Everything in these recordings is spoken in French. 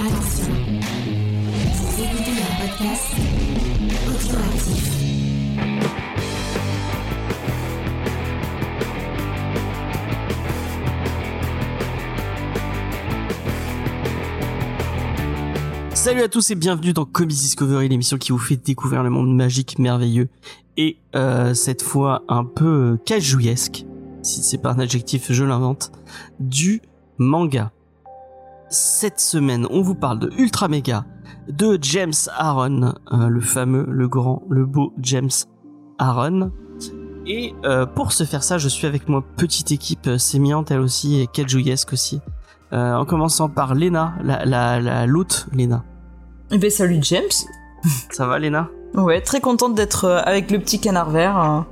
Écoutez un podcast. Salut à tous et bienvenue dans Comics Discovery, l'émission qui vous fait découvrir le monde magique, merveilleux et euh, cette fois un peu cajouillesque, si c'est pas un adjectif, je l'invente, du manga. Cette semaine, on vous parle de Ultra Mega, de James Aaron, euh, le fameux, le grand, le beau James Aaron. Et euh, pour se faire ça, je suis avec moi petite équipe euh, sémillante elle aussi et cajouillesque aussi. Euh, en commençant par Lena, la, la, la l'hôte Lena. Eh ben salut James. Ça va Lena? Ouais, très contente d'être avec le petit canard vert. hein.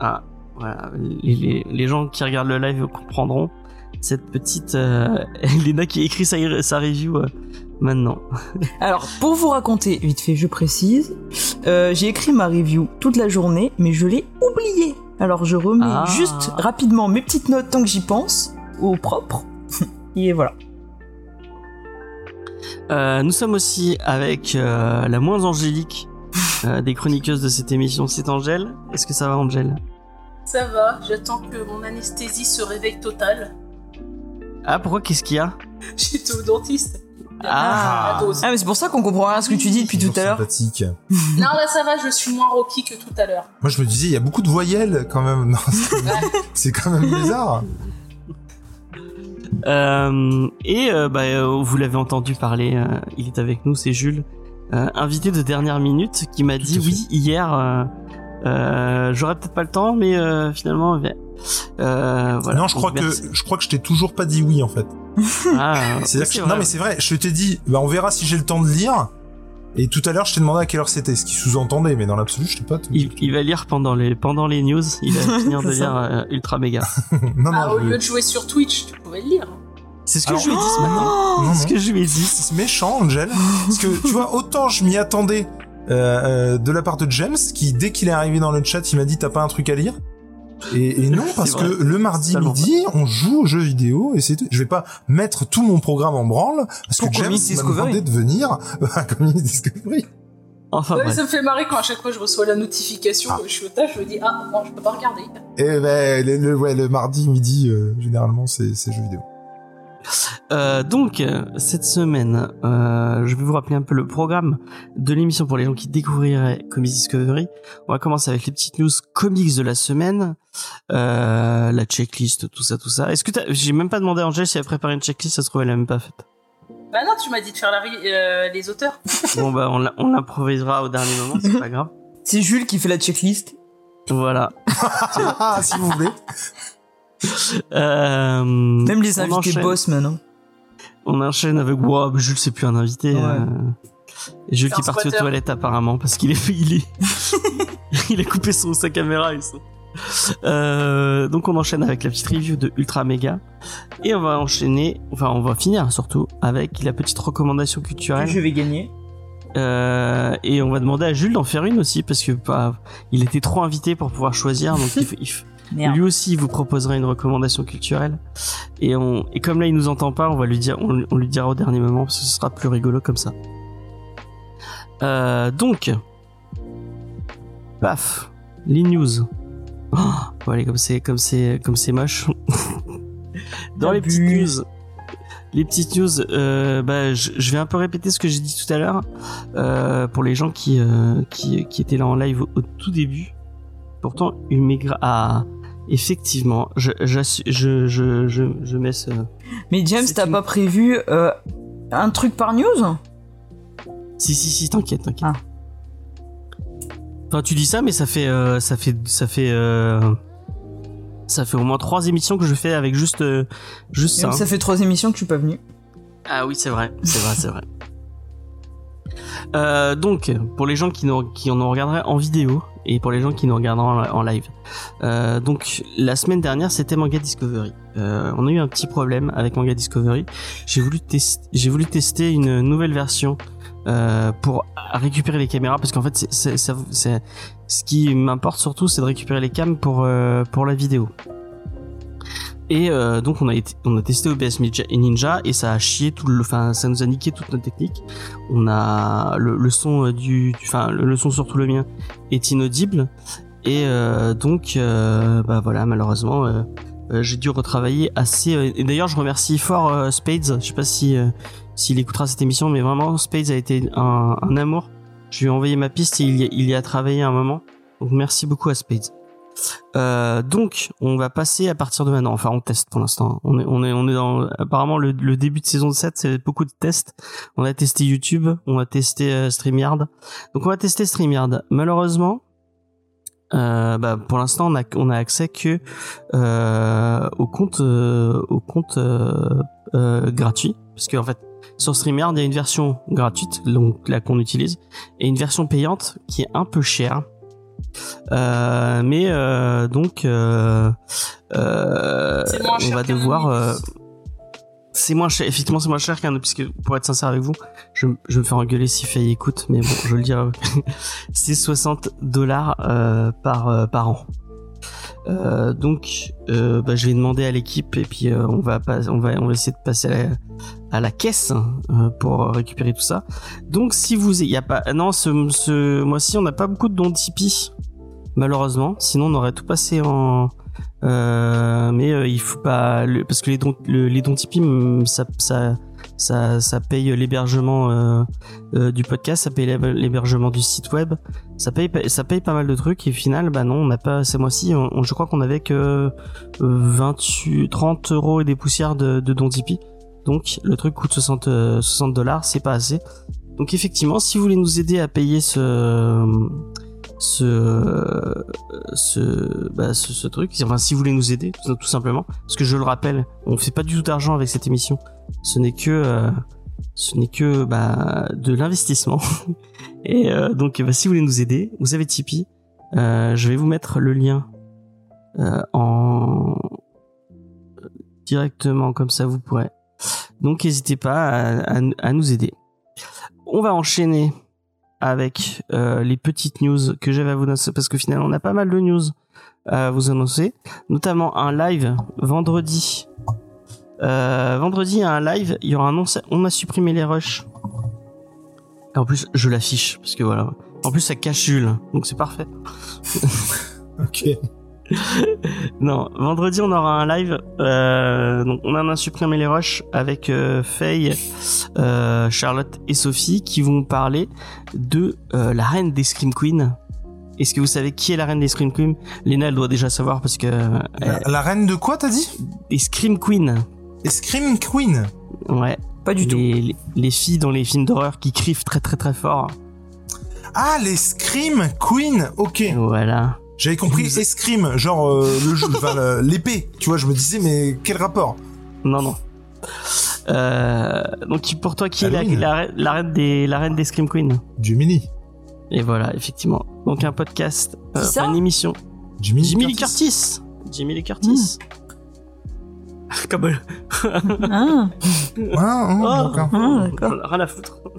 Ah, voilà. Les, les, les gens qui regardent le live comprendront cette petite euh, Lena qui a écrit sa, sa review euh, maintenant. Alors, pour vous raconter, vite fait, je précise, euh, j'ai écrit ma review toute la journée, mais je l'ai oublié. Alors, je remets Ah. juste rapidement mes petites notes tant que j'y pense, au propre. Et voilà. Euh, nous sommes aussi avec euh, la moins angélique euh, des chroniqueuses de cette émission, c'est Angèle. Est-ce que ça va Angèle? Ça va, j'attends que mon anesthésie se réveille totale. Ah pourquoi qu'est-ce qu'il y a J'étais au dentiste. Ah. Dose. Ah, mais c'est pour ça qu'on comprend rien à ce que tu dis depuis tout à l'heure. sympathique. Non, là ça va, je suis moins rocky que tout à l'heure. Moi, je me disais, il y a beaucoup de voyelles quand même. C'est- quand même bizarre. Euh, et euh, bah, euh, vous l'avez entendu parler, euh, il est avec nous, c'est Jules, euh, invité de dernière minute, qui m'a dit oui hier. euh, euh, J'aurais peut-être pas le temps, mais euh, finalement, euh, voilà. non, je crois Donc, que je crois que je t'ai toujours pas dit oui en fait. Ah, c'est que vrai. non, mais c'est vrai. Je t'ai dit, bah, on verra si j'ai le temps de lire. Et tout à l'heure, je t'ai demandé à quelle heure c'était, ce qui sous-entendait, mais dans l'absolu, je t'ai pas tout il, dit. il va lire pendant les pendant les news. Il va finir de lire euh, Ultra Méga. non, non, ah, au je- lieu de jouer sur Twitch, tu pouvais le lire. C'est ce que Alors- je lui ai dit ce matin. Non, C'est ce que je lui ai dit. C'est méchant, Angel. Parce que tu vois, autant je m'y attendais euh, euh, de la part de James, qui dès qu'il est arrivé dans le chat, il m'a dit t'as pas un truc à lire. Et, et non, parce que le mardi midi, on joue aux jeux vidéo et c'est tout. Je vais pas mettre tout mon programme en branle parce Pour que James m'a demandé de venir à Comics Discovery. Enfin Ouais, ça me fait marrer quand à chaque fois je reçois la notification, Ah. je suis au taf, je me dis ah non, je peux pas regarder. Et ben le, le- ouais, le mardi midi, euh, généralement c'est c'est jeux vidéo. Euh, donc cette semaine, euh, je vais vous rappeler un peu le programme de l'émission pour les gens qui découvriraient Comics Discovery. On va commencer avec les petites news comics de la semaine, euh, la checklist, tout ça, tout ça. Est-ce que j'ai même pas demandé à Angèle si elle préparé une checklist, ça se trouve elle l'a même pas faite. Bah non, tu m'as dit de faire la euh, les auteurs. Bon bah on, on l'improvisera au dernier moment, c'est pas grave. C'est Jules qui fait la checklist. Voilà. Si vous voulez. Euh, Même les on invités enchaîne- boss maintenant. On enchaîne avec wow, Jules c'est plus un invité. Ouais. euh, Jules qui est parti aux toilettes apparemment parce qu'il est il est il a coupé son sa caméra et son. Euh, donc on enchaîne avec la petite review de Ultra Mega et on va enchaîner, enfin on va finir surtout avec la petite recommandation culturelle Je vais gagner. Euh, et on va demander à Jules d'en faire une aussi parce que bah, il était trop invité pour pouvoir choisir donc il, faut- il faut- Merde. lui aussi vous proposera une recommandation culturelle. Et on et comme là il nous entend pas on va lui dire on, on lui dira au dernier moment parce que ce sera plus rigolo comme ça. Euh, donc paf les news. Oh, bon, allez comme c'est comme c'est comme c'est moche. Dans les petites news les petites news euh, bah, je, je vais un peu répéter ce que j'ai dit tout à l'heure euh, pour les gens qui, euh, qui qui étaient là en live au, au tout début. Pourtant méga ah effectivement je je je je, je mets ce Mais James, t'as une- pas prévu euh, un truc par news? Si si si t'inquiète t'inquiète Ah. enfin tu dis ça mais ça fait euh, ça fait ça fait euh, ça fait au moins trois émissions que je fais avec juste juste ça hein. ça fait trois émissions que je suis pas venu. Ah oui, c'est vrai, c'est vrai, c'est vrai. Euh, donc, pour les gens qui nous, qui nous regarderaient en vidéo et pour les gens qui nous regarderont en, live. Euh, donc, la semaine dernière, c'était Manga Discovery. Euh, on a eu un petit problème avec Manga Discovery. J'ai voulu, voulu tester une nouvelle version euh, pour récupérer les caméras parce qu'en fait, c'est- ce qui m'importe surtout, c'est de récupérer les cams pour, euh, pour la vidéo. Et euh, donc on a été, on a testé OBS Ninja- et ça a chié tout le, enfin ça nous a niqué toute notre technique. On a le, le son euh, du, enfin le, le son surtout le mien est inaudible et euh, donc euh, bah voilà malheureusement euh, euh, j'ai dû retravailler assez. et d'ailleurs je remercie fort Spades. Je sais pas si s'il écoutera cette émission, mais vraiment Spades a été un, un amour. Je lui ai envoyé ma piste et il y a, il y a travaillé un moment. Donc merci beaucoup à Spades. Euh, donc, on va passer à partir de maintenant. Enfin, on teste pour l'instant. On est, on est, on est dans apparemment le, le début de saison 7, c'est beaucoup de tests. On a testé YouTube, on a testé euh, StreamYard. Donc, on va tester StreamYard. Malheureusement, euh, bah, pour l'instant, on a, on a accès que euh, au compte, au compte gratuit, parce qu'en fait, sur StreamYard, il y a une version gratuite, donc là qu'on utilise, et une version payante qui est un peu chère. Euh, mais euh, donc euh, euh, on va devoir c'est moins cher effectivement c'est moins cher qu'un puisque pour être sincère avec vous je, je me faire engueuler si Faye écoute mais bon je le dirai. C'est 60 dollars euh, par euh, par an. Euh, donc euh, bah, je vais demander à l'équipe et puis euh, on va pas, on va on va essayer de passer à la, à la caisse euh, pour récupérer tout ça. Donc si vous il y a pas non ce, ce mois-ci on n'a pas beaucoup de dons Tipeee malheureusement. Sinon on aurait tout passé en euh, mais euh, il faut pas le- parce que les dons le- les dons Tipeee ça ça ça, ça paye l'hébergement euh, euh, du podcast, ça paye l'hé- l'hébergement du site web, ça paye pa- ça paye pas mal de trucs et au final bah non on n'a pas ces mois-ci je crois qu'on avait que euh, 28 30 euros et des poussières de, de dons Tipeee. Donc le truc coûte 60 euh, 60 dollars c'est pas assez. Donc effectivement si vous voulez nous aider à payer ce ce ce, bah, ce, ce truc. Enfin si vous voulez nous aider tout, simplement. Parce que je le rappelle on fait pas du tout d'argent avec cette émission. Ce n'est que euh, ce n'est que bah, de l'investissement. Et euh, donc bah, si vous voulez nous aider vous avez Tipeee. Euh, je vais vous mettre le lien euh, en directement comme ça vous pourrez. Donc n'hésitez pas à, à- à nous aider. On va enchaîner avec euh, les petites news que j'avais à vous annoncer parce que finalement on a pas mal de news à vous annoncer, notamment un live vendredi. Euh, vendredi, il y a un live, il y aura un annonce, on a supprimé les rushs. En plus, je l'affiche parce que voilà. En plus, ça cache Jules, donc c'est parfait. Ok. Non, vendredi on aura un live. Euh, donc on en a supprimé les rushs avec euh, Faye, euh, Charlotte et Sophie qui vont parler de euh, la reine des Scream Queens. Est-ce que vous savez qui est la reine des Scream Queens? Léna elle doit déjà savoir parce que euh, La, la reine de quoi t'as dit? Des Scream Queens. Et Scream Queen. Ouais. Pas du tout. les, les, les filles dans les films d'horreur qui crient très très très fort. Ah, les Scream Queen. Ok. Voilà. J'avais compris Vous- escrime, genre euh, le jeu, enfin, l'épée. Tu vois, je me disais, mais quel rapport? Non non. Euh, donc pour toi qui est la, la, reine- la reine des la reine des Scream Queens? Jiminy. Et voilà, effectivement. Donc un podcast, euh, ça? une émission. Jiminy, Jimmy Lee Curtis. Jimmy Lee Curtis. Comme euh, Ah, Ah, ah, Oh. d'accord. ah, d'accord. rien à foutre.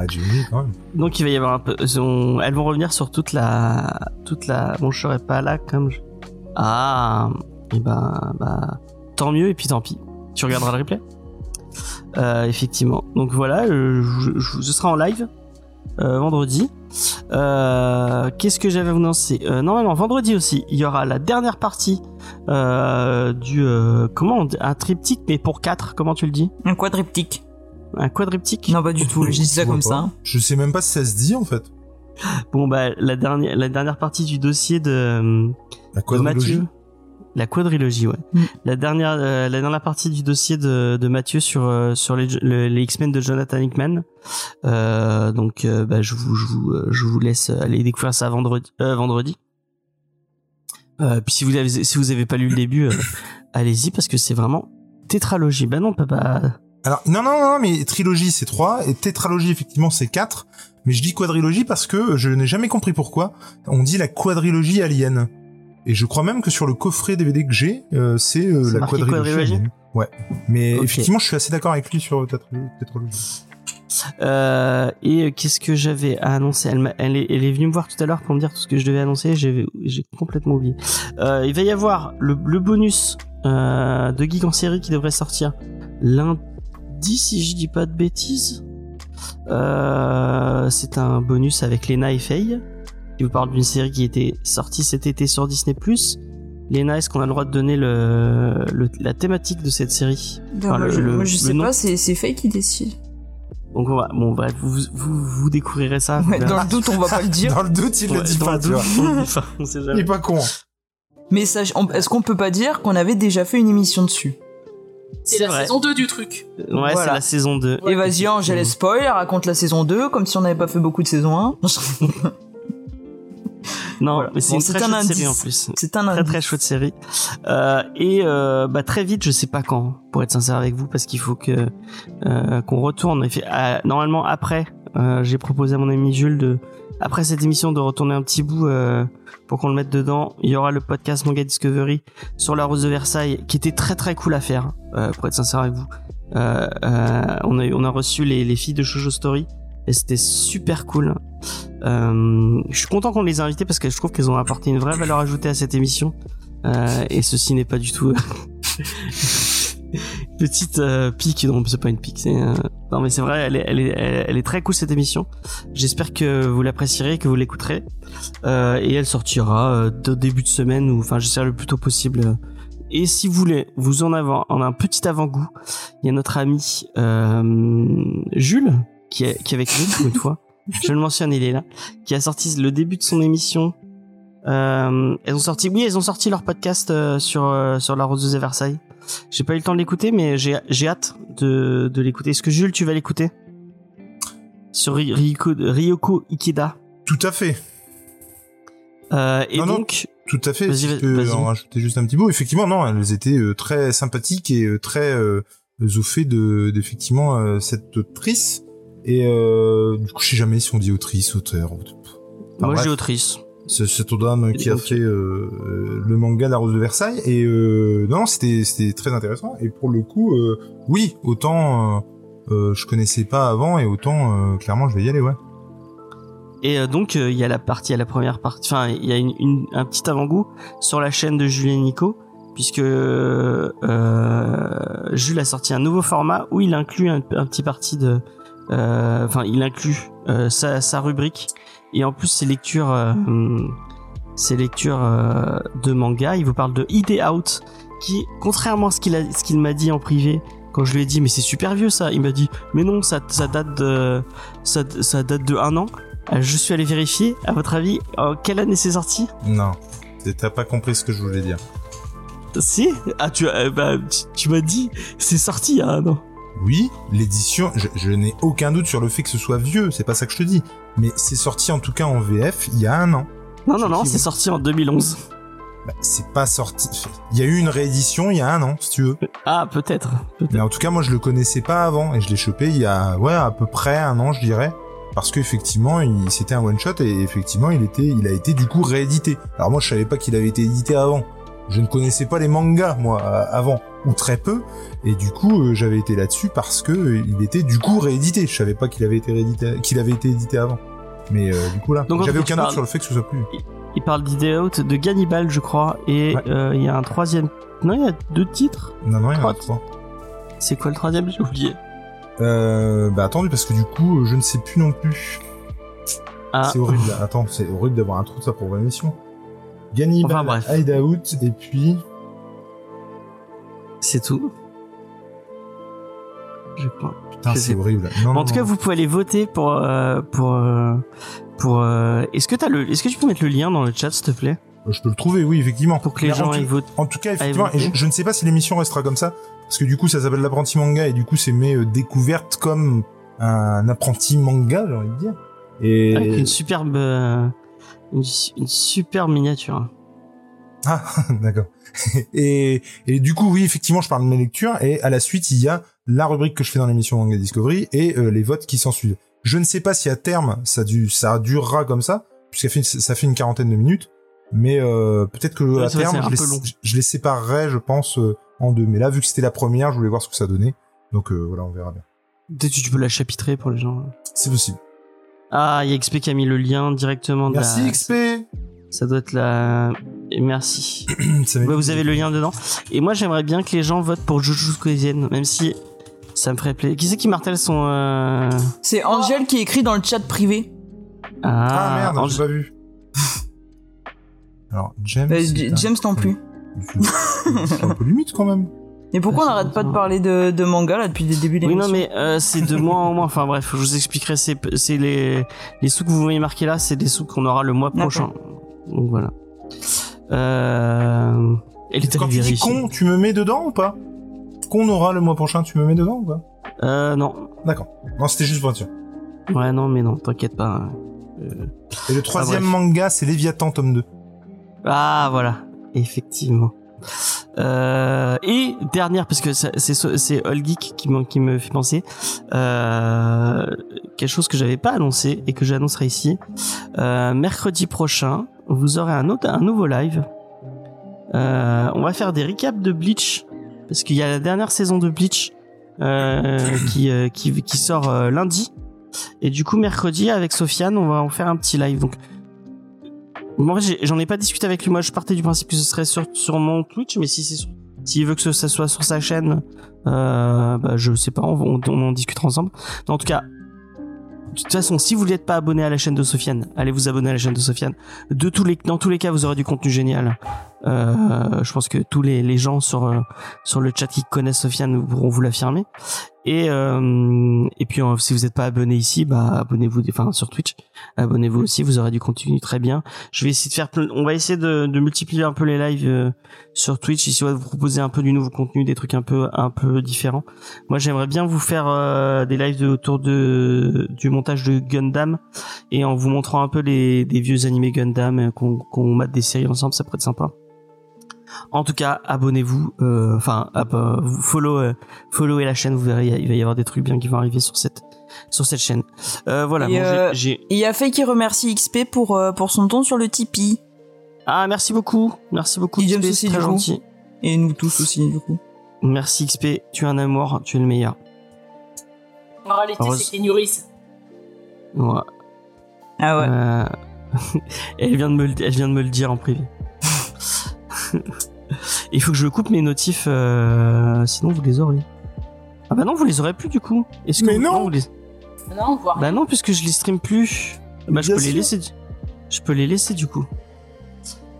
Ah, quand même. Donc il va y avoir un peu. on- elles vont revenir sur toute la, toute la. Bon, je serai pas là comme. Je... Ah. Et ben, bah, tant mieux et puis tant pis. Tu regarderas le replay? Euh, effectivement. Donc voilà, euh, je, je- ce sera en live euh, vendredi. Euh, Qu'est-ce que j'avais à vous annoncer euh, Normalement, vendredi aussi, il y aura la dernière partie euh, du euh, comment on dit un triptyque, mais pour 4 Comment tu le dis? Un quadriptyque. Un quadriptyque? Non, pas du tout. Je dis ça comme pas. ça. hein. Je sais même pas si ça se dit, en fait. Bon bah la dernière la dernière partie du dossier de, La de. Mathieu. La quadrilogie, ouais. Mm. La dernière euh, la dernière partie du dossier de, de Mathieu sur euh, sur les le- les X-Men de Jonathan Hickman. Euh, donc euh, bah, je vous je vous je vous laisse aller découvrir ça vendredi euh, vendredi. Euh, puis si vous avez si vous avez pas lu le début, euh, allez-y parce que c'est vraiment tétralogie. Bah non papa. Alors, non, non, non, mais trilogie, c'est 3, et tétralogie, effectivement, c'est 4. Mais je dis quadrilogie parce que je n'ai jamais compris pourquoi. On dit la quadrilogie alien. Et je crois même que sur le coffret DVD que j'ai, euh, c'est euh, C'est la quadrilogie, quadrilogie alien. Ouais. Mais effectivement, je suis assez d'accord avec lui sur tétra- tétralogie. Euh, et qu'est-ce que j'avais à annoncer? Elle, est, elle est venue me voir tout à l'heure pour me dire tout ce que je devais annoncer. J'ai j'ai complètement oublié. Euh, il va y avoir le, le bonus euh, de Geek en série qui devrait sortir lundi, si je dis pas de bêtises. Euh, C'est un bonus avec Lena et Faye qui vous parle d'une série qui était sortie cet été sur Disney+. Lena, est-ce qu'on a le droit de donner le, le- la thématique de cette série? Ben, Enfin, moi, le- je, le- moi, je sais pas, c'est c'est Faye qui décide. Donc on va, bon bref, vous, vous, vous découvrirez ça. Ouais, dans le doute, on va pas le dire. Dans le doute, il Ouais, le dit pas, le tu doute, vois. on le dit pas, on sait Il est pas con. Mais on- est-ce qu'on peut pas dire qu'on avait déjà fait une émission dessus? C'est la vrai. saison 2 du truc. Ouais, Voilà. c'est la saison 2. Et vas-y, Angèle, spoil, raconte la saison 2, comme si on n'avait pas fait beaucoup de saison 1. Non, Voilà. mais c'est Bon, une c'est très un chouette indice. série en plus. C'est un Très indice. très chouette série. Euh, et euh, bah, très vite, je sais pas quand, pour être sincère avec vous, parce qu'il faut que euh, qu'on retourne. Et fait, à- normalement après, euh, j'ai proposé à mon ami Jules de après cette émission de retourner un petit bout euh, pour qu'on le mette dedans. Il y aura le podcast Manga Discovery sur la Rose de Versailles, qui était très très cool à faire, euh, pour être sincère avec vous. Euh, euh, on a on a reçu les, les filles de Shoujo Story et c'était super cool. Euh, je suis content qu'on les ait invitées parce que je trouve qu'elles ont apporté une vraie valeur ajoutée à cette émission. Euh, et ceci n'est pas du tout petite euh, pique. Non, c'est pas une pique. C'est euh, non, mais c'est vrai. Elle est, elle est, elle, est très cool cette émission. J'espère que vous l'apprécierez, que vous l'écouterez. Euh, et elle sortira euh, de début de semaine ou enfin j'essaierai le plus tôt possible. Et si vous voulez vous en avoir en un petit avant-goût, il y a notre ami euh, Jules qui est, qui est avec nous une fois. Je le mentionne, il est là, qui a sorti le début de son émission. Euh, elles ont sorti, oui, elles ont sorti leur podcast euh, sur euh, sur la Rose de Versailles. J'ai pas eu le temps de l'écouter, mais j'ai j'ai hâte de de l'écouter. Est-ce que Jules, tu vas l'écouter? Sur Ry- Ryoko, Ryoko Ikeda Tout à fait. Et Non, non. donc, Tout à fait. Si je peux en rajouter juste un petit mot. Effectivement, non, elles étaient très sympathiques et très euh, au fait de d'effectivement cette autrice. Et du coup, je sais jamais si on dit autrice, auteur. moi j'ai autrice. C'est dame qui a fait euh, euh, le manga La Rose de Versailles. Et euh, non, c'était c'était très intéressant. Et pour le coup, euh, oui, autant euh, euh, je connaissais pas avant et autant euh, clairement je vais y aller, ouais. Et euh, donc il y a la partie, a la première partie, enfin il y a une, une- un petit avant-goût sur la chaîne de Julien Nico, puisque euh, Jules a sorti un nouveau format où il inclut un, un petit parti de, euh, enfin il inclut euh, sa, sa rubrique et en plus ses lectures, euh, ses lectures euh, de manga. Il vous parle de Idea Out, qui contrairement à ce qu'il a, ce qu'il m'a dit en privé. Quand je lui ai dit mais c'est super vieux ça, il m'a dit mais non ça, ça date de ça, ça date de un an. Euh, Je suis allé vérifier. À votre avis, en quelle année c'est sorti? Non, t'as pas compris ce que je voulais dire. Si? Ah, tu, euh, bah, tu, tu m'as dit, c'est sorti il y a un an. Oui, l'édition, je, je n'ai aucun doute sur le fait que ce soit vieux, c'est pas ça que je te dis. Mais c'est sorti en tout cas en VF il y a un an. Non, non, non, c'est sorti en 2011. Bah, c'est pas sorti. Il y a eu une réédition il y a un an, si tu veux. Ah, peut-être. Mais en tout cas, moi, je le connaissais pas avant et je l'ai chopé il y a, ouais, à peu près un an, je dirais. Parce qu'effectivement, il, c'était un one shot et effectivement, il était, il a été du coup réédité. Alors moi, je savais pas qu'il avait été édité avant. Je ne connaissais pas les mangas, moi, euh, avant, ou très peu. Et du coup, euh, j'avais été là-dessus parce que euh, il était du coup réédité. Je savais pas qu'il avait été réédité, qu'il avait été édité avant. Mais euh, du coup là, j'avais aucun doute sur le fait que ce soit plus. Il parle d'Ideout, de Gannibal, je crois, et Ouais. euh, il y a un troisième. Non, il y a deux titres? Non, non, il y en a Trois. C'est quoi le troisième? J'ai oublié. Euh, bah attendez, parce que du coup, je ne sais plus non plus. Ah, C'est horrible. Attends, c'est horrible d'avoir un trou de ça pour une émission. Gannibal, Enfin, bref. Hideout, et puis... c'est tout. Je crois. Putain, c'est horrible. Non, en tout cas, vous pouvez aller voter pour euh, pour euh, pour. euh, Est-ce que t'as le Est-ce que tu peux mettre le lien dans le chat, s'il te plaît, Euh, Je peux le trouver, oui, effectivement. pour que les Mais gens aillent voter. En tout cas, effectivement, et je, je ne sais pas si l'émission restera comme ça, parce que du coup, ça s'appelle l'apprenti manga, et du coup, c'est mes euh, découvertes comme un apprenti manga, j'ai envie de dire. Et... Avec une superbe une, su- une superbe miniature. Ah, d'accord. et, et du coup, oui, effectivement, je parle de mes lectures, et à la suite, il y a la rubrique que je fais dans l'émission Manga Discovery, et euh, les votes qui s'en suivent. Je ne sais pas si à terme, ça, du, ça durera comme ça, puisque fait, ça fait une quarantaine de minutes, mais euh, peut-être que Ouais, à terme, je les, je les séparerai, je pense, euh, en deux. Mais là, vu que c'était la première, je voulais voir ce que ça donnait. Donc voilà, on verra bien. Peut-être que tu peux la chapitrer pour les gens. C'est possible. Ah, il y a XP qui a mis le lien directement de Merci la... XP. Ça doit être la... Et merci. Ça m'est- Ouais, vous avez le lien dedans. Et moi, j'aimerais bien que les gens votent pour Jujutsu Kaisen, même si ça me ferait plaisir. Qui c'est qui martèle son... euh, C'est Angel qui écrit dans le chat privé. Ah, merde, Ange- j'ai pas vu. Alors James. Un- James non plus. C'est un peu limite quand même. Et pourquoi on n'arrête pas de parler de, de manga là depuis le début de Oui, l'émission non, mais euh, c'est de moins en moins. Enfin bref, je vous expliquerai. C'est les les sous que vous voyez marqués là, c'est des sous qu'on aura le mois prochain. Donc voilà. Euh... Elle est Quand tu dis con, tu me mets dedans ou pas? Qu'on aura le mois prochain, tu me mets dedans ou pas? Euh, non. D'accord. Non, c'était juste pour sûr. Ouais, non, mais non, t'inquiète pas. Euh, Et le troisième bref. manga, c'est Léviathan tome 2. Ah, voilà. Effectivement. Euh, et dernière, parce que c'est All Geek qui me, qui me fait penser, euh, quelque chose que j'avais pas annoncé et que j'annoncerai ici. Euh, mercredi prochain, vous aurez un autre, un nouveau live. Euh, on va faire des recaps de Bleach parce qu'il y a la dernière saison de Bleach euh, qui, euh, qui qui sort euh, lundi. Et du coup, mercredi, avec Sofiane, on va en faire un petit live. Donc, moi, j'en ai pas discuté avec lui. Moi, je partais du principe que ce serait sur, sur mon Twitch, mais si c'est sur- s'il veut que ce- ça soit sur sa chaîne, euh, bah, je sais pas, on, on, on en discutera ensemble. En tout cas, toute façon, si vous n'êtes pas abonné à la chaîne de Sofiane, allez vous abonner à la chaîne de Sofiane. De tous les, dans tous les cas, vous aurez du contenu génial. Euh, je pense que tous les, les gens sur euh, sur le chat qui connaissent Sofiane pourront vous l'affirmer. Et euh, et puis euh, si vous n'êtes pas abonné ici, bah abonnez-vous, enfin sur Twitch, abonnez-vous aussi, vous aurez du contenu très bien. Je vais essayer de faire, on va essayer de, de multiplier un peu les lives euh, sur Twitch, ici on va vous proposer un peu du nouveau contenu, des trucs un peu un peu différents. Moi j'aimerais bien vous faire des lives autour de du montage de Gundam et en vous montrant un peu les des vieux animés Gundam qu'on qu'on mate des séries ensemble, ça pourrait être sympa. En tout cas, abonnez-vous, euh, enfin, euh, follow, euh, followez la chaîne, vous verrez, il il va y avoir des trucs bien qui vont arriver sur cette, sur cette chaîne. Euh, voilà, Et, bon, j'ai- euh, j'ai, Et il y a Faye qui remercie XP pour, euh, pour son don sur le Tipeee. ah, merci beaucoup, merci beaucoup, XP, aussi, très du coup. gentil. Et nous tous aussi, du coup. Merci XP, tu es un amour, tu es le meilleur. En réalité, Heureuse- c'est Kenuris. Ouais. Ah ouais. Euh, elle vient de me, le- elle vient de me le dire en privé. Il faut que je coupe mes notifs, euh, sinon vous les aurez. Ah bah non, vous les aurez plus du coup. Est-ce que Mais vous- non vous les... Non, on voit. Bah non, puisque je les stream plus. Bah je peux les laisser. du- Je peux les laisser du coup.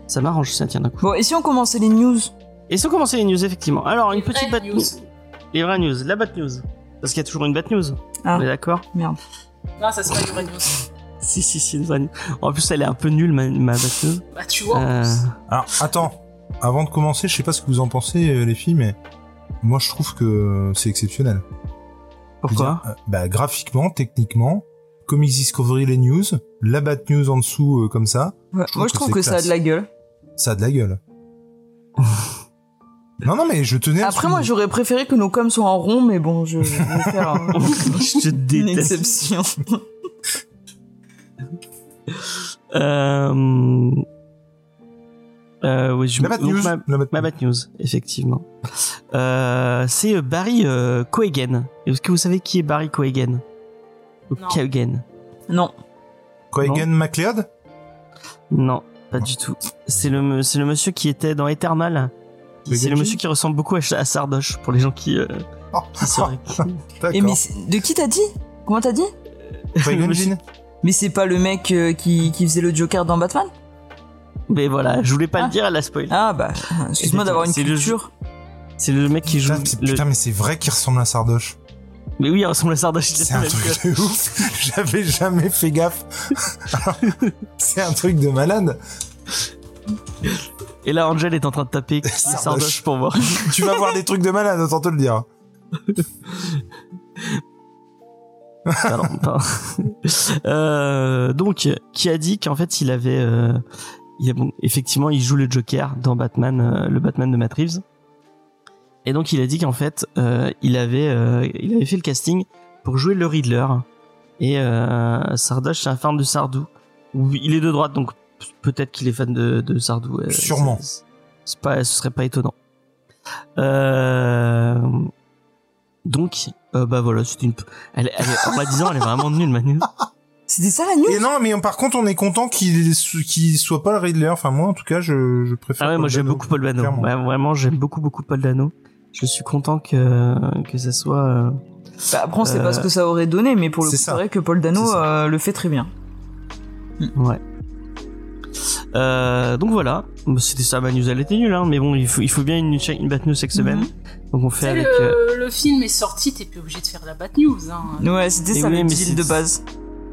Ça m'arrange, ça tient d'un coup. Bon, et si on commençait les news? Et sans commencer les news effectivement. Alors une petite bad news. news. Les vraies news, la bad news. Parce qu'il y a toujours une bad news. Ah. On est d'accord? Merde. Non, ça serait du vrai news. Si si si une vraie news. En plus elle est un peu nulle ma, ma bad news. Bah, tu vois. Euh. Alors, attends. Avant de commencer, je sais pas ce que vous en pensez, euh, les filles, mais moi, je trouve que c'est exceptionnel. Pourquoi dire, euh, Bah, graphiquement, techniquement, Comics Discovery, les news, la bad news en dessous, euh, comme ça, Ouais, Moi, je que trouve que ça a de la gueule. ça a de la gueule. non, non, mais je tenais à Après, moi, j'aurais préféré que nos coms soient en rond, mais bon, je, je vais faire un- Je te une déteste. exception. Euh... Euh, oui, je La bad donc, news. Ma, la bad ma news. bad news, effectivement. Euh, c'est euh, Barry euh. Est-ce que vous savez qui est Barry Cohagen Ou Non. Cohagen Non. Cohagen McLeod Non, pas du tout. C'est le, me- c'est le monsieur qui était dans Eternal. C'est le monsieur qui ressemble beaucoup à, à Sardoche, pour les gens qui, euh, Oh, qui Et mais de qui t'as dit? Comment t'as dit? Monsieur- Jinn Mais c'est pas le mec euh, qui, qui faisait le Joker dans Batman? Mais voilà, je voulais pas Ah. le dire, elle a spoil. Ah bah, excuse-moi d'avoir une culture. C'est le mec qui joue. Putain, c'est- le- putain, mais c'est vrai qu'il ressemble à Sardoche. Mais oui, il ressemble à Sardoche. C'est un truc de ouf. J'avais jamais fait gaffe. C'est un truc de malade. Et là, Angel est en train de taper Sardoche. Sardoche pour voir. Tu vas voir des trucs de malade, autant te le dire. Pardon, pardon. Euh, donc, qui a dit qu'en fait, il avait, euh, il a- bon, effectivement, il joue le Joker dans Batman, euh, le Batman de Matt Reeves. Et donc, il a dit qu'en fait, euh, il avait, euh, il avait fait le casting pour jouer le Riddler. Et euh, Sardoche, c'est un fan de Sardou. Ou Il est de droite, donc peut-être qu'il est fan de, de Sardou. Sûrement. c'est- C'est pas, ce serait pas étonnant. Euh, Donc, euh, bah voilà, c'est une. Elle, elle, en la disant, elle est vraiment nulle, Manu. C'était ça la news Et non, mais par contre, on est content qu'il qu'il soit pas le Riddler. Enfin, moi, en tout cas, je, je préfère. Ah ouais, Paul moi j'aime Dano, beaucoup Paul Dano. clairement. Ouais, vraiment, j'aime beaucoup beaucoup Paul Dano. Je suis content que que ça soit. euh, Bah, Après, on sait Euh, pas ce que ça aurait donné, mais pour le coup, c'est c'est ça. vrai que Paul Dano C'est euh, le fait très bien. Ouais. Euh, donc voilà, Bah, c'était ça ma news, elle était nulle, hein, mais bon, il faut, il faut bien une, une bad news chaque semaine. Mhm. Donc on Tu fait sais, avec. le, euh, le film est sorti, t'es plus obligé de faire la bad news. Hein. Ouais, c'était Et ça oui, le mais deal c'est- de base.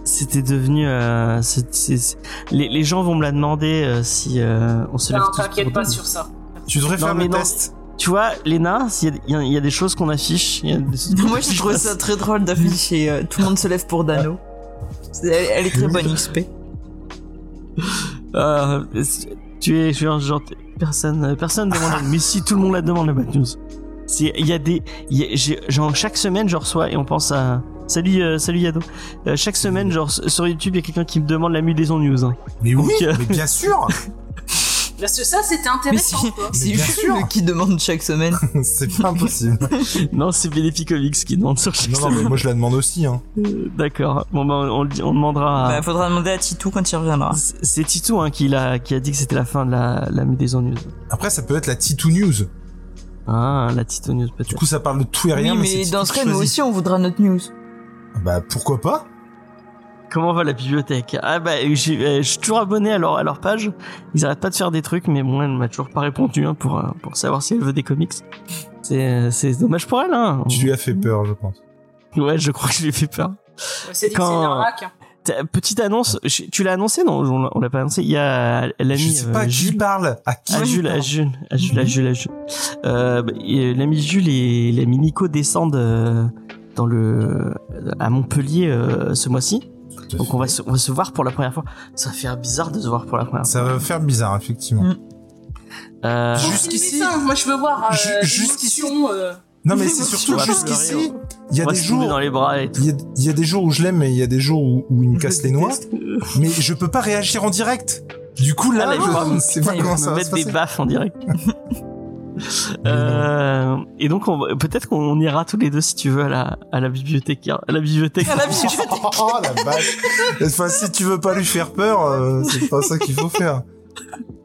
C'était devenu. Euh, les, les gens vont me la demander euh, si euh, on se lève Non, tous t'inquiète pour pas sur ça. Tu devrais Non, faire le non. test. Tu vois, Léna, y il y, a- il y a des choses qu'on affiche. il y a des choses qu'on Moi, je trouve ça très drôle d'afficher euh, tout le monde se lève pour Dano. Elle, elle est très bonne XP. Euh, tu es, je suis un genre personne, personne demande. mais si tout le monde la demande la bad news. Il y a des, il y a- j'ai- genre chaque semaine je reçois et on pense à. Salut, euh, salut Yado. Euh, chaque semaine, genre sur YouTube, il y a quelqu'un qui me demande la mutation news. hein. Mais oui, Donc, euh, mais bien sûr. Parce que ça, c'était Mais intéressant. c'est sûr. qui demande chaque semaine. c'est pas impossible. non, c'est Comics qui demande sur chaque Non, non, mais semaine. moi, je la demande aussi. Hein. Euh, D'accord. Bon, ben, on, le dit- on demandera. à- Bah, faudra demander à Titou quand il reviendra. C'est c'est Titou hein, qui, l'a, qui a dit que c'était la fin de la, la mutation news. Après, ça peut être la T2 News. Ah, la Tito news Du peut-être. coup, ça parle de tout et rien. oui, mais, mais dans ce cas, nous aussi, on voudra notre news. Bah, pourquoi pas Comment va la bibliothèque? Ah bah j'ai- euh, je suis toujours abonné à leur, à leur page. Ils arrêtent pas de faire des trucs, mais bon, elle m'a toujours pas répondu hein, pour, euh, pour savoir si elle veut des comics. C'est euh, c'est dommage pour elle. Hein. Tu lui as fait peur, je pense. Ouais, je crois que je lui ai fait peur. Ouais, C'est Quand- c'est une arnaque. hein. Petite annonce, tu l'as annoncé? Non On l'a- pas annoncé. Il y a l'ami Je sais pas euh, qui Jules. parle. À qui À Jules, à Jules, à Jules, à Jules, à Jules. Euh, bah, et l'ami Jules et l'ami Nico descendent euh, dans le à Montpellier euh, ce mois-ci. Donc on va, se, on va se voir pour la première fois. Ça va faire bizarre de se voir pour la première fois. Ça va faire bizarre, effectivement. Mm. Euh, Jusqu'ici- ça, Moi, je veux voir. Euh, jusqu'ici- euh, Non, mais c'est surtout jusqu'ici, il y a des jours, dans les bras et tout. il y a, il y a des jours où je l'aime et il y a des jours où, où il me casse les noix. Mais je peux pas réagir en direct. Du coup, là, Ah, là, je sais pas comment ça va se mettre des passer. baffes en direct. Euh, et donc on peut-être qu'on ira tous les deux si tu veux à la à la bibliothèque à la bibliothèque. À la bibliothèque. Oh la vache. Enfin, si tu veux pas lui faire peur, euh, c'est pas ça qu'il faut faire.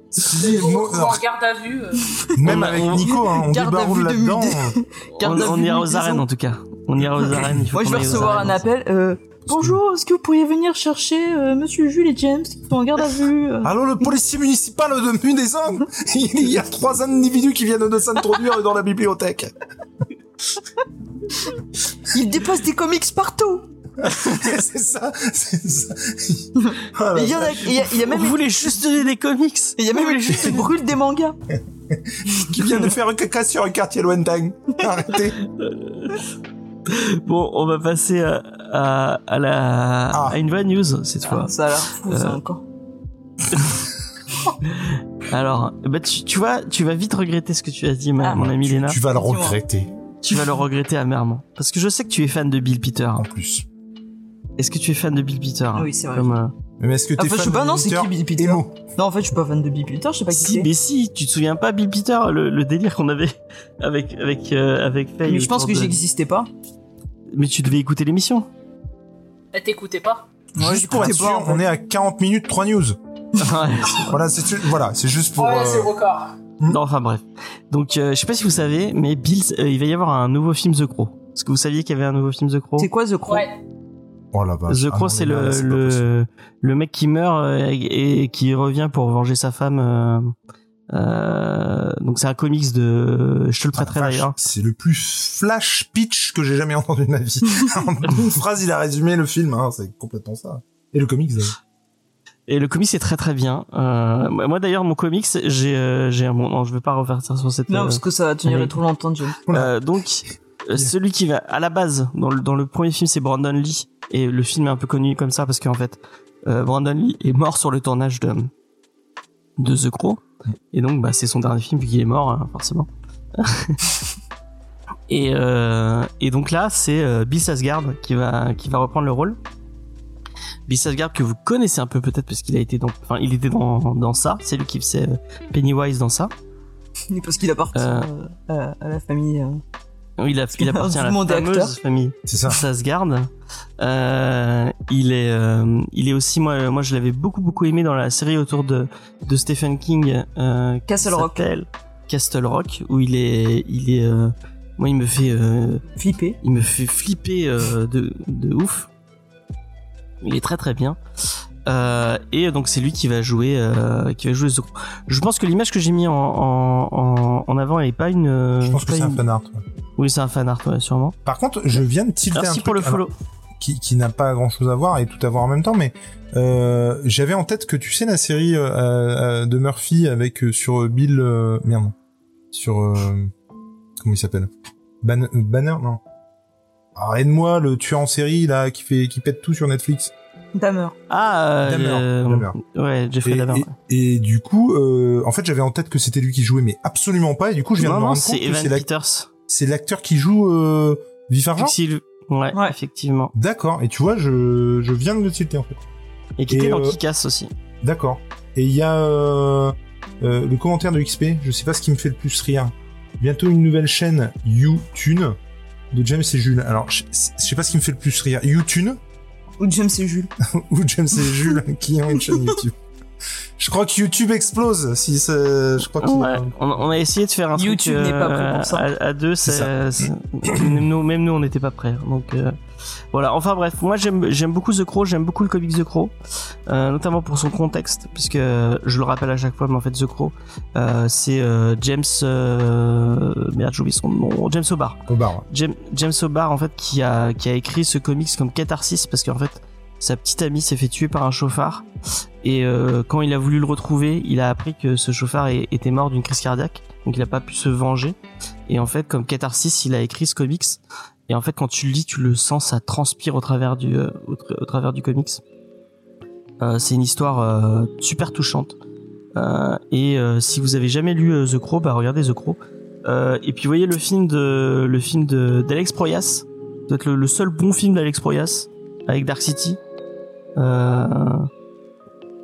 Si, ou- moi, ou en garde à vue. euh. même On avec on- Nico, hein, on débaroule là-dedans. On, on ira aux arènes en tout cas. On ira aux arènes. il Moi, je vais recevoir un appel. Euh, Bonjour, est-ce que vous pourriez venir chercher euh, Monsieur Jules et James qui sont en garde à vue euh Allô, le policier municipal de Munézan Il y a trois individus qui viennent de s'introduire dans la bibliothèque. Ils déplacent des comics partout. c'est ça, c'est ça. Ah, Et Il y, en a, il y a, il y a même, Vous voulez juste donner des comics il y a même une qui brûle des mangas. qui vient de faire un caca sur un quartier lointain. Arrêtez. Bon, on va passer à, à, à la Ah. à une vraie news cette fois. Ah, ça a l'air fou, ça Euh, encore. Alors, bah tu, tu vois, tu vas vite regretter ce que tu as dit, ma- Ah, mon ami Léna. Tu vas le regretter, Tu vas le regretter amèrement, parce que je sais que tu es fan de Bill Peter. en plus. Est-ce que tu es fan de Bill Peter Oui, c'est vrai. Comme, euh, Mais est-ce que t'es Enfin, je fan sais pas, de non, c'est Peter qui Bill Peter Emo. Non, en fait, je suis pas fan de Bill Peter, je sais pas qui Si, c'est. mais si, tu te souviens pas Bill Peter, le, le délire qu'on avait avec avec euh, avec Faye Mais je pense que de- j'existais pas. Mais tu devais écouter l'émission. Elle t'écoutait pas. Ouais, Juste pour être pas, sûr, on est à 40 minutes 3 news. Voilà, c'est voilà, c'est juste pour. ouais, euh, c'est le record. non, enfin bref. Donc, euh, je sais pas si vous savez, mais Bill, euh, il va y avoir un nouveau film The Crow. Est-ce que vous saviez qu'il y avait un nouveau film The Crow? C'est quoi The Crow? Ouais. Oh la vache. The Ah Crow, c'est là, le le le mec qui meurt euh, et, et qui revient pour venger sa femme. euh, euh, donc c'est un comics de. Je te le Ah, prêterai vache, d'ailleurs. C'est le plus flash pitch que j'ai jamais entendu de ma vie. en une phrase, il a résumé le film. Hein, c'est complètement ça. Et le comics. d'ailleurs. Et le comics est très très bien. Euh, moi d'ailleurs mon comics j'ai euh, j'ai un bon non je vais pas refaire ça sur cette. Non, euh, parce que ça va tenir trop longtemps. Euh, donc celui qui va à la base dans le dans le premier film c'est Brandon Lee et le film est un peu connu comme ça parce qu'en fait euh, Brandon Lee est mort sur le tournage de de The Crow et donc bah c'est son dernier film vu qu'il est mort hein, forcément. et euh, et donc là c'est euh, Bill Skarsgård qui va qui va reprendre le rôle. Bill Skarsgård que vous connaissez un peu peut-être parce qu'il a été dans enfin il était dans dans ça, c'est lui qui faisait euh, Pennywise dans ça. Parce qu'il appartient Euh. euh, à, à la famille. Euh. Il, a, il appartient à la fameuse acteur. famille C'est ça. ça se garde. Euh, il est, euh, il est aussi moi, moi je l'avais beaucoup beaucoup aimé dans la série autour de de Stephen King. Euh, Castle Rock. Castle Rock, où il est, il est, euh, moi il me fait, euh, Flippé. il me fait flipper euh, de de ouf. Il est très très bien. Euh, et donc c'est lui qui va jouer, euh, qui va jouer Zuko. Je pense que l'image que j'ai mis en, en, en, avant elle est pas une. euh, Je pense que c'est un fan art. ouais. Oui, c'est un fan art, ouais, sûrement. Par contre, je viens de tilter un truc alors, qui, qui n'a pas grand chose à voir et tout à voir en même temps, mais euh, j'avais en tête que tu sais la série euh, euh, de Murphy avec euh, sur Bill euh, merde sur euh, comment il s'appelle? Ban- euh, Banner non ah, aide-moi le tueur en série là qui fait qui pète tout sur Netflix Damer. Ah, euh, Dahmer, Dahmer. ouais, Jeffrey et, Dahmer. et, et du coup euh, en fait j'avais en tête que c'était lui qui jouait mais absolument pas et du coup je viens non, de me non, rendre c'est compte que Evan c'est l'ac- Peters. c'est l'acteur qui joue euh, Vif Argent? Ouais, Ouais. effectivement. d'accord et tu vois je, je viens de le tilter en fait Et qui Et, était dans euh, Kick-Ass aussi. D'accord. Et il y a euh, euh, le commentaire de XP, je sais pas ce qui me fait le plus rire. Bientôt une nouvelle chaîne YouTune de James et Jules. Alors, je, je sais pas ce qui me fait le plus rire. YouTune Ou James et Jules. ou James et Jules qui ont une chaîne YouTube. Je crois que YouTube explose. Si c'est- je crois on, a essayé de faire un YouTube truc n'est pas prêt euh, pour ça. À, à deux, C'est c'est, c'est- même nous, même nous, on n'était pas prêts. Donc euh, voilà. Enfin bref, moi j'aime, beaucoup The Crow, j'aime beaucoup le comics The Crow, euh, notamment pour son contexte, puisque je le rappelle à chaque fois, mais en fait The Crow, euh, c'est euh, James, euh, merde, j'ai oublié son nom, James O'Barr. bar. James, James O'Barr en fait qui a qui a écrit ce comics comme catharsis parce qu'en fait sa petite amie s'est fait tuer par un chauffard et euh, quand il a voulu le retrouver il a appris que ce chauffard était mort d'une crise cardiaque donc il a pas pu se venger et en fait comme catharsis il a écrit ce comics et en fait quand tu le lis tu le sens ça transpire au travers du euh, au, tra- au travers du comics. Euh, c'est une histoire euh, super touchante. Et si vous avez jamais lu The Crow bah regardez The Crow. Et puis voyez le film de le film d'Alex Proyas, doit être le, seul bon film d'Alex Proyas avec Dark City.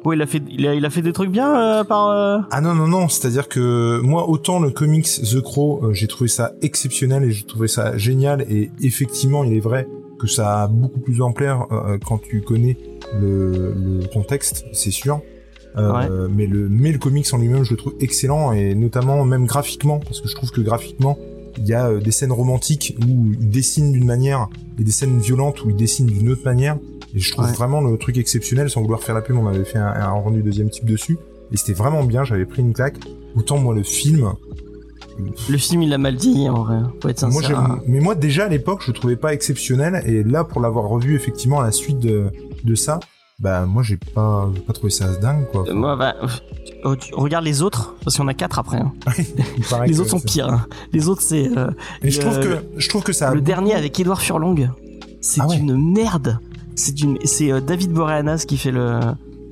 Ouais, il a fait il a, il a fait des trucs bien euh, par. euh, Ah non non non, c'est-à-dire que moi autant le comics The Crow, euh, j'ai trouvé ça exceptionnel et j'ai trouvé ça génial et effectivement il est vrai que ça a beaucoup plus d'ampleur euh, quand tu connais le, le contexte, c'est sûr. Euh, mais le mais le comics en lui-même je le trouve excellent et notamment même graphiquement parce que je trouve que graphiquement il y a des scènes romantiques où il dessine d'une manière et des scènes violentes où il dessine d'une autre manière et je trouve Ouais. vraiment le truc exceptionnel sans vouloir faire la pub on avait fait un, un rendu deuxième type dessus et c'était vraiment bien j'avais pris une claque autant moi le film Le film il a mal dit en vrai. Faut être sincère. mais moi déjà à l'époque je le trouvais pas exceptionnel et là pour l'avoir revu effectivement à la suite de, de ça bah moi j'ai pas pas trouvé ça dingue quoi Euh, Moi, bah, euh, tu- regarde les autres parce qu'il y en a quatre après. hein. Les autres sont pires. hein. Les autres c'est euh, je Le- trouve que je trouve que ça a le dernier avec Edouard Furlong. C'est Ah ouais. une merde. C'est une c'est euh, David Boreanaz qui fait le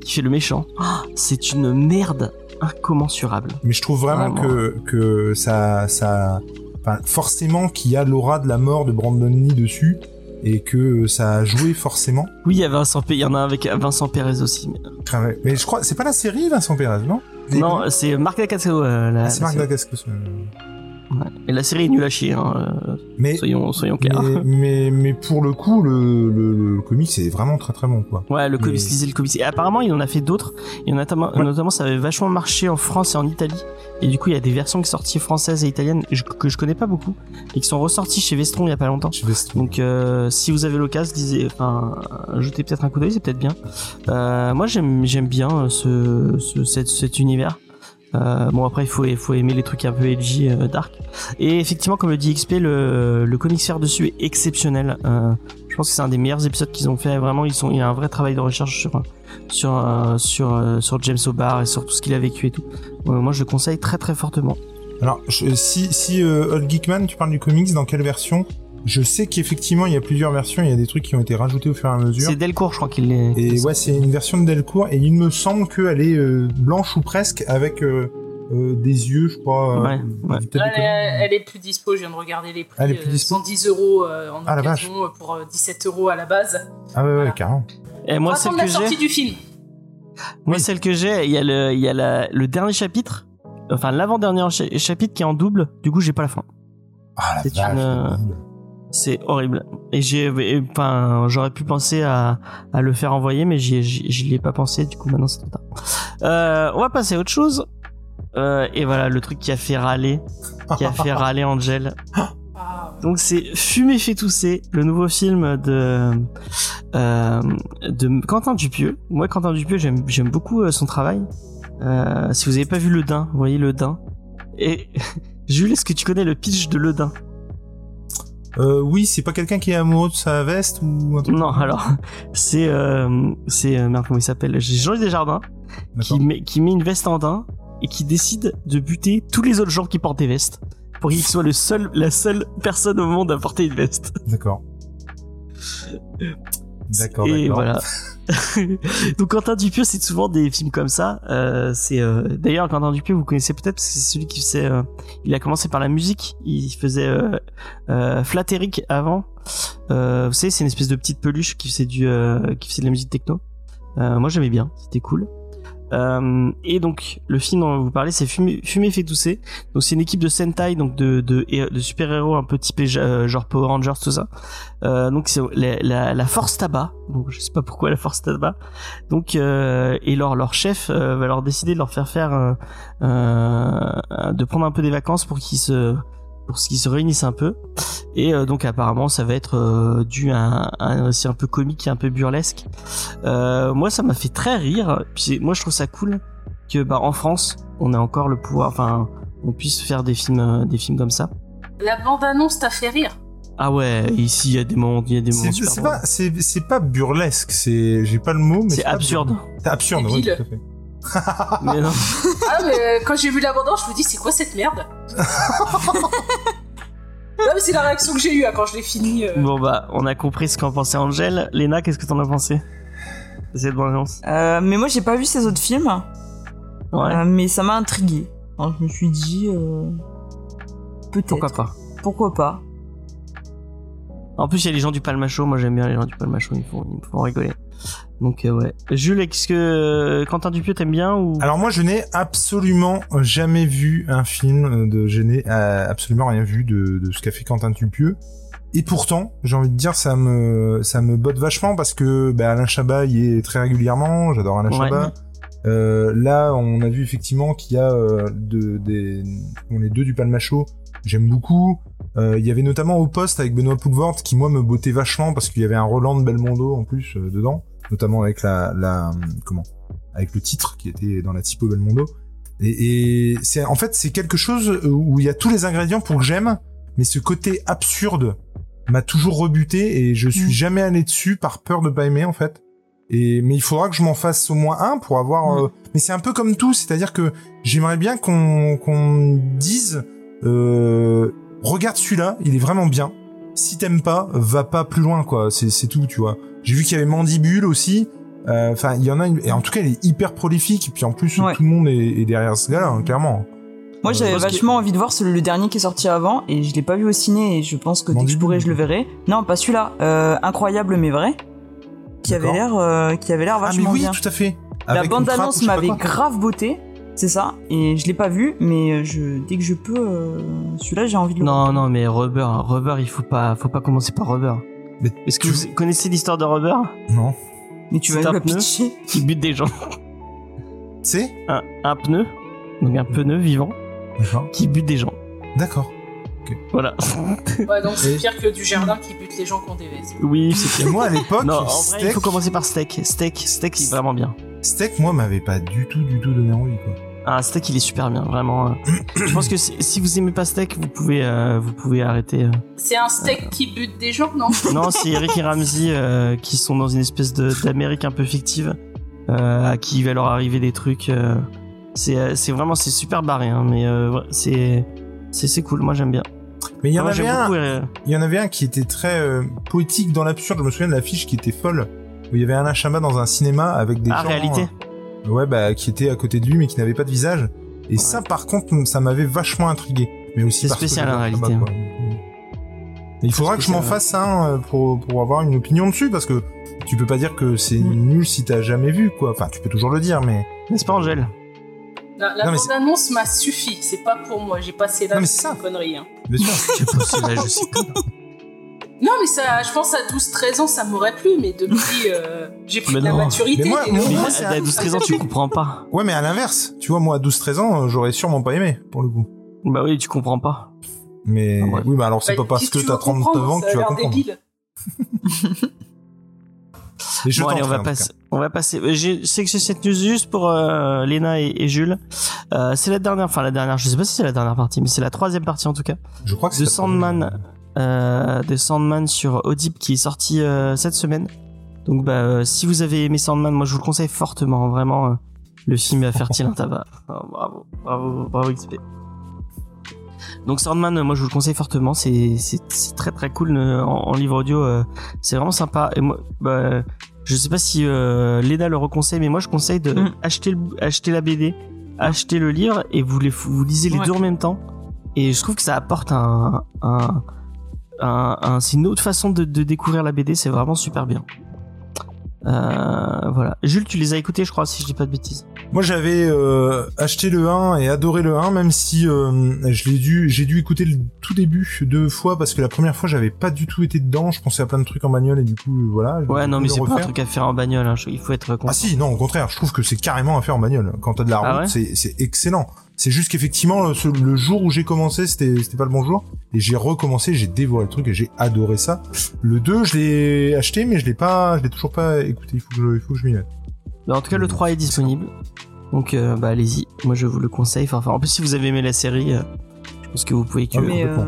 qui fait le méchant. Ah, c'est une merde incommensurable. Mais je trouve vraiment, Vraiment. que que ça ça enfin, forcément qu'il y a l'aura de la mort de Brandon Lee dessus et que ça a joué forcément. Oui, il y a Vincent P- il y en a un avec Vincent Pérez aussi. Mais... Enfin, ouais. Mais je crois c'est pas la série Vincent Pérez, non? Non, c'est Marc Dacascos. euh, la, Ah, c'est Marc. Dacascos. euh. Ouais. Et la série est nulle à chier. Hein. euh, Mais Soyons soyons clairs. mais, mais mais pour le coup le le, le comic c'est vraiment très très bon quoi. Ouais, le comics, Mais- lisez le comics. Et apparemment, il en a fait d'autres. Et notamment, Ouais. notamment, ça avait vachement marché en France et en Italie. Et du coup, il y a des versions qui sont sorties françaises et italiennes que je connais pas beaucoup et qui sont ressorties chez Vestron il y a pas longtemps. Donc, euh, si vous avez l'occasion, lisez, enfin, jetez peut-être un coup d'œil, c'est peut-être bien. Euh, moi, j'aime, bien euh, ce, ce cet, cet univers. Euh, bon après il faut il faut aimer les trucs un peu edgy euh, dark. Et effectivement comme le dit XP le le comics faire dessus est exceptionnel. Euh, je pense que c'est un des meilleurs épisodes qu'ils ont fait. Vraiment ils sont il y a un vrai travail de recherche sur sur sur sur James O'Barr et sur tout ce qu'il a vécu et tout. Moi je le conseille très très fortement. Alors si si Old Geekman tu parles du comics dans quelle version? Je sais qu'effectivement il y a plusieurs versions, il y a des trucs qui ont été rajoutés au fur et à mesure. c'est Delcourt je crois qu'il est Et ouais, c'est une version de Delcourt et il me semble qu'elle est euh, blanche ou presque avec euh, euh, des yeux, je crois. euh, Ouais, ouais. Elle, est- elle est plus dispo, je viens de regarder les prix. Elle est plus dispo 110 euros euh, en Ah, la occasion pour euh, 17 euros à la base. Ah ouais, ouais, Voilà. carrément. et moi que la sortie j'ai du film. moi celle que j'ai il y a le il y a la- le dernier chapitre enfin l'avant dernier chapitre qui est en double du coup j'ai pas la fin Ah la C'est vache, une, euh. C'est horrible. Et j'ai, enfin, j'aurais pu penser à, à le faire envoyer, mais j'y, ai- j'y, j'y ai pas pensé. Du coup, maintenant c'est trop tard. Euh, on va passer à autre chose. Euh, et voilà, le truc qui a fait râler, qui a fait râler Angel. Donc c'est Fumer fait tousser, le nouveau film de euh, de Quentin Dupieux. Moi, Quentin Dupieux, j'aime j'aime beaucoup son travail. Si vous avez pas vu Le Dain, vous voyez Le Dain. Et Jules, est-ce que tu connais le pitch de Le Dain Euh, oui, c'est pas quelqu'un qui est amoureux de sa veste ou un truc Non, alors c'est euh, c'est euh, merde comment il s'appelle? Jean Desjardins qui met qui met une veste en daim et qui décide de buter tous les autres gens qui portent des vestes pour qu'il soit le seul la seule personne au monde à porter une veste. D'accord. D'accord, Et voilà. Donc Quentin Dupieux, c'est souvent des films comme ça. Euh, c'est euh, d'ailleurs Quentin Dupieux, vous connaissez peut-être parce que c'est celui qui faisait. euh, il a commencé par la musique. Il faisait euh, Flatteric avant. Vous savez, c'est une espèce de petite peluche qui faisait du, qui faisait de la musique techno. Moi, j'aimais bien. C'était cool. Euh, et donc le film dont vous parlez, c'est Fumer, Fumer fait tousser. Donc c'est une équipe de Sentai, donc de de, de super héros un peu typés euh, genre Power Rangers tout ça. Euh, donc c'est la, la, la force tabac. Donc je sais pas pourquoi la force tabac. Donc euh, et leur leur chef va leur décider de leur faire faire de prendre un peu des vacances pour qu'ils se pour qu'ils se réunissent un peu. Et euh, donc apparemment ça va être euh, dû à un, à un récit un peu comique et un peu burlesque. Euh, moi ça m'a fait très rire. Puis moi je trouve ça cool que bah en France on a encore le pouvoir, enfin on puisse faire des films euh, des films comme ça. La bande-annonce t'a fait rire. Ah ouais, ici il y a des moments, il y a des moments C'est pas, c'est, c'est pas burlesque, c'est, j'ai pas le mot, mais C'est absurde. C'est absurde, oui, tout à fait. Mais non. Ah, mais euh, quand j'ai vu la bande-annonce, je me dis, c'est quoi cette merde Non, mais c'est la réaction que j'ai eue hein, quand je l'ai fini. euh. Bon bah, on a compris ce qu'en pensait Angel. Léna, qu'est-ce que t'en as pensé de cette bande-annonce Euh, mais moi, j'ai pas vu ces autres films, Ouais. euh, mais ça m'a intrigué. Je me suis dit, euh, peut-être. Pourquoi pas? Pourquoi pas? En plus, il y a les gens du Palmacho. Moi, j'aime bien les gens du Palmacho. Ils me font, ils me font rigoler. Donc euh, ouais. Jules, est-ce que euh, Quentin Dupieux t'aime bien ou? Alors moi, je n'ai absolument jamais vu un film de, je n'ai euh, absolument rien vu de, de ce qu'a fait Quentin Dupieux. Et pourtant, j'ai envie de dire, ça me, ça me botte vachement parce que bah, Alain Chabat y est très régulièrement. J'adore Alain Ouais. Chabat. Euh, là, on a vu effectivement qu'il y a euh, de, des, bon, les deux du Palmacho. J'aime beaucoup. Euh, Il y avait notamment au poste avec Benoît Poulvord qui moi me bottait vachement parce qu'il y avait un Roland de Belmondo en plus euh, dedans, notamment avec la, la comment, avec le titre qui était dans la typo Belmondo. Et, et c'est en fait c'est quelque chose où il y a tous les ingrédients pour que j'aime, mais ce côté absurde m'a toujours rebuté et je suis Mm. jamais allé dessus par peur de pas aimer en fait. Et mais il faudra que je m'en fasse au moins un pour avoir. Mm. euh, mais c'est un peu comme tout, c'est-à-dire que j'aimerais bien qu'on qu'on dise euh, regarde celui-là, il est vraiment bien. Si t'aimes pas, va pas plus loin quoi. C'est c'est tout, tu vois. J'ai vu qu'il y avait Mandibule aussi. Euh, Enfin, il y en a une. Et en tout cas, il est hyper prolifique. Et puis en plus, Ouais. tout le monde est, est derrière ce gars-là, hein, clairement. Moi, Euh, j'avais que- vachement envie de voir le dernier qui est sorti avant et je l'ai pas vu au ciné et je pense que dès que je pourrai, je le verrai. Non, pas celui-là. Euh, incroyable mais vrai. Qui avait l'air, euh, qui avait l'air Ah mais vachement oui, bien. tout à fait. La Avec une bande trappe ou annonce je sais pas m'avait grave beauté, c'est ça. Et je l'ai pas vu, mais je dès que je peux, euh, celui-là, j'ai envie de le Non, voir. non, mais Rubber, hein. Rubber, il faut pas, faut pas commencer par Rubber. Mais Est-ce que tu- vous connaissez l'histoire de Rubber Non. Mais tu c'est vas un pneu. pitcher. qui bute des gens C'est un, un pneu, donc un pneu vivant D'accord. qui bute des gens. D'accord. Voilà. Ouais, donc c'est Et- pire que du jardin qui bute les gens qui ont des vestes. oui, c'est Et moi à l'époque, Non, en vrai, steak, il faut commencer par steak. Steak, steak, c'est vraiment bien. steak, moi m'avait pas du tout, du tout donné envie quoi. Ah, steak, il est super bien, vraiment. euh. Je pense que si, vous aimez pas steak, vous pouvez, euh, vous pouvez arrêter. euh. C'est un steak qui bute des gens, non? Non, c'est Eric et Ramsey euh, qui sont dans une espèce d'Amérique un peu fictive, euh, à qui il va leur arriver des trucs. euh. c'est, c'est vraiment, c'est super barré, hein, mais euh, c'est, c'est, c'est cool. Moi, j'aime bien. Mais il y en avait un, beaucoup, euh, il y en avait un qui était très euh, poétique dans l'absurde. Je me souviens de l'affiche qui était folle. Où il y avait Alain Chabat dans un cinéma avec des Ah, gens, réalité. Ouais, bah, qui étaient à côté de lui mais qui n'avaient pas de visage. Et ça, par contre, ça m'avait vachement intrigué. Mais aussi C'est parce spécial, en réalité. Et il faudra que je m'en spécial, fasse un euh, pour, pour avoir une opinion dessus parce que tu peux pas dire que c'est Mm. nul si t'as jamais vu quoi. Enfin, tu peux toujours le dire, mais N'est-ce pas, Angèle? La, bande-annonce m'a suffi. C'est pas pour moi. J'ai passé là c'est une connerie. Hein. Bien sûr. C'est possible, là, je sais pas. Non, mais ça, je pense à 12-13 ans, ça m'aurait plu, mais depuis, euh, j'ai pris Mais de la maturité. Mais moi- Mais moi, à c'est à 12-13 ans, tu comprends pas. Ouais, mais à l'inverse, tu vois, moi à 12-13 ans, euh, j'aurais sûrement pas aimé, pour le coup. Bah oui, tu comprends pas. Mais Ah ouais. oui, bah alors c'est bah, pas parce que t'as veux 39 comprendre ans que tu vas comprendre. débile. Bon, allez, on va passer. On va passer. euh, Je sais que j'ai cette news juste pour euh, Léna et, et Jules. Euh, c'est la dernière, enfin la dernière. Je sais pas si c'est la dernière partie, mais c'est la troisième partie en tout cas. Je crois que The c'est la Sandman. Euh, de Sandman sur Audible qui est sorti euh, cette semaine. Donc bah euh, si vous avez aimé Sandman, moi je vous le conseille fortement. Vraiment, euh, le film va faire tirer un tabac. Oh, bravo, bravo, bravo XP. Donc Sandman, moi je vous le conseille fortement. C'est c'est c'est très très cool en, en livre audio. euh, c'est vraiment sympa. Et moi, bah, je sais pas si euh, Lena le reconseille, mais moi je conseille de Mm. acheter le, acheter la BD, acheter le livre et vous les vous lisez les Ouais. deux en même temps. Et je trouve que ça apporte un, un, un, un- c'est une autre façon de, de découvrir la BD. C'est vraiment super bien. Euh, voilà. Jules, tu les as écoutés, je crois, si je dis pas de bêtises. Moi j'avais euh, acheté le 1 et adoré le 1 même si euh, je l'ai dû j'ai dû écouter le tout début deux fois parce que la première fois j'avais pas du tout été dedans, je pensais à plein de trucs en bagnole et du coup euh, voilà. Ouais, non, mais c'est pas un truc à faire en bagnole. Hein. Il faut être content. Ah si, non, au contraire, je trouve que c'est carrément à faire en bagnole. Quand t'as de la route, Ah ouais c'est c'est excellent. C'est juste qu'effectivement, le, jour où j'ai commencé, c'était c'était pas le bon jour. Et j'ai recommencé, j'ai dévoré le truc et j'ai adoré ça. Le 2, je l'ai acheté, mais je l'ai pas, je l'ai toujours pas écouté. Il faut que je, il faut que je m'y mette. Mais en tout cas, le 3 est disponible. Donc, euh, bah, allez-y. Moi, je vous le conseille. Enfin, en plus, si vous avez aimé la série, euh, je pense que vous pouvez que. Ah, Mais euh,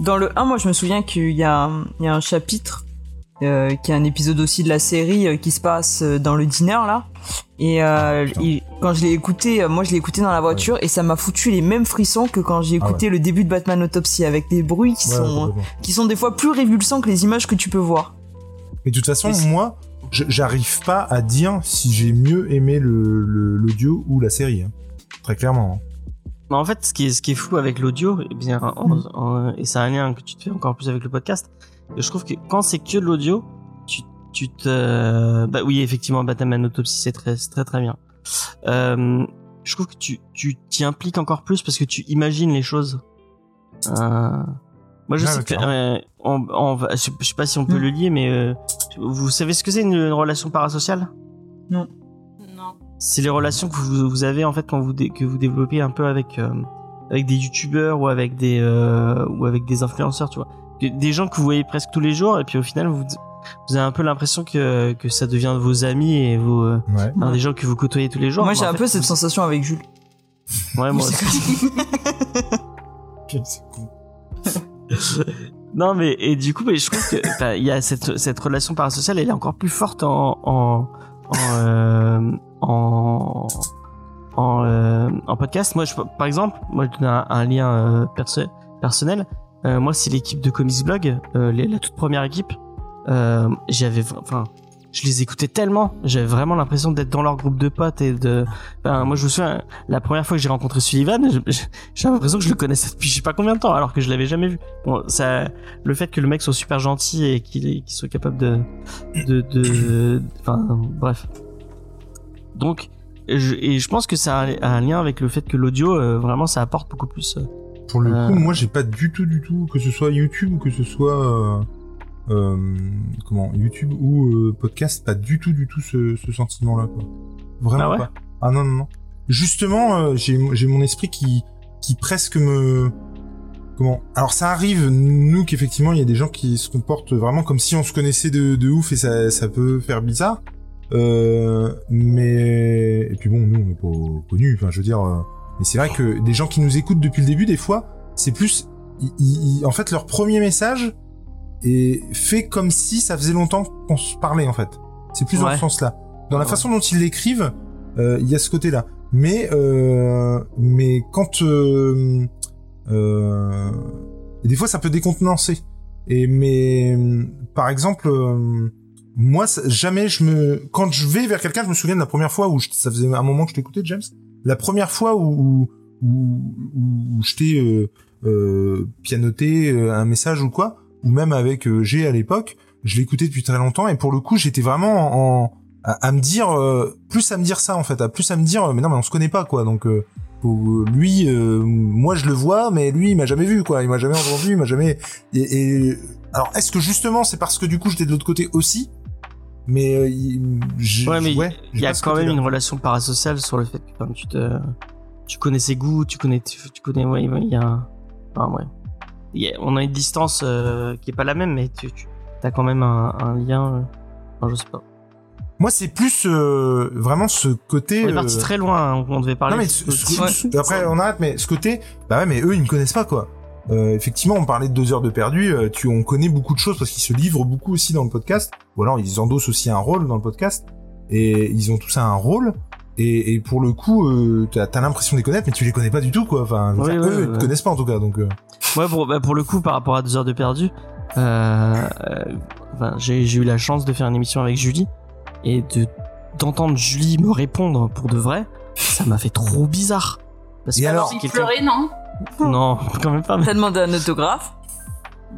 dans le 1, moi je me souviens qu'il y a un chapitre euh, qui est un épisode aussi de la série euh, qui se passe euh, dans le dîner là. Et, euh, et quand je l'ai écouté, euh, moi je l'ai écouté dans la voiture et ça m'a foutu les mêmes frissons que quand j'ai Ah écouté le début de Batman Autopsy avec des bruits qui Ouais, sont qui sont des fois plus révulsants que les images que tu peux voir. Mais de toute façon, moi, j'arrive pas à dire si j'ai mieux aimé le le- l'audio ou la série. hein. Très clairement. hein. Mais en fait, ce qui est, ce qui est fou avec l'audio, eh bien, en- Mm. et c'est un lien que tu te fais encore plus avec le podcast, je trouve que quand c'est que de l'audio, tu, tu te, bah oui, effectivement, Batman Autopsy, c'est très, très très bien. Euh, je trouve que tu, tu t'y impliques encore plus parce que tu imagines les choses. Euh, moi, je sais que, euh, on, on va, je, je sais pas si on peut Mm. le lier, mais euh, vous savez ce que c'est une, une relation parasociale? Non. c'est les relations que vous, vous avez en fait quand vous dé- que vous développez un peu avec euh, avec des youtubeurs ou avec des euh, ou avec des influenceurs tu vois des gens que vous voyez presque tous les jours et puis au final vous vous avez un peu l'impression que que ça devient vos amis et vos euh, Ouais. enfin, des gens que vous côtoyez tous les jours moi j'ai un fait, peu cette vous- sensation avec Jules. ouais moi aussi. non mais et du coup mais je trouve que enfin, il y a cette cette relation parasociale elle est encore plus forte en en en euh, en, en, euh, en podcast moi je par exemple moi je donne un, un lien euh, perso- personnel Euh, moi c'est l'équipe de Comics Blog euh, la toute première équipe euh, j'avais enfin je les écoutais tellement j'avais vraiment l'impression d'être dans leur groupe de potes et de enfin, moi je me souviens la première fois que j'ai rencontré Sullivan j'ai l'impression que je le connaissais depuis je sais pas combien de temps alors que je l'avais jamais vu bon ça le fait que le mec soit super gentil et qu'il qu'il soit capable de de de enfin bref donc je, et je pense que ça a un, un lien avec le fait que l'audio euh, vraiment ça apporte beaucoup plus euh. Pour le coup, moi, j'ai pas du tout, du tout, que ce soit YouTube ou que ce soit euh, euh, comment YouTube ou euh, podcast, pas du tout, du tout ce, ce sentiment-là. Vraiment Ah ouais pas. Ah non, non, non. Justement, euh, j'ai j'ai mon esprit qui qui presque me comment Alors ça arrive, nous qu'effectivement il y a des gens qui se comportent vraiment comme si on se connaissait de, de ouf et ça ça peut faire bizarre. Euh, mais et puis bon, nous on est pas connus. Enfin, je veux dire. Mais c'est vrai que des gens qui nous écoutent depuis le début, des fois, c'est plus, ils- ils- en fait, leur premier message est fait comme si ça faisait longtemps qu'on se parlait, en fait. C'est plus dans Ouais. ce sens-là. Dans la Ouais. façon dont ils l'écrivent, euh, il y a ce côté-là. Mais, euh, mais quand, euh, euh, et des fois, ça peut décontenancer. Et mais, par exemple, euh, moi, jamais je me, quand je vais vers quelqu'un, je me souviens de la première fois où je- ça faisait un moment que je t'écoutais, James. La première fois où où, où, où je euh, euh, pianoté euh, un message ou quoi, ou même avec euh, G à l'époque, je l'écoutais depuis très longtemps et pour le coup, j'étais vraiment en, à, me dire, euh, plus à me dire ça en fait, à plus à me dire, mais non, mais on se connaît pas quoi, donc lui, euh, moi je le vois, mais lui il m'a jamais vu quoi, il m'a jamais entendu, il m'a jamais. Et, et- alors est-ce que justement c'est parce que du coup j'étais de l'autre côté aussi, mais euh, il- Ouais, mais il y a quand même une relation parasociale sur le fait que comme tu te, tu connais ses goûts, tu connais, tu, tu connais, ouais, il y a, enfin, ouais. Il y a- on a une distance euh, qui est pas la même, mais tu, tu as quand même un, un lien. euh, enfin, je sais pas. Moi c'est plus euh, vraiment ce côté. On est euh, parti très loin. hein, on devait parler. Non mais ce- ce- Ouais. ce- après on arrête, mais ce côté, bah ouais, mais eux ils me connaissent pas quoi. Euh, effectivement, on parlait de deux heures de perdu. euh, tu, on connaît beaucoup de choses parce qu'ils se livrent beaucoup aussi dans le podcast, ou alors ils endossent aussi un rôle dans le podcast, et ils ont tous un rôle. Et, et pour le coup, euh, t'as as, l'impression de les connaître, mais tu les connais pas du tout quoi. Enfin, Oui, dire, oui, eux oui, ils te connaissent pas en tout cas, donc. euh, Ouais, pour, bah, pour le coup, par rapport à deux heures de perdu, euh, euh, enfin, j'ai j'ai eu la chance de faire une émission avec Julie et de d'entendre Julie me répondre pour de vrai, ça m'a fait trop bizarre. Parce Et que alors pleurait, non? Non, quand même pas. mais- T'as demandé un autographe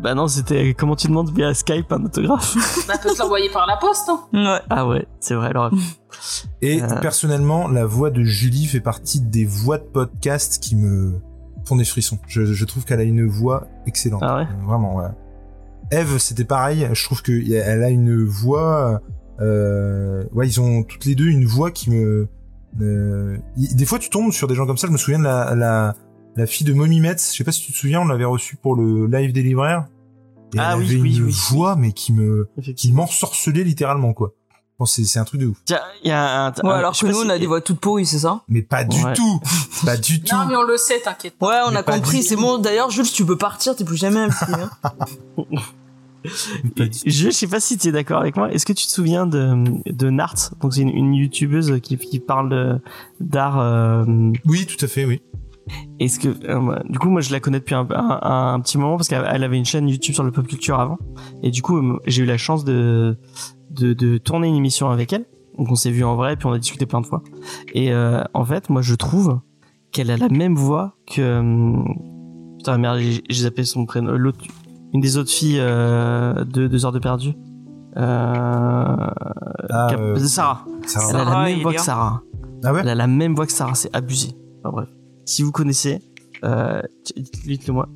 Bah non, c'était comment tu demandes via Skype un autographe Bah, peut te l'envoyer par la poste. Hein. Ouais. Ah ouais, c'est vrai. Alors, Et Euh. personnellement, la voix de Julie fait partie des voix de podcast qui me font des frissons. Je, je trouve qu'elle a une voix excellente. Ah ouais Vraiment, ouais. Eve, c'était pareil. Je trouve qu'elle a une voix. Euh, ouais, ils ont toutes les deux une voix qui me. euh, des fois, tu tombes sur des gens comme ça. Je me souviens de la, la, la fille de Mommy Metz. Je sais pas si tu te souviens, on l'avait reçue pour le live des libraires. Et Ah elle oui, avait oui, une oui. voix, mais qui me, qui m'ensorcelait littéralement, quoi. Bon, c'est, c'est un truc de ouf. Tiens, il y a un. Ouais, un- alors que nous, si- on a des voix toutes pourries, c'est ça? Mais pas du Ouais. tout. Pas du tout. Non, mais on le sait, t'inquiète. pas. Ouais, on Mais a compris, c'est tout. bon. D'ailleurs, Jules, tu peux partir, t'es plus jamais invité. Hein. Je, je sais pas si tu es d'accord avec moi. Est-ce que tu te souviens de, de Nart Donc c'est une, une youtubeuse qui, qui parle de- d'art. euh, Oui, tout à fait, oui. Est-ce que euh, du coup moi je la connais depuis un, un- un petit moment parce qu'elle elle avait une chaîne YouTube sur le pop culture avant. Et du coup euh, j'ai eu la chance de, de de tourner une émission avec elle. Donc on s'est vu en vrai puis on a discuté plein de fois. Et euh, en fait moi je trouve qu'elle a la même voix que euh, putain merde j'ai j'ai zappé son prénom. L'autre une des autres filles euh, de deux heures de perdu. Euh, Ah, Cap- euh, Sarah. Ça elle a la Sarah même voix que. Sarah. Ah ouais elle a la même voix que Sarah, c'est abusé. Enfin bref. Si vous connaissez, euh, dites-le moi.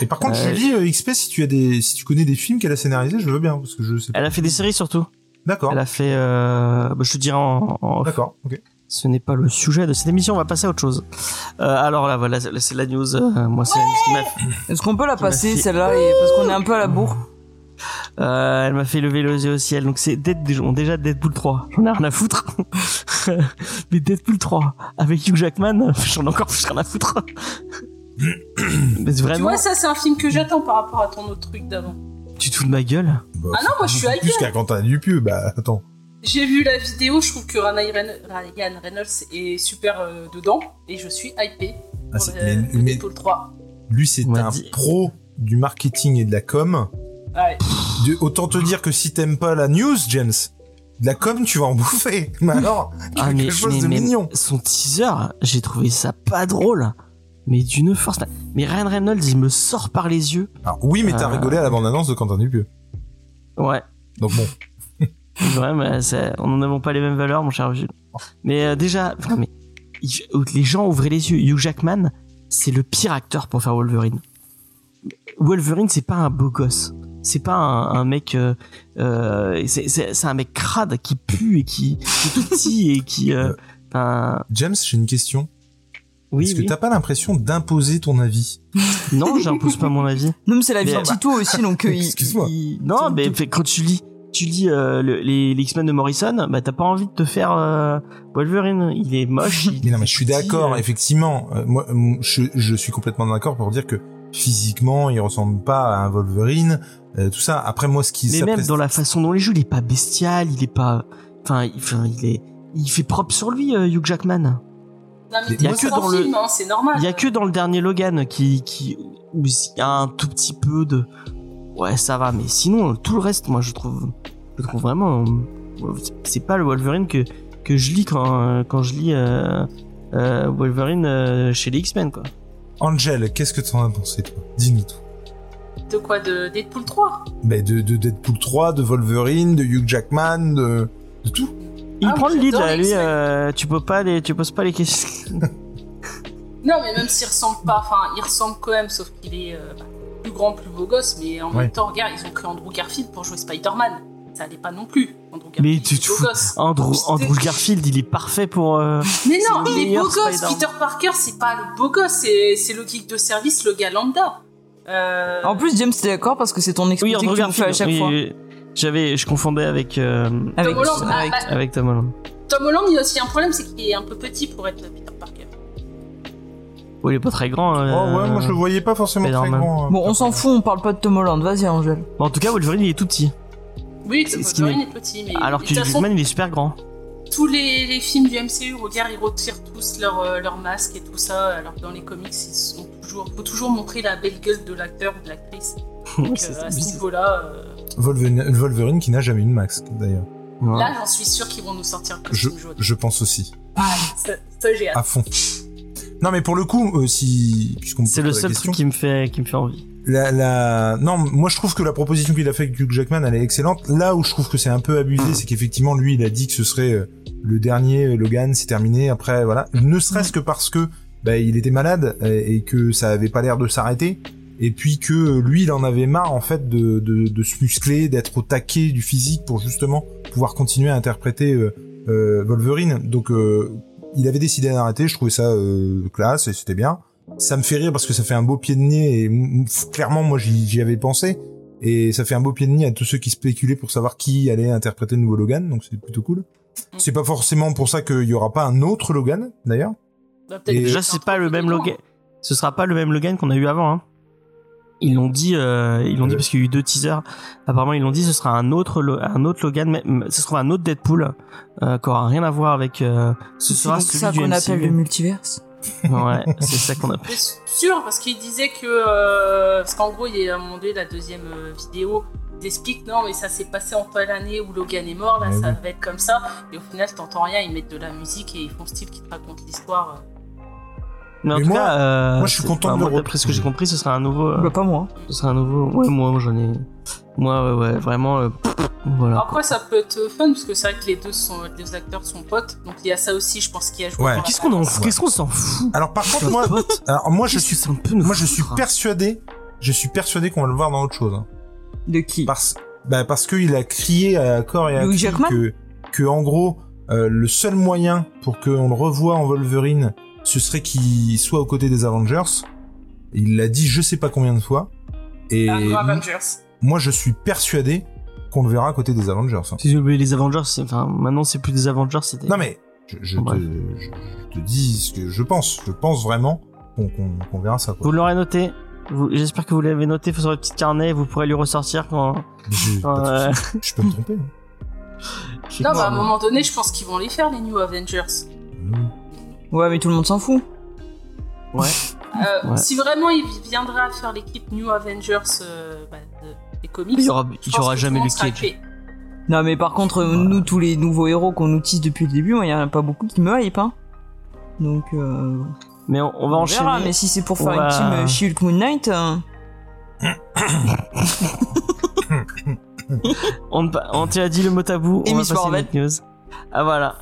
Et par contre, Euh, Julie euh, XP, si tu as des, si tu connais des films qu'elle a scénarisés, je veux bien, parce que je sais pas. Elle a fait des séries surtout. D'accord. Elle a fait, euh, bah, je te dirai en. D'accord. Ok. Ce n'est pas le sujet de cette émission, on va passer à autre chose. Euh, alors là, voilà, c'est la news. euh, moi, c'est ce qui m'a Est-ce qu'on peut la passer, celle-là, parce qu'on est un peu à la bourre Euh, elle m'a fait lever les yeux au ciel. Donc c'est déjà Deadpool 3. J'en ai rien à foutre. Mais Deadpool 3 avec Hugh Jackman, j'en ai encore plus rien à foutre. Mais Tu vraiment, vois, ça, c'est un film que j'attends par rapport à ton autre truc d'avant. tu te fous de ma gueule? Bah, Ah non, moi, je suis beaucoup Plus qu'à Quentin Dupieux, bah, attends. J'ai vu la vidéo, je trouve que Ryan Reynolds, est super euh, dedans, et je suis hypée Ah, pour mais, mais Deadpool 3. lui, c'est un dit- pro du marketing et de la com. Ouais. De- autant te dire que si t'aimes pas la news, James, de la com, tu vas en bouffer. Mais alors, Ah quelque mais, chose mais- de mais mignon. son teaser, j'ai trouvé ça pas drôle. Mais d'une force. Mais Ryan Reynolds, il me sort par les yeux. Alors, oui, mais t'as Euh. rigolé à la bande-annonce de Quentin Dupieux. Ouais. Donc bon. Ouais, mais on n'en avons pas les mêmes valeurs, mon cher Jules. Mais euh, déjà, enfin, mais les gens ouvraient les yeux. Hugh Jackman, c'est le pire acteur pour faire Wolverine. Wolverine, c'est pas un beau gosse. C'est pas un, un mec. euh, euh, c'est- c'est c'est un mec crade qui pue et qui, qui est tout petit et qui. euh, enfin, James, j'ai une question. oui, Est-ce oui. que t'as pas l'impression d'imposer ton avis? Non, j'impose pas mon avis. Non, mais c'est la vie de Tito aussi, donc euh, il- Excuse-moi. il- Non, mais fait, quand tu lis, tu lis euh, le- les, les X-Men de Morrison, bah t'as pas envie de te faire euh, Wolverine. Il est moche. il Mais non, mais je suis d'accord, euh, effectivement. Euh, moi, je, je suis complètement d'accord pour dire que physiquement, il ressemble pas à un Wolverine, euh, tout ça. Après, moi, ce qui Mais même dans la façon dont il joue, il est pas bestial, il est pas. Enfin, il, enfin, il est. Il fait propre sur lui, euh, Hugh Jackman. Non, mais il y a que dans le- film, hein, c'est normal. Il y a que dans le dernier Logan qui, qui, où il y a un tout petit peu de. Ouais, ça va, mais sinon, tout le reste, moi, je trouve, je trouve vraiment. euh, C'est pas le Wolverine que, que je lis quand, quand je lis euh, euh, Wolverine euh, chez les X-Men, quoi. Angel, qu'est-ce que t'en as pensé, toi? Dis-nous tout. De quoi De Deadpool 3 Ben, de, de Deadpool 3, de Wolverine, de Hugh Jackman, de, de tout. Il Ah prend le lead, là, lui, euh, tu peux pas les, tu poses pas les questions. Non, mais même s'il ressemble pas, enfin, il ressemble quand même, sauf qu'il est euh, bah, plus grand, plus beau gosse, mais en Ouais. même temps, regarde, ils ont pris Andrew Garfield pour jouer Spider-Man. Ça allait pas non plus. Andrew Mais Garfield, tu il est beau fous. gosse. Andrew, Andrew Garfield, il est parfait pour. euh, Mais non, il est beau gosse. Peter Parker, c'est pas le beau gosse, c'est c'est le geek de service, le gars lambda. Euh, En plus, James, t'es d'accord parce que c'est ton exposé Oui, que tu fais à chaque oui, fois. oui. J'avais, je confondais avec euh, Avec, Tom Holland, avec- ah, bah, avec Tom Holland. Tom Holland, il a aussi un problème, c'est qu'il est un peu petit pour être Peter Parker. Oui, il est pas très grand. Oh euh, ouais, moi je le voyais pas forcément très Spider-Man. grand. euh, Bon, on s'en fout, on parle pas de Tom Holland. Vas-y, Angèle. bon, en tout cas, Wolverine, il est tout petit. Oui, Wolverine n'est- est petit, mais Alors que Jackman, il est super grand. Tous les, les films du MCU, regarde, ils retirent tous leur, euh, leur masque et tout ça, alors que dans les comics, ils sont toujours, faut toujours montrer la belle gueule de l'acteur ou de l'actrice. Donc C'est- euh, à ce niveau-là, euh, Wolverine, Wolverine qui n'a jamais eu de max d'ailleurs. Ouais. là, j'en suis sûr qu'ils vont nous sortir le Je, costume jaune. je pense aussi. Ah, ça, ça, j'ai hâte. À fond. Non mais pour le coup, euh, si C'est le seul question, truc qui me fait, qui me fait envie. La, la... Non, moi je trouve que la proposition qu'il a faite avec Hugh Jackman, elle est excellente. Là où je trouve que c'est un peu abusé, c'est qu'effectivement lui, il a dit que ce serait euh, le dernier euh, Logan, c'est terminé. Après, voilà, ne serait-ce que parce que bah, il était malade euh, et que ça avait pas l'air de s'arrêter. Et puis que lui, il en avait marre en fait de, de, de se muscler, d'être au taquet du physique pour justement pouvoir continuer à interpréter euh, Wolverine. Donc euh, il avait décidé d'arrêter. Je trouvais ça classe et c'était bien ça me fait rire parce que ça fait un beau pied de nez et clairement moi j'y j'y avais pensé et ça fait un beau pied de nez à tous ceux qui spéculaient pour savoir qui allait interpréter le nouveau Logan donc c'est plutôt cool. C'est pas forcément pour ça qu'il y aura pas un autre Logan d'ailleurs. Bah, Et- Déjà, c'est pas le même. Logan. Ce sera pas le même Logan qu'on a eu avant. Hein. Ils l'ont dit, euh, ils l'ont dit parce qu'il y a eu deux teasers. Apparemment, ils l'ont dit, ce sera un autre, Lo- un autre Logan, mais ce sera un autre Deadpool, euh, qui aura rien à voir avec. euh, ce sera donc celui ça du qu'on appelle le multiverse. Ouais, c'est ça qu'on appelle. C'est sûr, parce qu'il disait que. euh, parce qu'en gros, il y a un moment donné, la deuxième euh, vidéo, il explique non, mais ça s'est passé en telle année où Logan est mort, là, Ouais, ça oui. va être comme ça. Et au final, t'entends rien, ils mettent de la musique et ils font style qui te raconte l'histoire. euh. Mais en Mais tout moi- cas, euh, moi, je suis content de le D'après ce que j'ai compris, ce sera un nouveau. euh, Bah, pas moi. ce sera un nouveau. Ouais, moi, j'en ai. Moi, ouais, ouais, vraiment. euh, voilà. Après, ça peut être fun, parce que c'est vrai que les deux, sont, les deux acteurs sont potes. Donc il y a ça aussi, je pense, qui a joué. Ouais. Qu'est-ce qu'on en, qu'est-ce qu'on s'en fout? Alors par contre moi, alors moi je suis, moi je suis persuadé, je suis persuadé qu'on va le voir dans autre chose. hein. De qui? Parce, bah parce qu'il a crié à corps et à cri que, que en gros, euh, le seul moyen pour qu'on le revoie en Wolverine, ce serait qu'il soit aux côtés des Avengers. Il l'a dit je sais pas combien de fois. Et Ah, moi je suis persuadé qu'on le verra à côté des Avengers. hein. Si, mais les Avengers, c'est- enfin, maintenant c'est plus des Avengers, c'était. Non mais je, je, te, Bref. je, je te dis ce que je pense. Je pense vraiment qu'on verra ça. Quoi. Vous l'aurez noté. J'espère que vous l'avez noté sur votre petit carnet. Vous pourrez lui ressortir quand. Je, peux me tromper. hein. Non, bah, à un moment donné, je pense qu'ils vont les faire, les New Avengers. Ouais, mais tout le monde s'en fout. Ouais. Euh, Ouais. Si vraiment il viendra à faire l'équipe New Avengers euh, bah, de- des comics, Il y aura, il y jamais Luke Cage. Non, mais par contre, euh, nous, tous les nouveaux héros qu'on nous tease depuis le début, il y en a pas beaucoup qui me hype, hein. Donc, euh, Mais on, on va on enchaîner. verra. Mais si c'est pour faire va- une team She-Hulk Moon Knight, euh, On, on t'a dit le mot tabou. Et on va passer Marvel. news. Ah voilà.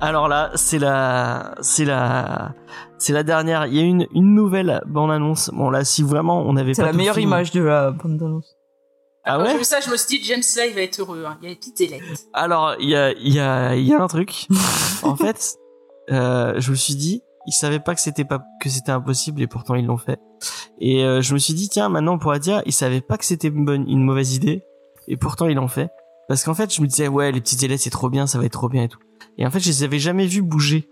Alors là, c'est la, c'est la, c'est la dernière. Il y a une, une nouvelle bande annonce. Bon là, si vraiment on avait c'est pas la tout le meilleure film- image de la bande annonce. Ah Quand j'ai ouais. vu ça, je me suis dit, James il va être heureux. hein. Il y a des petites ailettes. Alors il y a, il y a, il y a un truc. en fait, euh, je me suis dit, ils savaient pas que c'était pas, que c'était impossible et pourtant ils l'ont fait. Et euh, je me suis dit, tiens, maintenant on pourra dire, ils savaient pas que c'était une bonne, une mauvaise idée et pourtant ils l'ont fait. Parce qu'en fait, je me disais, ouais, les petites ailettes c'est trop bien, ça va être trop bien et tout. Et en fait, je les avais jamais vus bouger.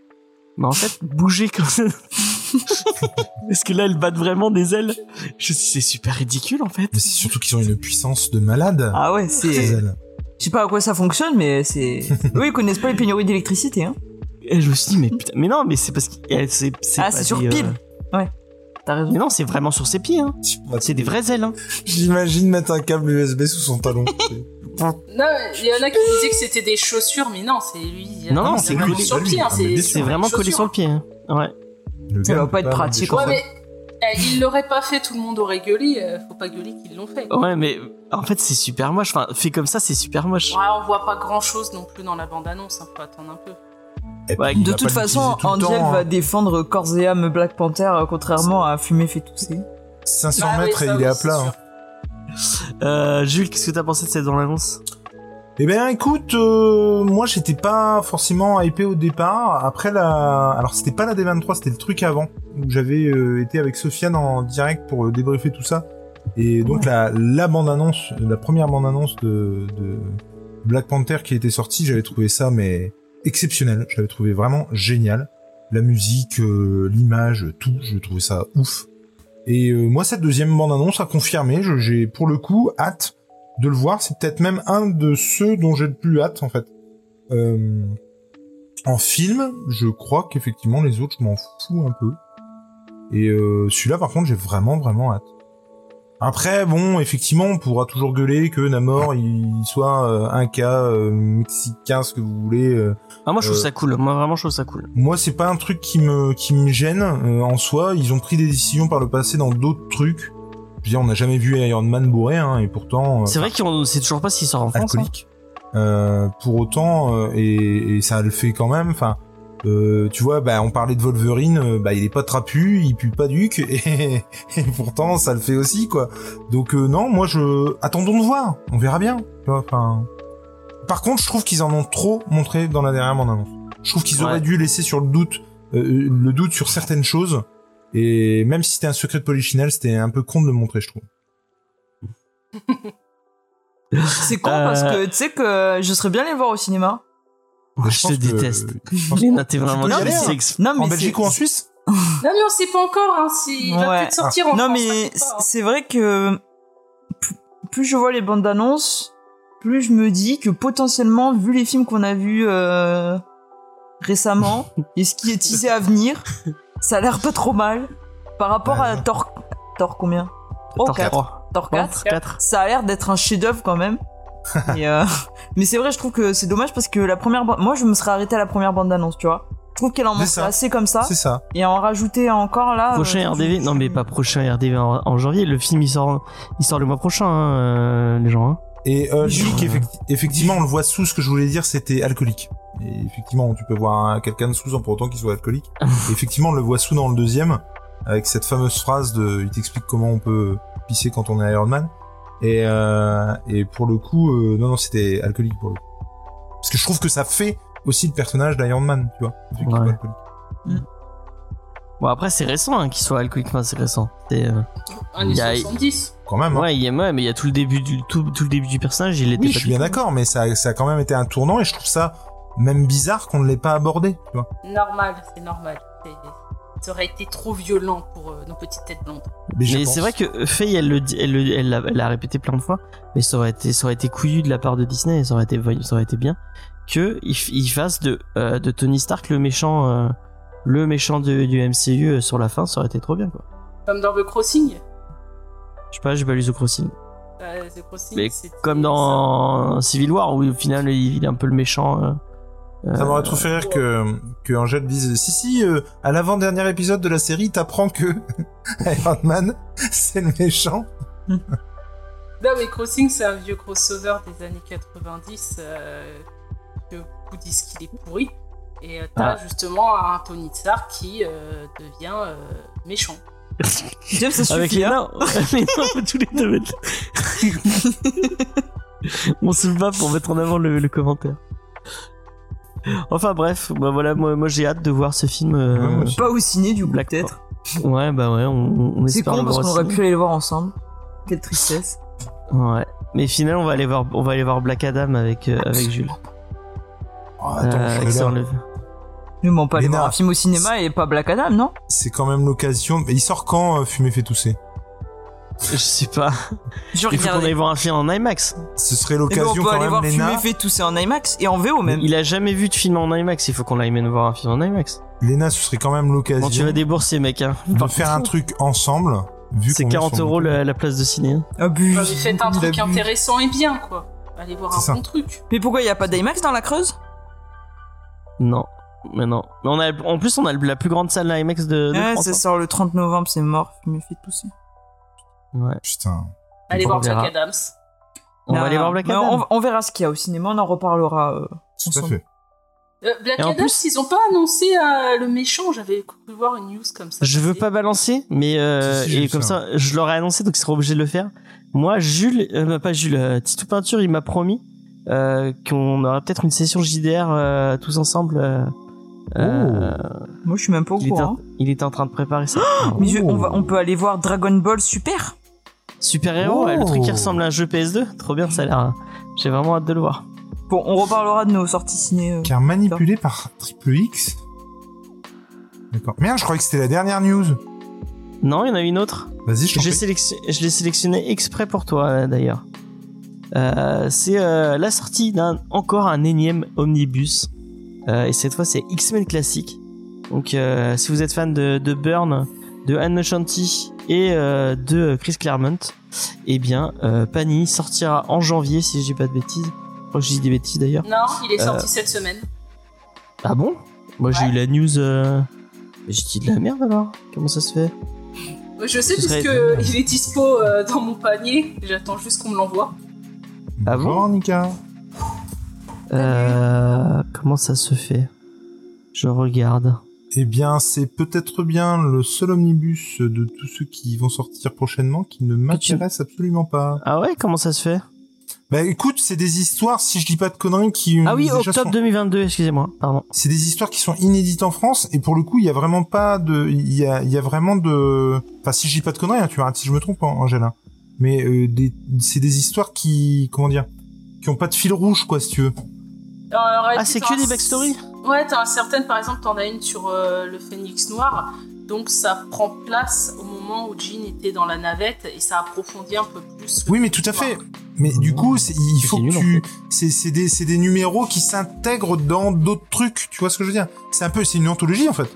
Mais en fait, bouger comme ça. Parce que là, elles battent vraiment des ailes. Je me suis dit, c'est super ridicule en fait. Mais c'est surtout qu'ils ont une puissance de malade. Ah ouais, ces c'est. ailes. Je sais pas à quoi ça fonctionne, mais c'est. Eux, ils connaissent pas les pénuries d'électricité, hein. Et je me suis dit, mais putain, mais non, mais c'est parce que eh, c'est, c'est Ah, pas c'est sur des, euh, pile. T'as raison. Mais non, c'est vraiment sur ses pieds. Hein. C'est des vraies ailes. Hein. J'imagine mettre un câble USB sous son talon. Non, il y en a qui disaient que c'était des chaussures, mais non, c'est lui. Non, non, c'est vraiment lui, sur le c'est pied. hein, c'est vraiment collé sur le pied. Hein. Ouais. Le Ça va pas être pratique, Ouais, mais eh, ils l'auraient pas fait, tout le monde aurait gueulé. euh, faut pas gueuler qu'ils l'ont fait. Ouais, mais en fait, c'est super moche. Enfin, fait comme ça, c'est super moche. Ouais, on voit pas grand chose non plus dans la bande annonce. Hein, faut attendre un peu. Ouais, De toute façon, tout Angel temps, va hein. défendre corps et âme Black Panther, euh, contrairement à Fumer fait tousser. 500 Bah oui, mètres et il est à plat. hein. Euh, Jules, qu'est-ce que t'as pensé de cette annonce Eh ben écoute, euh, moi j'étais pas forcément hypé au départ. Après la, alors c'était pas la D23, c'était le truc avant où j'avais euh, été avec Sofiane en direct pour euh, débriefer tout ça. Et donc la la bande annonce, la première bande annonce de, de Black Panther qui était sortie, j'avais trouvé ça mais exceptionnel. J'avais trouvé vraiment génial. La musique, euh, l'image, tout, je trouvais ça ouf. Et euh, moi cette deuxième bande annonce a confirmé. Je- J'ai pour le coup hâte de le voir. C'est peut-être même un de ceux dont j'ai le plus hâte, en fait. Euh, en film, je crois qu'effectivement, les autres, je m'en fous un peu. Et celui-là, par contre, j'ai vraiment, vraiment hâte. Après, bon, effectivement, on pourra toujours gueuler que Namor, il soit euh, un cas euh, mexicain, ce que vous voulez. euh. Ah, moi, je trouve Euh, ça cool. Moi, vraiment, je trouve ça cool. Moi, c'est pas un truc qui me qui me gêne euh, en soi. Ils ont pris des décisions par le passé dans d'autres trucs. Je veux dire, on n'a jamais vu Iron Man bourré, hein, et pourtant. euh, C'est vrai qu'on sait toujours pas s'il sort en France. hein. alcoolique. Euh, pour autant, euh, et, et ça le fait quand même. Enfin, euh, tu vois, bah, on parlait de Wolverine, euh, bah, il est pas trapu, il pue pas duc, et, et pourtant ça le fait aussi, quoi. Donc euh, non, moi je, attendons de voir, on verra bien. Enfin. Par contre, je trouve qu'ils en ont trop montré dans la dernière bande annonce. Je trouve qu'ils Ouais. auraient dû laisser sur le doute, euh, le doute sur certaines choses. Et même si c'était un secret de Polichinelle, c'était un peu con de le montrer, je trouve. C'est con Euh, parce que tu sais que je serais bien allé le voir au cinéma. Je te déteste. Léna, t'es vraiment aller, hein. Non, mais En c'est- Belgique ou en Suisse? Non, mais on sait pas encore. Hein, si... Il va Ouais. peut-être sortir en Non, France, mais hein. c'est vrai que plus- je vois les bandes annonces, plus je me dis que potentiellement, vu les films qu'on a vus euh, récemment et ce qui est teasé à venir, ça a l'air pas trop mal. Par rapport Ouais, à. Thor, Thor combien? Thor Thor 4. 3. Thor 4. 4. Ça a l'air d'être un chef-d'œuvre quand même. Et, euh, mais c'est vrai, je trouve que c'est dommage parce que la première, moi, je me serais arrêté à la première bande d'annonce, tu vois. Je trouve qu'elle en montre assez comme ça. C'est ça. Et en rajouter encore là. Prochain euh, RDV. Non, mais pas prochain RDV en, en janvier. Le film, il sort, il sort le mois prochain, hein, euh, les gens. Hein. Et euh, Je- Luc, effecti- effectivement, on le voit sous. Ce que je voulais dire, c'était alcoolique. Et effectivement, tu peux voir un- quelqu'un de sous sans pour autant qu'il soit alcoolique. Et effectivement, on le voit sous dans le deuxième, avec cette fameuse phrase de, il t'explique comment on peut pisser quand on est Iron Man. Et, euh, et pour le coup, euh, non, non, c'était alcoolique pour le coup. Parce que je trouve que ça fait aussi le personnage d'Iron Man, tu vois. Ouais. alcoolique. Bon, après, c'est récent hein, qu'il soit alcoolique. Enfin, c'est récent. C'est, euh, Années Il y a- 70. Quand même. hein. Ouais, il y a, ouais, mais il y a tout le début du, tout, tout le début du personnage. Il était Oui, pas je suis bien d'accord, mais ça, ça a quand même été un tournant et je trouve ça même bizarre qu'on ne l'ait pas abordé, tu vois. Normal, c'est normal. C'est- Ça aurait été trop violent pour euh, nos petites têtes blondes. Mais, c'est vrai que Faye, elle le dit, elle, le- elle l'a elle répété plein de fois, mais ça aurait été, ça aurait été couillu de la part de Disney, ça aurait été, ça aurait été bien que il, il fasse de, euh, de Tony Stark le méchant, euh, le méchant de- du MCU euh, sur la fin, ça aurait été trop bien quoi. Comme dans The Crossing. Je sais pas, j'ai pas lu The Crossing, Euh, The Crossing mais comme dans Civil War où au final il, il est un peu le méchant. Euh, Ça m'aurait trop fait rire que, que Angèle dise si si euh, à l'avant-dernier épisode de la série t'apprends que Iron Man c'est le méchant. Non, mais Crossing, c'est un vieux crossover des années 90 euh, que beaucoup disent qu'il est pourri. Et euh, t'as Ah. justement un Tony Stark qui euh, devient euh, méchant. Jeff, ça Avec suffit. les nains, les nains, on peut tous les deux mettre. on se bat pour mettre en avant le, le commentaire. Enfin bref, bah voilà, moi, moi j'ai hâte de voir ce film. euh. Pas au ciné, du coup, Black peut-être. Ouais, bah ouais, on, on C'est con le parce voir qu'on aurait pu aller le voir ensemble. Quelle tristesse. Ouais. Mais finalement, on va aller voir, on va aller voir Black Adam avec euh, avec Jules. Oh, attends, Euh, Ne mens pas aller voir un film au cinéma et pas Black Adam, non? C'est quand même l'occasion. Mais Il sort quand euh, Fumer fait tousser? Je sais pas. Je Il faut qu'on aille voir un film en IMAX. Ce serait Eh ben, l'occasion on peut quand aller même, voir Léna. Tousser en IMAX et en VO même. Il a jamais vu de film en IMAX. Il faut qu'on aille même voir un film en IMAX. Léna, ce serait quand même l'occasion Bon, tu vas débourser, mec. Hein. de Par faire un truc ensemble. Vu C'est qu'on est 40 sur euros la, la place de ciné. Abuse. Bah, faites un truc abuse. intéressant et bien, quoi. Allez voir C'est un ça. bon truc. Mais pourquoi il y a pas d'IMAX dans la Creuse? Non. Mais non. Mais on a, en plus, on a la plus grande salle IMAX de, de Ouais, France. ça hein. sort le 30 novembre, c'est mort. Fumer fait tousser. Ouais. Putain. Allez voir. Black Adams. On va aller voir. Black Mais Adam. on, on verra ce qu'il y a au cinéma, on en reparlera. euh, Tout à fait. Euh, Black Adam, plus- ils ont pas annoncé euh, le méchant. J'avais cru voir une news comme ça. Je veux pas balancer, mais euh, Si, si, j'ai et vu comme ça. ça, je l'aurais annoncé, donc il sera obligé de le faire. Moi, Jules, euh, bah, pas Jules, euh, Titou Peinture, il m'a promis euh, qu'on aura peut-être une session JDR euh, tous ensemble. euh, euh, Moi, je suis même pas au il, était en, courant. il était en train de préparer ça. Mais je- on, va, on peut aller voir Dragon Ball Super. Super héros, ouais, le truc qui Oh. ressemble à un jeu PS2, trop bien, ça a l'air. hein. J'ai vraiment hâte de le voir. Bon, on reparlera de nos sorties ciné. euh. Car manipulé par Triple X. D'accord. Merde, je croyais que c'était la dernière news. Non, il y en a une autre. Vas-y, je sélection- Je l'ai sélectionné exprès pour toi euh, d'ailleurs. Euh, c'est euh, la sortie d'un encore un énième omnibus. Euh, et cette fois c'est X-Men classique. Donc euh, si vous êtes fan de, de Burn, de Anne Shanty et euh, de Chris Claremont, eh bien euh, Panini sortira en janvier si je dis pas de bêtises. Je crois que je dis des bêtises d'ailleurs. Non, il est Euh, sorti cette semaine. Ah bon? Moi j'ai eu la news. Euh... mais J'ai dit de la merde alors Comment ça se fait? Je sais serait puisque il est dispo euh, dans mon panier. J'attends juste qu'on me l'envoie. Ah bon? Bonjour, Nika. euh, Comment ça se fait? Je regarde. Eh bien, c'est peut-être bien le seul omnibus de tous ceux qui vont sortir prochainement qui ne m'intéresse absolument pas. Ah ouais, comment ça se fait? Bah écoute, c'est des histoires, si je dis pas de conneries, qui... Ah oui, octobre sont- 2022, excusez-moi, pardon. C'est des histoires qui sont inédites en France et pour le coup, il y a vraiment pas de, il y a, il y a vraiment de, enfin si je dis pas de conneries, hein, tu m'arrêtes si je me trompe, hein, Angela. Mais euh, des, c'est des histoires qui, comment dire, qui ont pas de fil rouge quoi, si tu veux. Ah, c'est t'as que des backstories Ouais, t'en as certaines, par exemple, t'en as une sur euh, le phénix noir. Donc ça prend place au moment où Jean était dans la navette et ça approfondit un peu plus. Oui, mais tout à fait. Mais du coup, c'est- il faut que tu, c'est c'est des, numéros qui s'intègrent dans d'autres trucs. Tu vois ce que je veux dire? C'est un peu, c'est une anthologie en fait.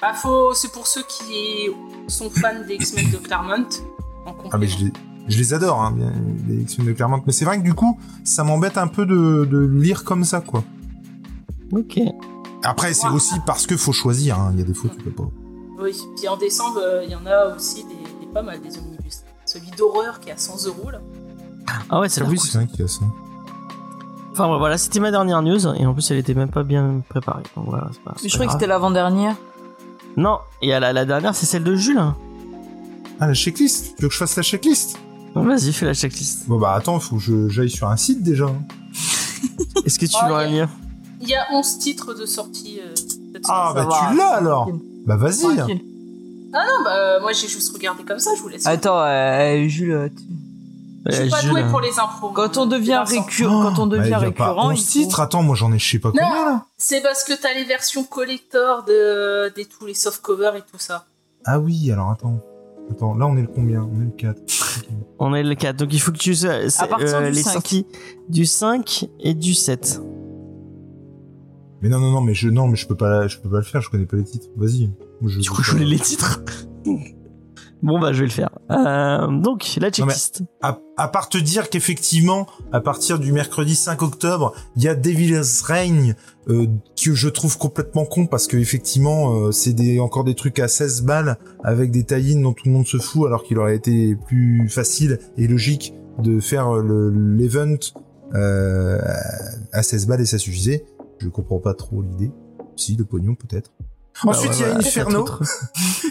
Bah, faut... c'est pour ceux qui sont fans des X-Men de Claremont. En Ah mais je les, je les adore, hein, bien, les X-Men de Claremont. Mais c'est vrai que du coup, ça m'embête un peu de, de lire comme ça, quoi. Ok. Après, c'est aussi parce que faut choisir. hein. Il y a des fois, tu peux pas. Oui, puis en décembre, euh, il y en a aussi des, des pas mal des omnibus. Celui d'horreur qui est à 100 euros là. Ah ouais, c'est Ah oui, c'est vrai qu'il y a ça. Enfin ouais, voilà, c'était ma dernière news et en plus elle était même pas bien préparée. Donc voilà, c'est pas. c'est Mais je croyais que c'était l'avant-dernière. Non, et la, la dernière c'est celle de Jules. Ah, la checklist. Tu veux que je fasse la checklist? Vas-y, fais la checklist. Bon bah attends, faut que j'aille sur un site déjà. Est-ce que tu Ah, l'aurais y a- mis Il y a 11 titres de sortie euh, Ah bah tu l'as alors. tranquille. Bah vas-y. Tranquille. Ah non, bah euh, moi j'ai juste regardé comme ça, je vous laisse. Attends, euh, Jules, euh, tu- je suis Euh, pas Jules, doué pour les impros. quand on devient récurrent, quand on Bah, devient il y a pas récurrent, 11 il faut- titres. Attends, moi j'en ai je sais pas combien là. C'est parce que t'as les versions collector de, des tous les soft covers et tout ça. Ah oui, alors attends. Attends, là on est le combien On est le 4. On est le 4, donc il faut que tu c'est, À partir euh, du les 5. sorties du 5 et du 7. Mais non, non, non, mais je, non, mais je peux pas, je peux pas le faire. Je connais pas les titres. Vas-y. Moi, je- Du coup, je voulais les titres. bon bah je vais le faire. Euh, donc la checklist. à, à part te dire qu'effectivement, à partir du mercredi 5 octobre, il y a Devil's Reign euh, que je trouve complètement con parce que effectivement, euh, c'est des encore des trucs à 16 balles avec des tie dont tout le monde se fout alors qu'il aurait été plus facile et logique de faire le- l'event euh, à 16 balles et ça suffisait. Je comprends pas trop l'idée. Si, le pognon peut-être. Bah Ensuite, ouais, il y a Inferno.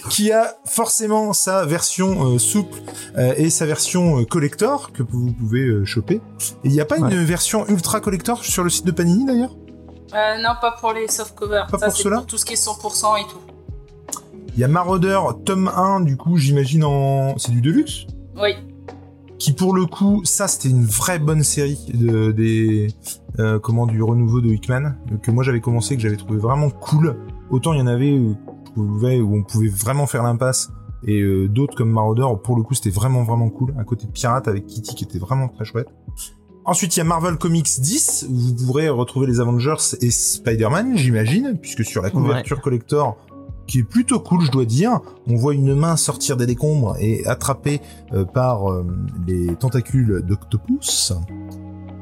Qui a forcément sa version euh, souple euh, et sa version euh, collector que vous pouvez euh, choper. Et il n'y a pas Ouais. une version ultra collector sur le site de Panini d'ailleurs? Euh, non, pas pour les soft covers. Pas ça, pour cela pour tout ce qui est 100% et tout. Il y a Marauder tome 1 du coup j'imagine en... C'est du Deluxe? Oui. qui pour le coup ça c'était une vraie bonne série de des euh, comment du renouveau de Hickman que moi j'avais commencé que j'avais trouvé vraiment cool autant il y en avait où, on pouvait vraiment faire l'impasse. Et euh, d'autres comme Marauder pour le coup c'était vraiment vraiment cool. Un côté pirate avec Kitty qui était vraiment très chouette. Ensuite, il y a Marvel Comics 10, où vous pourrez retrouver les Avengers et Spider-Man, j'imagine, puisque sur la couverture collector, qui est plutôt cool, je dois dire, on voit une main sortir des décombres et attrapée euh, par euh, les tentacules d'Octopus.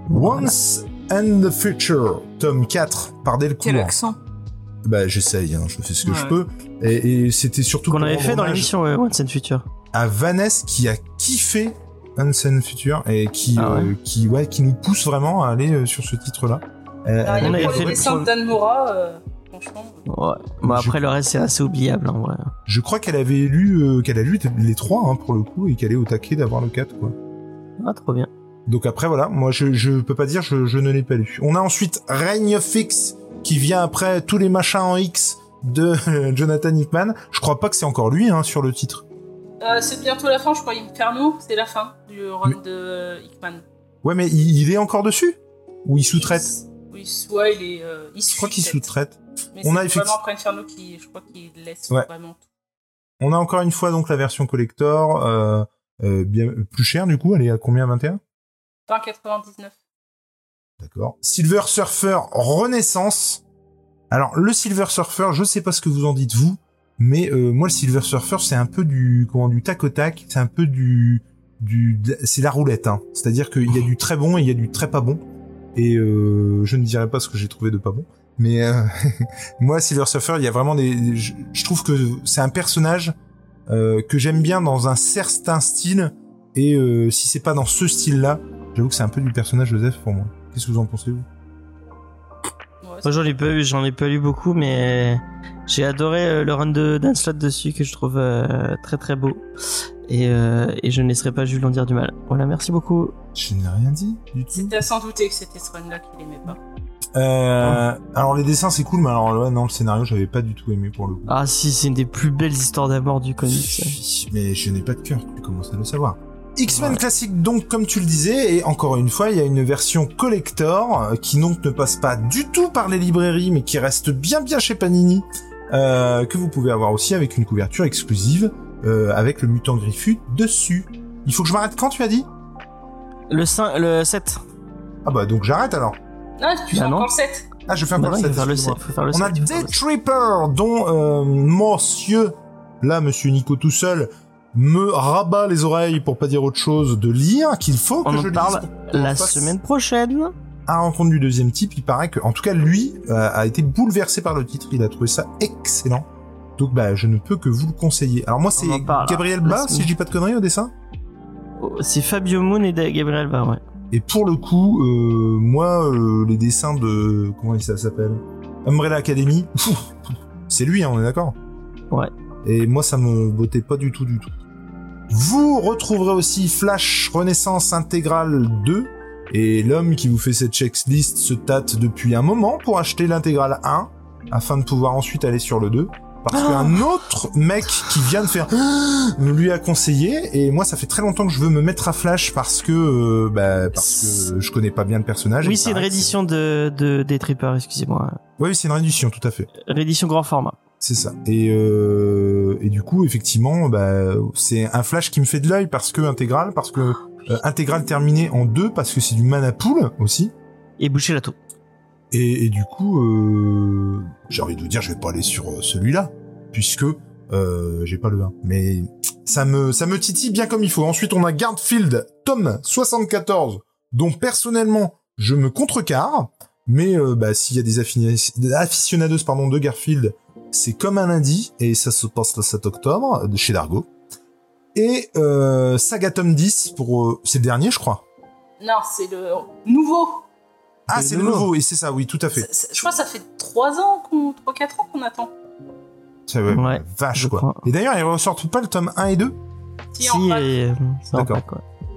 Once and the Future, tome 4, par Quel Delcourt. accent Bah, j'essaye, hein, je fais ce que Ouais. je peux. Et, et c'était surtout Qu'on avait fait dans l'émission ouais, Once and Future. à Vanessa qui a kiffé Unseen Future et qui Ah ouais. euh, qui ouais qui nous pousse vraiment à aller euh, sur ce titre là Euh, Ah, on avait fait les pro- de Dan Mora, euh, franchement. Ouais. Bon, après, le reste, c'est assez oubliable, en vrai. Je crois qu'elle avait lu, euh, qu'elle a lu les trois hein, pour le coup et qu'elle est au taquet d'avoir le 4 quoi. Ah, trop bien. Donc après voilà, moi je, je peux pas dire je, je ne l'ai pas lu. On a ensuite Reign of X qui vient après tous les machins en X de Jonathan Hickman. Je crois pas que c'est encore lui hein, sur le titre. Euh, c'est bientôt la fin, je crois. Inferno, c'est la fin du run de Hickman. Ouais mais il, il est encore dessus? Ou il sous-traite? Oui, soit il est. euh, il Je crois qu'il sous-traite. Mais On a effecti- vraiment après Inferno qui, je crois qu'il laisse Ouais. vraiment tout. On a encore une fois donc la version collector euh, euh, bien plus chère du coup, elle est à combien? 21 20,99. D'accord. Silver Surfer Renaissance. Alors le Silver Surfer, je sais pas ce que vous en dites vous, mais euh, moi le Silver Surfer c'est un peu du comment du tac au tac, c'est un peu du du c'est la roulette hein. C'est-à-dire qu'il y a du très bon et il y a du très pas bon. Et euh, je ne dirai pas ce que j'ai trouvé de pas bon, mais euh, moi Silver Surfer, il y a vraiment des je, je trouve que c'est un personnage euh, que j'aime bien dans un certain style et euh, si c'est pas dans ce style-là, j'avoue que c'est un peu du personnage Joseph pour moi. Qu'est-ce que vous en pensez vous Moi, j'en ai pas eu, j'en ai pas lu beaucoup, mais j'ai adoré euh, le run de Dan Slott dessus que je trouve euh, très très beau. Et, euh, et je ne laisserai pas Jules en dire du mal. Voilà, merci beaucoup. Je n'ai rien dit du tout. C'était s'en douter que c'était ce run-là qu'il aimait pas. Euh, alors les dessins c'est cool, mais alors ouais, non le scénario j'avais pas du tout aimé pour le coup. Ah si, c'est une des plus belles histoires d'amour du comics. Mais je n'ai pas de cœur, tu commences à le savoir. X-Men Ouais. classique donc comme tu le disais et encore une fois il y a une version collector euh, qui donc ne passe pas du tout par les librairies mais qui reste bien bien chez Panini euh, que vous pouvez avoir aussi avec une couverture exclusive euh, avec le mutant griffu dessus. Il faut que je m'arrête quand tu as dit? Le 5, le 7. Ah bah donc j'arrête alors. Ah, tu fais Bah non. encore le 7 Ah je fais Non, encore le faut faire le 7. excuse-moi. Faut faire le On a 7, 7. Tripper, dont euh, monsieur, là, monsieur Nico tout seul, me rabat les oreilles pour pas dire autre chose de lire, qu'il faut que On je en parle lise. la semaine prochaine. À rencontre du deuxième type, il paraît que, en tout cas, lui, euh, a été bouleversé par le titre. Il a trouvé ça excellent. Donc, bah, je ne peux que vous le conseiller. Alors moi, c'est Gabriel Bas, si je dis pas de conneries au dessin. Oh, C'est Fabio Moon et Gabriel Bar, ouais. Et pour le coup, euh, moi, euh, les dessins de comment ça s'appelle, Umbrella Academy, c'est lui, hein, on est d'accord. Ouais. Et moi, ça me bottait pas du tout, du tout. Vous retrouverez aussi Flash Renaissance Intégrale 2. Et l'homme qui vous fait cette checklist se tâte depuis un moment pour acheter l'intégrale 1, afin de pouvoir ensuite aller sur le 2. Parce qu'un autre mec qui vient de faire lui a conseillé et moi ça fait très longtemps que je veux me mettre à Flash parce que euh, bah, parce que je connais pas bien le personnage. Oui, c'est une réédition de, de, des Trippers, excusez-moi. Oui, c'est une réédition, tout à fait. Réédition grand format. C'est ça. Et euh, et du coup effectivement bah c'est un Flash qui me fait de l'œil parce que intégral parce que euh, intégral terminé en deux parce que c'est du mana pool aussi. Et boucher la tour. Et, et du coup, euh, j'ai envie de vous dire, je vais pas aller sur euh, celui-là, puisque euh, j'ai pas le 1. Mais ça me, ça me titille bien comme il faut. Ensuite, on a Garfield, tome 74, dont personnellement, je me contrecarre. Mais euh, bah, s'il y a des aficionados pardon, de Garfield, c'est comme un lundi, et ça se passe le 7 octobre, chez Dargo. Et euh, Saga tome 10, pour, euh, c'est le dernier, je crois. Non, c'est le nouveau. Ah, C'est le nouveau. nouveau, et c'est ça, oui, tout à fait. Je crois que ça fait 3 ans, qu'on 3-4 ans qu'on attend. Ça, ouais, Ouais, vache quoi. crois. Et d'ailleurs, ils ressortent pas le tome 1 et 2 Si, Si, et, euh, D'accord.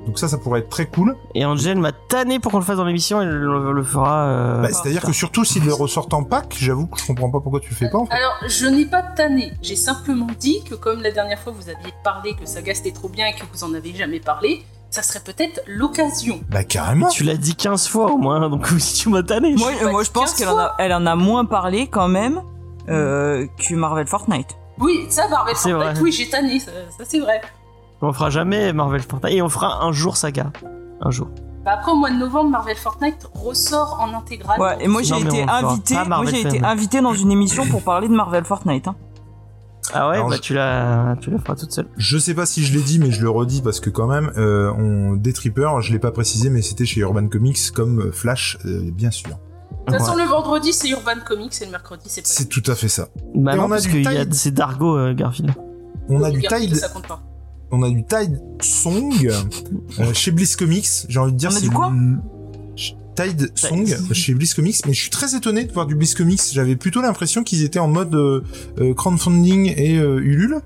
Donc ça, ça pourrait être très cool. Et Angel m'a tanné pour qu'on le fasse dans l'émission et elle le, le fera. euh, Bah, C'est-à-dire que surtout s'ils le ressortent en pack, j'avoue que je comprends pas pourquoi tu le fais pas en fait. Alors, je n'ai pas tanné. J'ai simplement dit que comme la dernière fois vous aviez parlé que Saga c'était trop bien et que vous en avez jamais parlé, ça serait peut-être l'occasion. Bah carrément. Tu l'as dit 15 fois au moins, donc si tu m'as tanné. Moi, pas moi je pense 15 qu'elle en, a, elle en a moins parlé quand même euh, que Marvel Fortnite. Oui, ça, Marvel Fortnite, vrai. oui, j'ai tanné, ça, ça, c'est vrai. On fera jamais Marvel Fortnite et on fera un jour Saga. Un jour. Bah, après, au mois de novembre, Marvel Fortnite ressort en intégrale. Ouais, et moi j'ai été invité, moi j'ai été invité dans une émission pour parler de Marvel Fortnite. Hein. Ah ouais, Alors, bah je- tu la, tu la feras toute seule. Je sais pas si je l'ai dit, mais je le redis parce que quand même, euh, on Deathtripper, je l'ai pas précisé, mais c'était chez Urban Comics comme euh, Flash, euh, bien sûr. De toute façon, le vendredi, c'est Urban Comics et le mercredi, c'est pas. C'est tout à fait ça. Bah Et non, on a parce du qu'il y a Tide. c'est Dargo euh, Garfield. On a du Garfield, Tide, Ça compte pas. on a du Tide Song euh, chez Bliss Comics. J'ai envie de dire On a du quoi? le- Tide Song chez Bliss Comics, mais je suis très étonné de voir du Bliss Comics. J'avais plutôt l'impression qu'ils étaient en mode euh, euh, crowdfunding et euh, Ulule.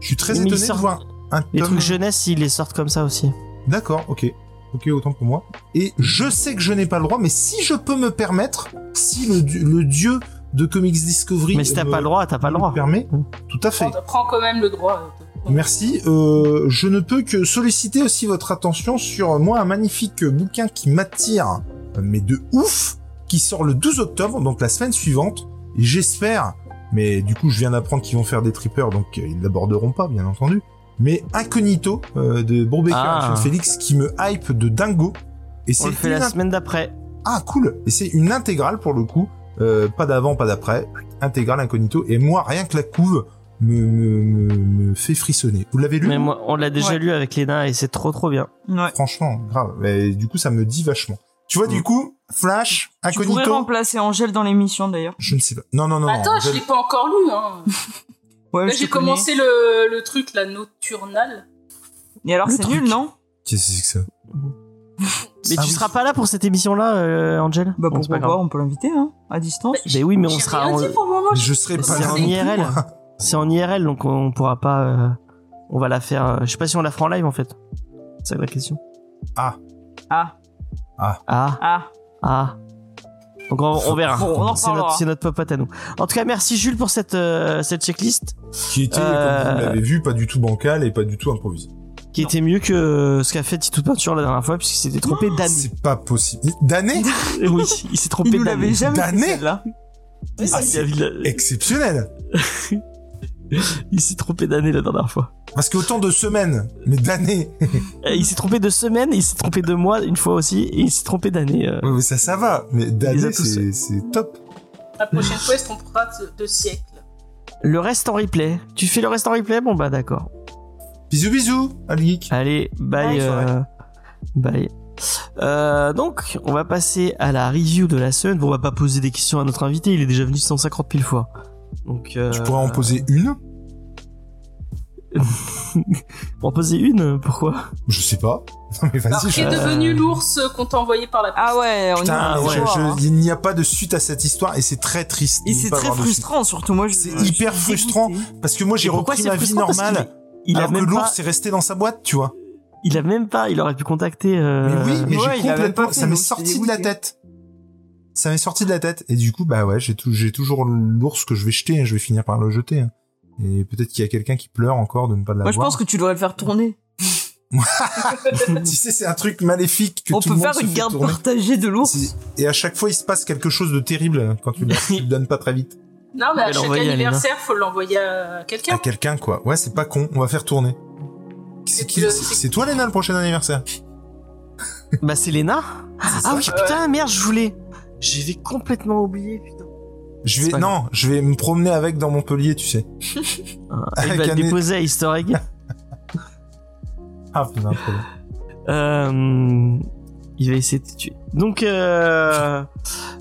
Je suis très Mais étonné de voir un Les tome- trucs jeunesse, ils les sortent comme ça aussi. D'accord, ok. Ok, autant pour moi. Et je sais que je n'ai pas le droit, mais si je peux me permettre, si le, le dieu de Comics Discovery Mais si t'as me- pas le droit, t'as pas le droit. permet, Mm. tout à fait. Prends, prends quand même le droit. Merci. Euh, je ne peux que solliciter aussi votre attention sur moi un magnifique bouquin qui m'attire, mais de ouf, qui sort le 12 octobre, donc la semaine suivante. Et j'espère, mais du coup je viens d'apprendre qu'ils vont faire des trippers, donc euh, ils l'aborderont pas, bien entendu. Mais Incognito euh, de Brubaker Ah. et Félix qui me hype de dingo. Et On c'est le fait la semaine d'après. ah cool Et c'est une intégrale pour le coup, euh, pas d'avant, pas d'après, intégrale incognito. Et moi, rien que la couve me, me, me, me fait frissonner. Vous l'avez lu Mais moi, on l'a déjà Ouais. lu avec Léna et c'est trop trop bien. Ouais. Franchement, grave. Et du coup, ça me dit vachement. Tu vois, du coup, Flash, Tu pourrais incognito. remplacer Angèle dans l'émission d'ailleurs. Je ne sais pas. Non, non, non. non, Attends, je je- l'ai pas encore lu. Hein. Ouais, j'ai commencé le, le truc, la nocturnale. Et alors c'est truc. nul, non Qu'est-ce que c'est que ça? Mais Ah tu oui. seras pas là pour cette émission-là, euh, Angel Bah pourquoi pas on peut l'inviter hein, à distance. Mais oui, mais on sera en... pour je- je serai pas là. en IRL. C'est en IRL, donc on pourra pas. euh, On va la faire. euh, Je sais pas si on la fera en live en fait. C'est la question. Ah, Ah, Ah, ah. ah. Donc on, on verra. Bon, on en c'est notre, c'est notre popote à nous. En tout cas, merci Jules pour cette euh, cette checklist qui était, Euh, comme vous l'avez vu, pas du tout bancal et pas du tout improvisé. qui était mieux que ce qu'a fait Tito Peinture la dernière fois puisqu'il s'était trompé d'année. C'est pas possible. D'année Oui, il s'est trompé Il nous d'année. l'avait jamais D'année fait celle-là. Ah, Il c'est exceptionnel. il s'est trompé d'année la dernière fois. Parce qu'autant de semaines, mais d'années. Euh, Il s'est trompé de semaine, il s'est trompé de mois une fois aussi, et il s'est trompé d'année. euh. Mais ça, ça va. Mais tous c'est top. La prochaine fois, il se trompera de, de siècle. Le reste en replay. Tu fais le reste en replay? Bon bah d'accord. Bisous, bisous, Algeek. Allez, bye. Bye, euh, bye. Euh, donc, on va passer à la review de la semaine. Bon, on va pas poser des questions à notre invité, il est déjà venu 150 000 fois. Donc, euh, Tu pourrais en poser une en poser une Pourquoi? Je sais pas. Non, mais Alors, vas-y, qui je... est devenu l'ours qu'on t'a envoyé par la poste Ah ouais, on Putain, on je- hein. il n'y a pas de suite à cette histoire et c'est très triste. Et c'est pas très frustrant, surtout moi. je- C'est je hyper frustrant. Parce que moi, j'ai repris ma vie normale. Il a que même pas, l'ours est resté dans sa boîte, tu vois. il a même pas, il aurait pu contacter. euh, Mais oui, mais ouais, j'ai complètement, pas fait, ça m'est sorti de la tête. Ça m'est sorti de la tête. Et du coup, bah ouais, j'ai tout, j'ai toujours l'ours que je vais jeter, hein, je vais finir par le jeter. hein. Et peut-être qu'il y a quelqu'un qui pleure encore de ne pas l'avoir. Moi, je pense que tu devrais le faire tourner. tu sais, c'est un truc maléfique que On tout peut le monde faire se une garde tourner. partagée de l'ours. Et à chaque fois, il se passe quelque chose de terrible quand tu le, tu le donnes pas très vite. Non, mais à chaque anniversaire, faut l'envoyer à quelqu'un. À quelqu'un, quoi. Ouais, c'est pas con. On va faire tourner. C'est qui- le- c'est- toi, Léna, le prochain anniversaire? Bah, c'est Léna Ah oui, putain, merde, je voulais. J'avais complètement oublié, putain. Je vais, non, je vais me promener avec dans Montpellier, tu sais. Ah, Avec il va déposer à Easter Egg. Ah, putain, trop bien. Euh, il va essayer de te tuer. Donc, euh,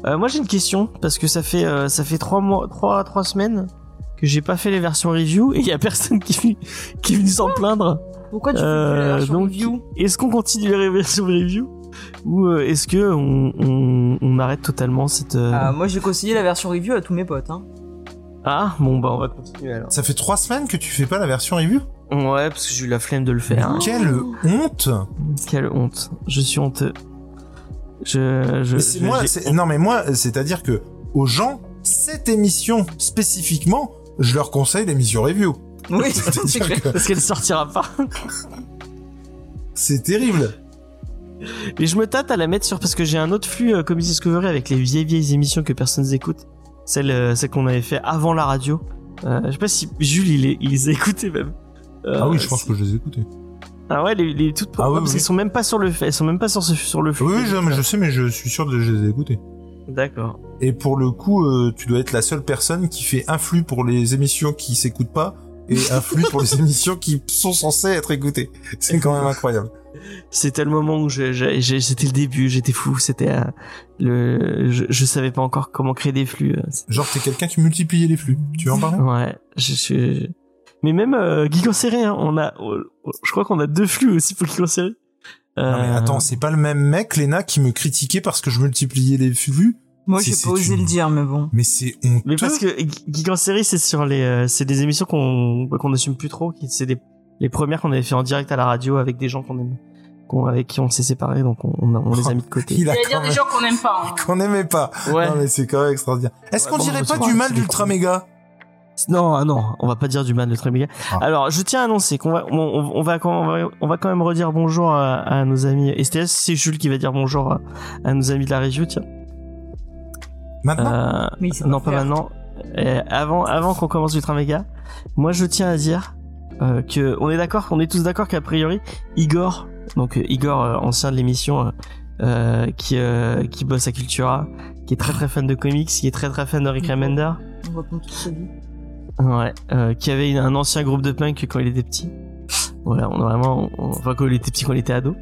euh, moi j'ai une question parce que ça fait euh, ça fait trois mois, trois trois semaines que j'ai pas fait les versions review et il y a personne qui qui est venu s'en plaindre. Pourquoi tu fais plus la Euh, version donc, review? est-ce qu'on continue les versions review? Ou euh, est-ce que on, on, on arrête totalement cette euh, Ah, Moi, j'ai conseillé la version review à tous mes potes. Hein. ah bon bah on va continuer alors. Ça fait trois semaines que tu fais pas la version review? Ouais parce que j'ai eu la flemme de le faire. hein. Quelle honte Quelle honte. Je suis honteux. Je je, Mais c'est je- moi, c'est- non mais moi, c'est-à-dire que aux gens, cette émission spécifiquement, je leur conseille l'émission review. Oui, c'est que parce qu'elle sortira pas. c'est terrible. Et je me tâte à la mettre sur parce que j'ai un autre flux euh, Comedy Discovery avec les vieilles vieilles émissions que personne n'écoute. Celles, euh, celles qu'on avait fait avant la radio. Euh, je sais pas si Jules il, les- il les a écoutées même. Euh, ah oui, je pense que je les ai écoutés. Ah ouais, les, les toutes Ah oui, ouais, parce oui. qu'elles sont même pas sur le elles sont même pas sur, ce- sur le flux. Oui, oui, je, mais je sais, mais je suis sûr que je les ai écoutés. D'accord. Et pour le coup, euh, tu dois être la seule personne qui fait un flux pour les émissions qui s'écoutent pas et un flux pour les émissions qui sont censées être écoutées. C'est quand même incroyable. C'était le moment où je- j'ai- j'ai- c'était le début, j'étais fou, c'était euh, le je, je savais pas encore comment créer des flux. euh, c'est- Genre, t'es quelqu'un qui multipliait les flux. Tu veux en parler? Ouais, je suis mais même euh, Geek en série hein, on a oh, oh, je crois qu'on a deux flux aussi pour Geek en série. Non, mais Euh, attends, c'est pas le même mec, Lena, qui me critiquait parce que je multipliais les vues. Moi, j'ai pas osé une- le dire, mais bon. Mais c'est honteux. Mais parce que Geek en série, c'est sur les, euh, c'est des émissions qu'on qu'on assume plus trop. qui- C'est des les premières qu'on avait fait en direct à la radio avec des gens qu'on aime, qu'on avec qui on s'est séparés, donc on, on, a- on les a mis de côté. Il a dire des gens qu'on n'aime pas. hein. qu'on aimait pas. Ouais. Non, mais c'est quand même extraordinaire. Est-ce Ouais, qu'on bon, dirait pas du mal d'Ultra Méga? Non, ah non, on va pas dire du mal de très méga. Ah. Alors, je tiens à annoncer qu'on va, on, on- va, quand- on va, on va quand même redire bonjour à, à nos amis. STS, c'est Jules qui va dire bonjour à, à nos amis de la région, tiens. Maintenant? Euh, non, pas faire. maintenant. Euh, avant, avant qu'on commence Ultra Mega, moi je tiens à dire euh, que on est d'accord, on est tous d'accord qu'a priori Igor, donc euh, Igor, euh, ancien de l'émission, qui qui bosse à Cultura, qui est très très fan de comics, qui est très très fan de Rick Remender, On va prendre toute sa vie. ouais, euh, qui avait un ancien groupe de punk quand il était petit. Voilà, on a vraiment, on- enfin quand il était petit, quand il était ado.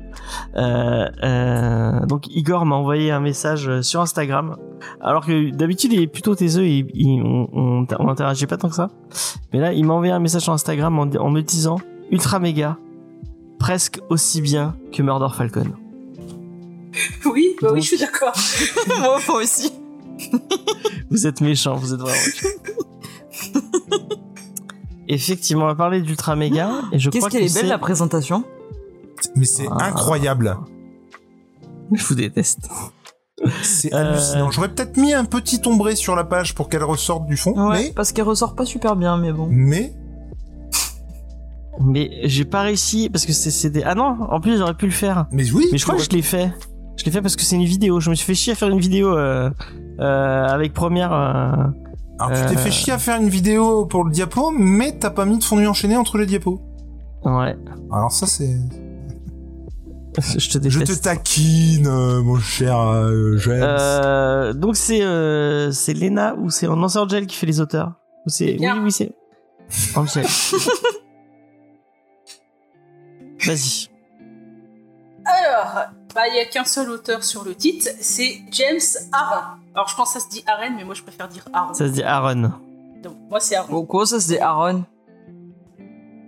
Euh, euh, donc Igor m'a envoyé un message euh, sur Instagram, alors que d'habitude il est plutôt taiseux, et il- on, on, on interagit pas tant que ça. Mais là, il m'a envoyé un message sur Instagram en, en me disant ultra méga, presque aussi bien que Murder Falcon. Oui, bah Donc- oui, je suis d'accord. moi, moi aussi. Vous êtes méchants, vous êtes vraiment méchants. Effectivement, on va parler d'ultra méga et je Qu'est-ce qu'elle que est belle la présentation. Mais c'est Ah. incroyable. Je vous déteste. C'est Euh. hallucinant. J'aurais peut-être mis un petit ombré sur la page pour qu'elle ressorte du fond, Ouais, mais parce qu'elle ressort pas super bien, mais bon. mais Mais j'ai pas réussi parce que c'est c'est des ah non en plus j'aurais pu le faire mais oui. mais je crois que je l'ai fait je l'ai fait parce que c'est une vidéo je me suis fait chier à faire une vidéo euh, euh, avec première euh, Alors tu t'es euh, fait chier à faire une vidéo pour le diapo, mais t'as pas mis de fondu enchaîné entre les diapos. ouais Alors ça c'est. je te Je déteste te taquine, euh, mon cher euh, James. Euh, donc c'est euh, c'est Lena ou c'est non c'est Angel qui fait les auteurs ou c'est oui oui c'est Angel vas-y Alors, bah, il y a qu'un seul auteur sur le titre, c'est James Aaron. Alors, je pense que ça se dit Aaron, mais moi, je préfère dire Aaron. ça se dit Aaron Donc, moi, c'est Aaron. Bon, quoi, ça c'est Aaron?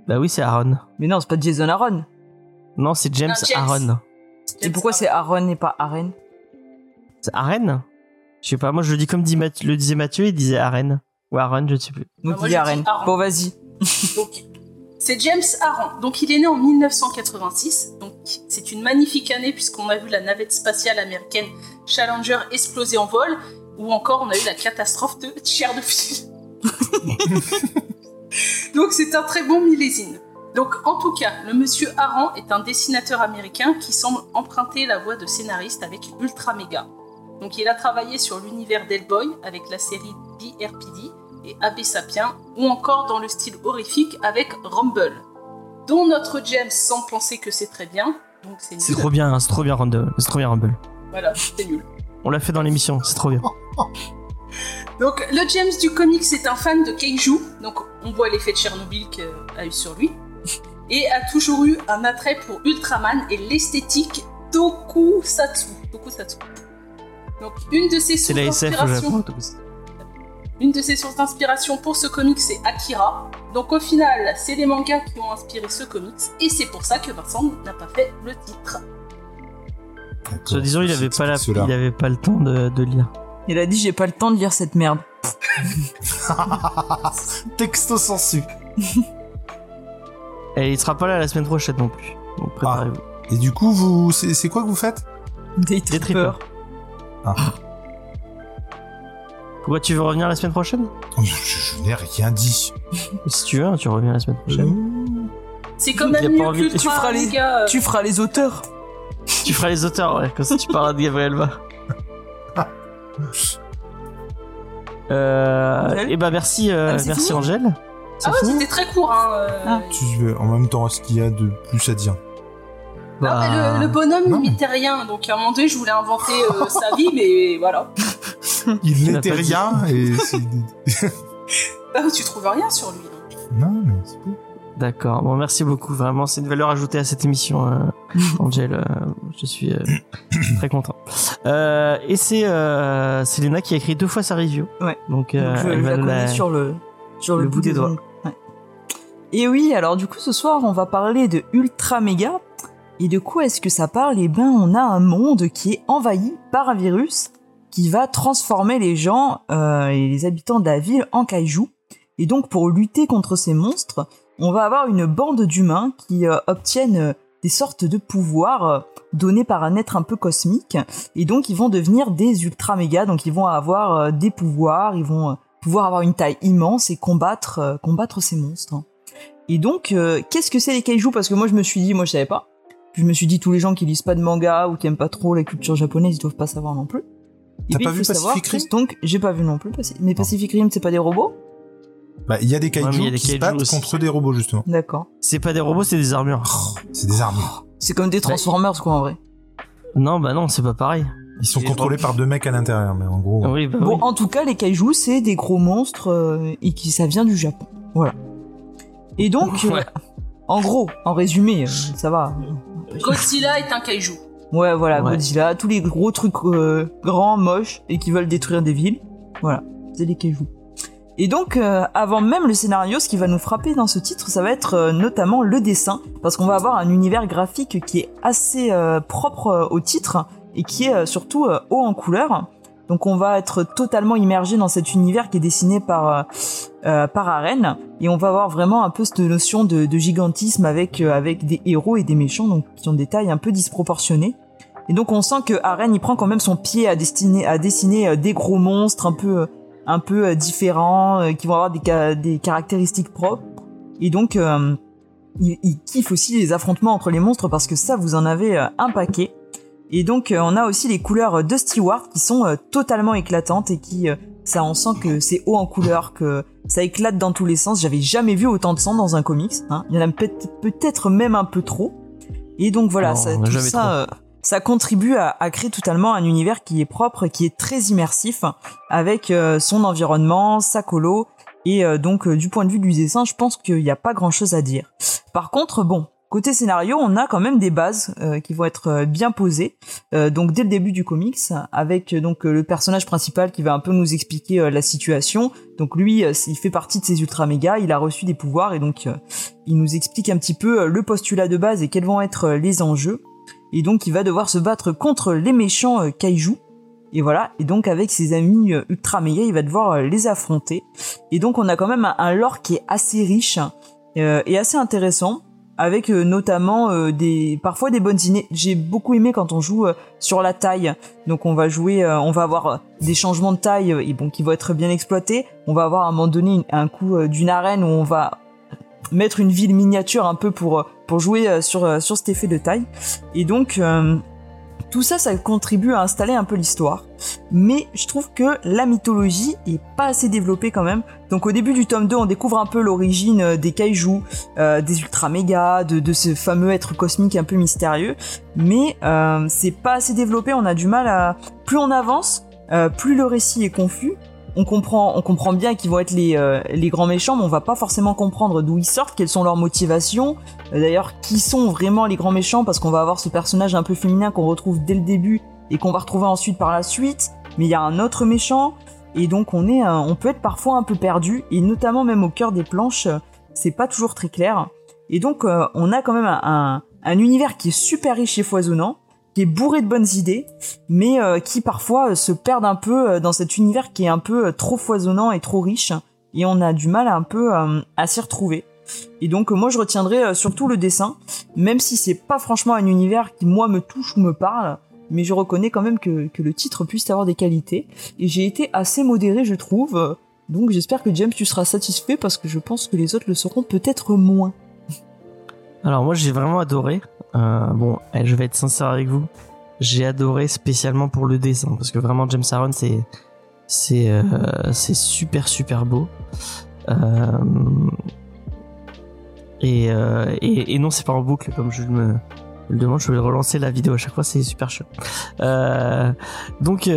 bah oui c'est Aaron Mais non, c'est pas Jason Aaron. non c'est James, James. Aaron Et pourquoi c'est Aaron et pas Aaron? C'est Aaron? Je sais pas moi je le dis comme dit Math- le disait Mathieu il disait Aaron ou Aaron je ne sais plus Donc Ah, moi, il dit je Aaron. dis Aaron. Bon, vas-y. Donc, c'est James Aaron. Donc, il est né en 1986. Donc, c'est une magnifique année puisqu'on a vu la navette spatiale américaine Challenger exploser en vol, ou encore on a eu la catastrophe de Tchernobyl. Donc, c'est un très bon millésime. Donc, en tout cas, le monsieur Aaron est un dessinateur américain qui semble emprunter la voie de scénariste avec Ultra Mega. Donc, il a travaillé sur l'univers d'Hellboy avec la série BRPD et AB Sapien, ou encore dans le style horrifique avec Rumble, dont notre James semble penser que c'est très bien, donc c'est c'est trop bien hein, c'est trop bien Rumble c'est trop bien Rumble Voilà, c'est nul. on l'a fait dans l'émission c'est trop bien Donc le James du comics est un fan de Keiju, donc on voit l'effet de Tchernobyl qu'il a eu sur lui, et a toujours eu un attrait pour Ultraman et l'esthétique Tokusatsu. Tokusatsu. Donc une de ses c'est sources la SF au d'inspiration Une de ses sources d'inspiration pour ce comic, c'est Akira. Donc au final, c'est les mangas qui ont inspiré ce comics, et c'est pour ça que Vincent n'a pas fait le titre. Soit disant il avait pas la, il avait pas le temps de, de lire. Il a dit j'ai pas le temps de lire cette merde. Texto sensu. Et il sera pas là la semaine prochaine non plus. Donc préparez-vous. Et du coup, vous, c'est quoi que vous faites? Des Tripper. trippers. Pourquoi tu veux revenir la semaine prochaine? Je, je- je n'ai rien dit. Si tu veux, hein, tu reviens la semaine prochaine. C'est quand même pas mieux envie- que tu feras les- Manga. Tu feras les auteurs. Tu feras les auteurs, ouais, comme ça tu parleras de Gabriel Ba. Euh, et bah merci, euh, Ah, merci fini Angèle. C'est Ah ouais, c'était très court. Hein, euh, Ah. Tu veux, en même temps, est-ce qu'il y a de plus à dire? Ah, mais Bah, le, le bonhomme n'imitait rien, donc à un moment donné, je voulais inventer euh, sa vie, mais voilà. Il n'était rien et Ah, tu trouves rien sur lui. hein. non, mais c'est bon. D'accord. Bon, merci beaucoup. Vraiment, c'est une valeur ajoutée à cette émission, euh, Angel. euh, je suis euh, très content. Euh, et c'est euh, qui a écrit deux fois sa review. Ouais. Donc, euh, Donc, je, elle je va la la- sur le, sur le, le bout des doigts. Ouais. Et oui, alors du coup, ce soir, on va parler de Ultra Mega. Et de quoi est-ce que ça parle? Eh ben, on a un monde qui est envahi par un virus qui va transformer les gens euh, et les habitants de la ville en kaiju. Et donc, pour lutter contre ces monstres, on va avoir une bande d'humains qui euh, obtiennent euh, des sortes de pouvoirs euh, donnés par un être un peu cosmique. Et donc, ils vont devenir des ultra méga. Donc, ils vont avoir des pouvoirs, ils vont pouvoir avoir une taille immense et combattre, combattre ces monstres. Et donc, qu'est-ce que c'est les kaiju Parce que moi, je me suis dit, moi, je savais pas. Je me suis dit, tous les gens qui lisent pas de manga ou qui aiment pas trop la culture japonaise, ils doivent pas savoir non plus. Et T'as puis, pas il vu faut savoir Pacific Rim que- Donc, j'ai pas vu non plus. Mais Pacific Rim, c'est pas des robots? Bah, il y a des kaiju Ouais, mais il y a des qui se battent aussi. contre des robots, justement. D'accord. C'est pas des robots, c'est des armures. Oh, c'est des armures. C'est comme des Transformers, quoi, en vrai. Non, bah non, c'est pas pareil. Ils sont Et contrôlés par deux mecs à l'intérieur, mais en gros. Oui, bah Bon, oui. en tout cas, les kaiju, c'est des gros monstres euh, et qui ça vient du Japon. Voilà. Et donc, euh, Ouais. en gros, en résumé, euh, ça va. Godzilla est un kaiju. Ouais, voilà, Ouais. Godzilla, tous les gros trucs euh, grands, moches et qui veulent détruire des villes. Voilà, c'est des kaiju. Et donc, euh, avant même le scénario, ce qui va nous frapper dans ce titre, ça va être euh, notamment le dessin, parce qu'on va avoir un univers graphique qui est assez propre au titre et qui est surtout haut en couleur. Donc, on va être totalement immergé dans cet univers qui est dessiné par par Arène, et on va avoir vraiment un peu cette notion de, de gigantisme avec avec des héros et des méchants, donc qui ont des tailles un peu disproportionnées. Et donc on sent que Arène il prend quand même son pied à dessiner à dessiner euh, des gros monstres un peu euh, un peu euh, différents qui vont avoir des ca- des caractéristiques propres. Et donc euh, il, il kiffe aussi les affrontements entre les monstres parce que ça vous en avez un paquet. Et donc on a aussi les couleurs de Stewart qui sont totalement éclatantes et qui ça on sent que c'est haut en couleur que ça éclate dans tous les sens. J'avais jamais vu autant de sang dans un comics. Hein. Il y en a peut- peut-être même un peu trop. Et donc voilà, ça, tout ça, ça contribue à, créer totalement un univers qui est propre, qui est très immersif, avec euh, son environnement, sa colo, et euh, donc euh, du point de vue du dessin, je pense qu'il n'y a pas grand-chose à dire. Par contre, bon, côté scénario, on a quand même des bases qui vont être bien posées. Donc dès le début du comics, avec donc le personnage principal qui va un peu nous expliquer la situation. Donc lui, il fait partie de ces ultra méga, il a reçu des pouvoirs et donc il nous explique un petit peu le postulat de base et quels vont être les enjeux. Et donc il va devoir se battre contre les méchants euh, kaiju. Et voilà, et donc avec ses amis euh, ultra méga, il va devoir euh, les affronter. Et donc on a quand même un, lore qui est assez riche et assez intéressant, avec notamment des parfois des bonnes idées. J'ai beaucoup aimé quand on joue sur la taille. Donc on va jouer, on va avoir des changements de taille et bon qui vont être bien exploités. On va avoir à un moment donné un coup d'une arène où on va mettre une ville miniature un peu pour pour jouer euh, sur euh, sur cet effet de taille. Et donc euh, tout ça, ça contribue à installer un peu l'histoire. Mais je trouve que la mythologie est pas assez développée quand même. Donc au début du tome 2, on découvre un peu l'origine des kaiju, euh, des ultra méga, de, ce fameux être cosmique un peu mystérieux. Mais c'est pas assez développé, on a du mal à... Plus on avance, plus le récit est confus. On comprend, on comprend bien qu'ils vont être les, euh, les grands méchants, mais on va pas forcément comprendre d'où ils sortent, quelles sont leurs motivations, D'ailleurs, qui sont vraiment les grands méchants Parce qu'on va avoir ce personnage un peu féminin qu'on retrouve dès le début et qu'on va retrouver ensuite par la suite. Mais il y a un autre méchant et donc on est, euh, on peut être parfois un peu perdu et notamment même au cœur des planches, c'est pas toujours très clair. Et donc euh, on a quand même un, un, un univers qui est super riche et foisonnant, qui est bourré de bonnes idées, mais euh, qui parfois euh, se perdent un peu euh, dans cet univers qui est un peu trop foisonnant et trop riche. Et on a du mal un peu à s'y retrouver. Et donc moi je retiendrai surtout le dessin, même si c'est pas franchement un univers qui moi me touche ou me parle, mais je reconnais quand même que, que le titre puisse avoir des qualités. Et j'ai été assez modéré je trouve, donc j'espère que James tu seras satisfait parce que je pense que les autres le seront peut-être moins. Alors moi j'ai vraiment adoré. Euh, bon, eh, je vais être sincère avec vous. J'ai adoré spécialement pour le dessin parce que vraiment James Aaron c'est c'est euh, super super beau. Euh, et, et non c'est pas en boucle comme je me le demande. Je vais relancer la vidéo à chaque fois. C'est super. Euh, donc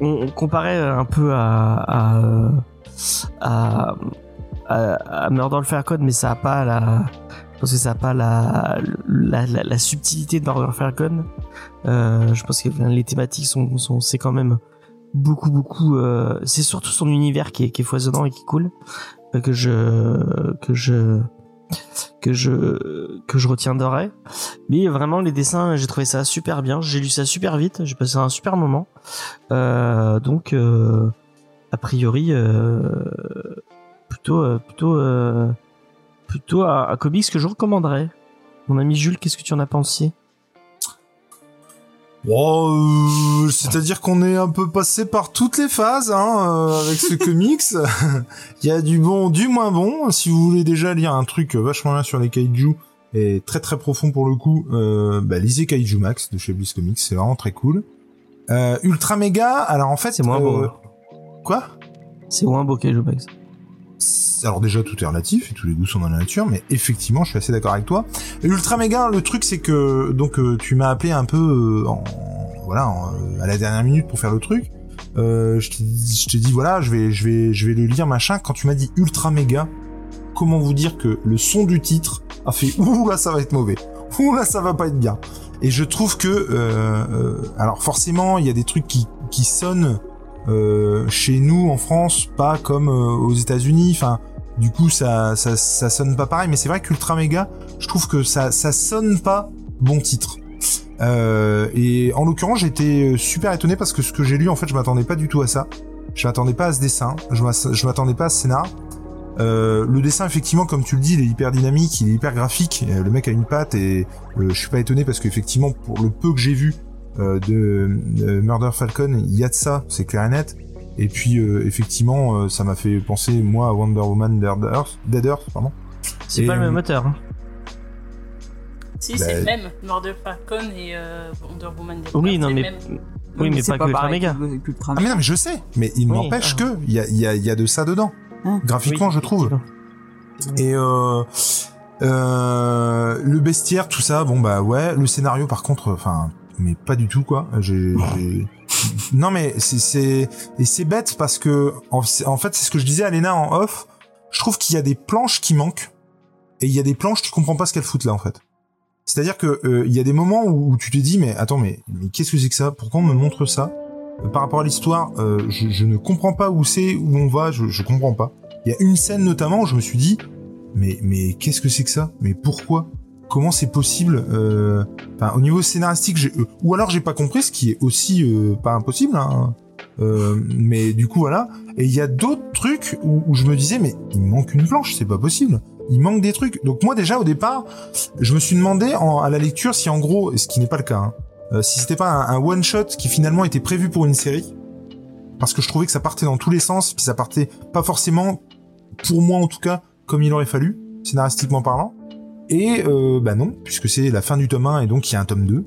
on, comparait un peu à à, à à, à Murder Fair mais ça a pas la pense que ça a pas la la, la, la subtilité de Murder Falcon euh, je pense que les thématiques sont, sont c'est quand même beaucoup beaucoup euh, c'est surtout son univers qui est, qui est foisonnant et qui est cool euh, que je que je que je que je retiendrai. Mais vraiment les dessins, j'ai trouvé ça super bien. J'ai lu ça super vite. J'ai passé un super moment. Euh, donc euh, a priori plutôt plutôt plutôt à, à comics que je recommanderais. Mon ami Jules, qu'est-ce que tu en as pensé? Euh, c'est-à-dire qu'on est un peu passé par toutes les phases hein, euh, avec ce comics. Il y a du bon, du moins bon. Si vous voulez déjà lire un truc vachement bien sur les kaiju et très très profond pour le coup, euh, bah, lisez Kaiju Max de chez Bliss Comics, c'est vraiment très cool. Ultra Mega, alors en fait, C'est moins beau. euh, Quoi? C'est moins beau qu'Age Max. Alors déjà tout est relatif et tous les goûts sont dans la nature, mais effectivement je suis assez d'accord avec toi. Ultra Mega, le truc c'est que donc euh, tu m'as appelé un peu euh, en, voilà euh, à la dernière minute pour faire le truc. Euh, je t'ai dit- voilà je vais je vais je vais le lire machin. Quand tu m'as dit Ultra Mega, comment vous dire que le son du titre a fait ouh là ça va être mauvais, ouh là ça va pas être bien. Et je trouve que euh, alors forcément il y a des trucs qui qui sonnent chez nous en France, pas comme euh, aux États-Unis. Enfin, du coup, ça, ça, ça sonne pas pareil. Mais c'est vrai qu'Ultra Mega, je trouve que ça, ça sonne pas bon titre. Euh, et en l'occurrence, j'étais super étonné parce que ce que j'ai lu, en fait, je m'attendais pas du tout à ça. Je m'attendais pas à ce dessin. Je m'attendais pas à ce scénar. Euh, le dessin, effectivement, comme tu le dis, il est hyper dynamique, il est hyper graphique. Euh, Le mec a une patte et euh, je suis pas étonné parce qu'effectivement, pour le peu que j'ai vu euh, de, de Murder Falcon, il y a de ça, c'est clair et net. Et puis, euh, effectivement, euh, ça m'a fait penser, moi, à Wonder Woman Dead Earth, Dead Earth pardon. C'est Et, pas le euh, même auteur. hein. Si, Bah, c'est le même. Murder Falcon et euh, Wonder Woman. Dead Oui, Earth, non mais même. oui, mais c'est pas, que Ultra pareil Mega. que- qu'Ultra Ah mais non, mais je sais, mais il Oui, n'empêche ah. que il y a, il y, a, il y a de ça dedans. Hein Graphiquement, Oui, je trouve. Et euh, euh, le bestiaire, tout ça, bon bah ouais. Le scénario, par contre, enfin, mais pas du tout quoi. J'ai, j'ai- non mais c'est c'est et c'est bête parce que en, en fait c'est ce que je disais à Lena en off. Je trouve qu'il y a des planches qui manquent et il y a des planches tu comprends pas ce qu'elles foutent là en fait. C'est-à-dire que euh, il y a des moments où, où tu te dis mais attends mais mais qu'est-ce que c'est que ça? Pourquoi on me montre ça? Euh, Par rapport à l'histoire, euh, je, je ne comprends pas où c'est où on va. Je, je comprends pas. Il y a une scène notamment où je me suis dit mais mais qu'est-ce que c'est que ça? Mais pourquoi? Comment c'est possible euh, au niveau scénaristique, euh, ou alors j'ai pas compris, ce qui est aussi euh, pas impossible. Hein. Euh, mais du coup voilà. Et il y a d'autres trucs où, où je me disais mais il manque une planche, c'est pas possible. Il manque des trucs. Donc moi déjà au départ, je me suis demandé en- à la lecture si en gros, ce qui n'est pas le cas, hein, euh, si c'était pas un, un one shot qui finalement était prévu pour une série, parce que je trouvais que ça partait dans tous les sens, puis ça partait pas forcément, pour moi en tout cas, comme il aurait fallu, scénaristiquement parlant. Et euh, bah non, puisque c'est la fin du tome 1 et donc il y a un tome 2.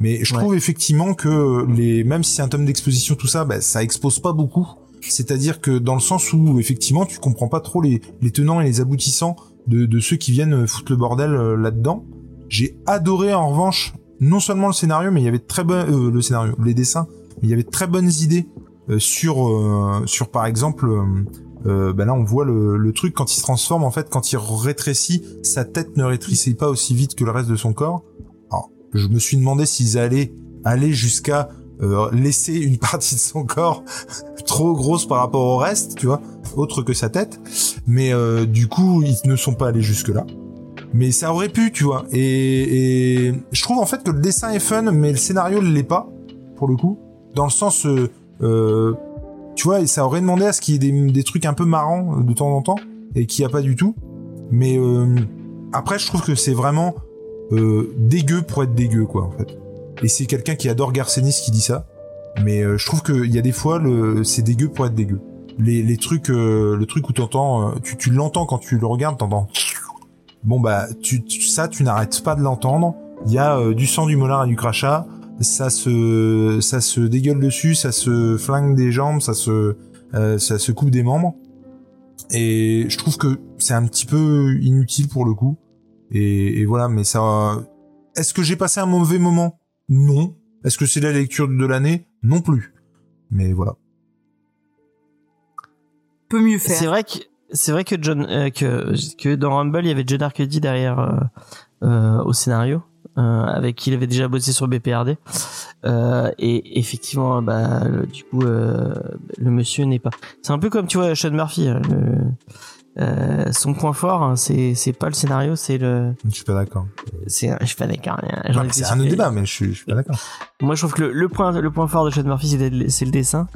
Mais je Ouais. trouve effectivement que les, même si c'est un tome d'exposition tout ça, bah, ça expose pas beaucoup. C'est-à-dire que dans le sens où effectivement tu comprends pas trop les, les tenants et les aboutissants de, de ceux qui viennent foutre le bordel euh, là-dedans. J'ai adoré en revanche non seulement le scénario, mais il y avait de très bon euh, le scénario, les dessins, mais il y avait de très bonnes idées euh, sur euh, sur par exemple euh, bah là on voit le, le truc quand il se transforme en fait quand il rétrécit sa tête ne rétrécit pas aussi vite que le reste de son corps. Alors je me suis demandé s'ils allaient aller jusqu'à euh, laisser une partie de son corps trop grosse par rapport au reste tu vois autre que sa tête. Mais euh, du coup ils ne sont pas allés jusque là mais ça aurait pu tu vois. Et, et je trouve en fait que le dessin est fun mais le scénario ne l'est pas pour le coup. Dans le sens euh, euh, tu vois, et ça aurait demandé à ce qu'il y ait des, des trucs un peu marrants euh, de temps en temps, et qu'il n'y a pas du tout. Mais euh, après, je trouve que c'est vraiment euh, dégueu pour être dégueu, quoi, en fait. Et c'est quelqu'un qui adore Garcenis qui dit ça. Mais euh, je trouve qu'il y a des fois, le, c'est dégueu pour être dégueu. Les, les trucs, euh, le truc où t'entends, euh, tu, tu l'entends quand tu le regardes, t'entends. Bon bah, tu, tu- ça, tu n'arrêtes pas de l'entendre. Il y a du sang, du molar et du crachat ça se ça se dégueule dessus, ça se flingue des jambes, ça se euh, ça se coupe des membres. Et je trouve que c'est un petit peu inutile pour le coup. Et, et voilà, mais ça. Est-ce que j'ai passé un mauvais moment? Non. Est-ce que c'est la lecture de l'année? Non plus. Mais voilà. Peut mieux faire. C'est vrai que c'est vrai que John euh, que que dans Rumble il y avait John Arcudi derrière euh, euh, au scénario avec qui il avait déjà bossé sur BPRD euh, et effectivement bah le- du coup euh, le monsieur n'est pas c'est un peu comme tu vois Sean Murphy le- Euh, son point fort, hein, c'est c'est pas le scénario, c'est le. Je suis pas d'accord. C'est je suis pas d'accord. C'est un autre débat, mais je suis, je suis pas d'accord. Moi, je trouve que le, le point le point fort de Sean Murphy, c'est le, le dessin.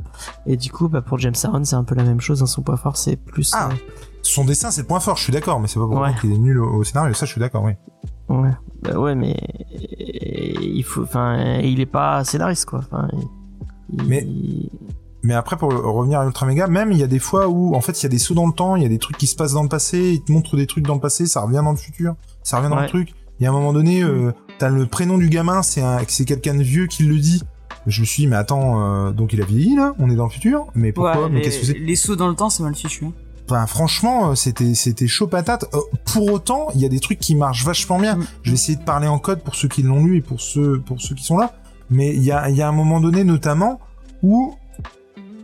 Et du coup, bah pour James Aaron, c'est un peu la même chose. hein, son point fort, c'est plus. Ah. euh, Son dessin, c'est le point fort, je suis d'accord, mais c'est pas pour Ouais. qu'il est nul au, au scénario. Ça, je suis d'accord, oui. Ouais, bah ouais, mais il faut, enfin, il est pas scénariste quoi. Enfin, il- Mais- Mais après, pour revenir à Ultra Mega, même il y a des fois où, en fait, il y a des sauts dans le temps, il y a des trucs qui se passent dans le passé, ils te montrent des trucs dans le passé, ça revient dans le futur, ça revient dans Ouais. le truc. Il y a un moment donné, euh, t'as le prénom du gamin, c'est un, c'est quelqu'un de vieux qui le dit. Je me suis dit, mais attends, euh, donc il a vieilli là, on est dans le futur, mais pourquoi, Ouais, mais les, qu'est-ce que c'est les sauts dans le temps, c'est mal fichu. hein. Enfin, franchement, euh, c'était c'était chaud patate. Euh, pour autant, il y a des trucs qui marchent vachement bien. Mm. Je vais essayer de parler en code pour ceux qui l'ont lu et pour ceux pour ceux qui sont là. Mais il y a il y a un moment donné notamment où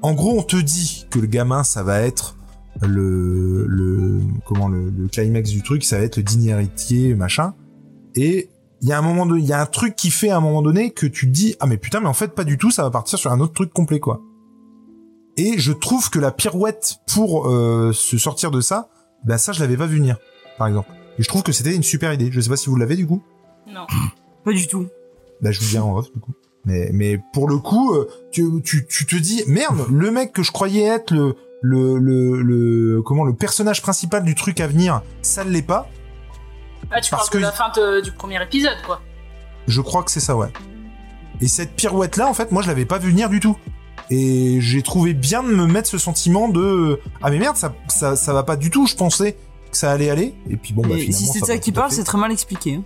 en gros on te dit que le gamin ça va être le le comment le, le climax du truc, ça va être le digne héritier machin. Et il y a un moment de il y a un truc qui fait à un moment donné que tu te dis ah mais putain mais en fait pas du tout, ça va partir sur un autre truc complet quoi. Et je trouve que la pirouette pour euh, se sortir de ça, ben ça je l'avais pas vu venir, par exemple. Et je trouve que c'était une super idée. Je sais pas si vous l'avez du coup. Non. Pas du tout. Bah je vous le dirai en off du coup. Mais mais pour le coup, euh, tu, tu tu te dis merde, le mec que je croyais être le le le, le comment le personnage principal du truc à venir, ça ne l'est pas. Ah, tu Parce parles de que- la fin de- du premier épisode, quoi. Je crois que c'est ça ouais. Et cette pirouette là en fait, moi je l'avais pas vu venir du tout. Et j'ai trouvé bien de me mettre ce sentiment de ah mais merde ça ça ça va pas du tout. Je pensais que ça allait aller. Et puis bon bah Et finalement. si c'est ça ça qui parle, c'est très mal expliqué. hein.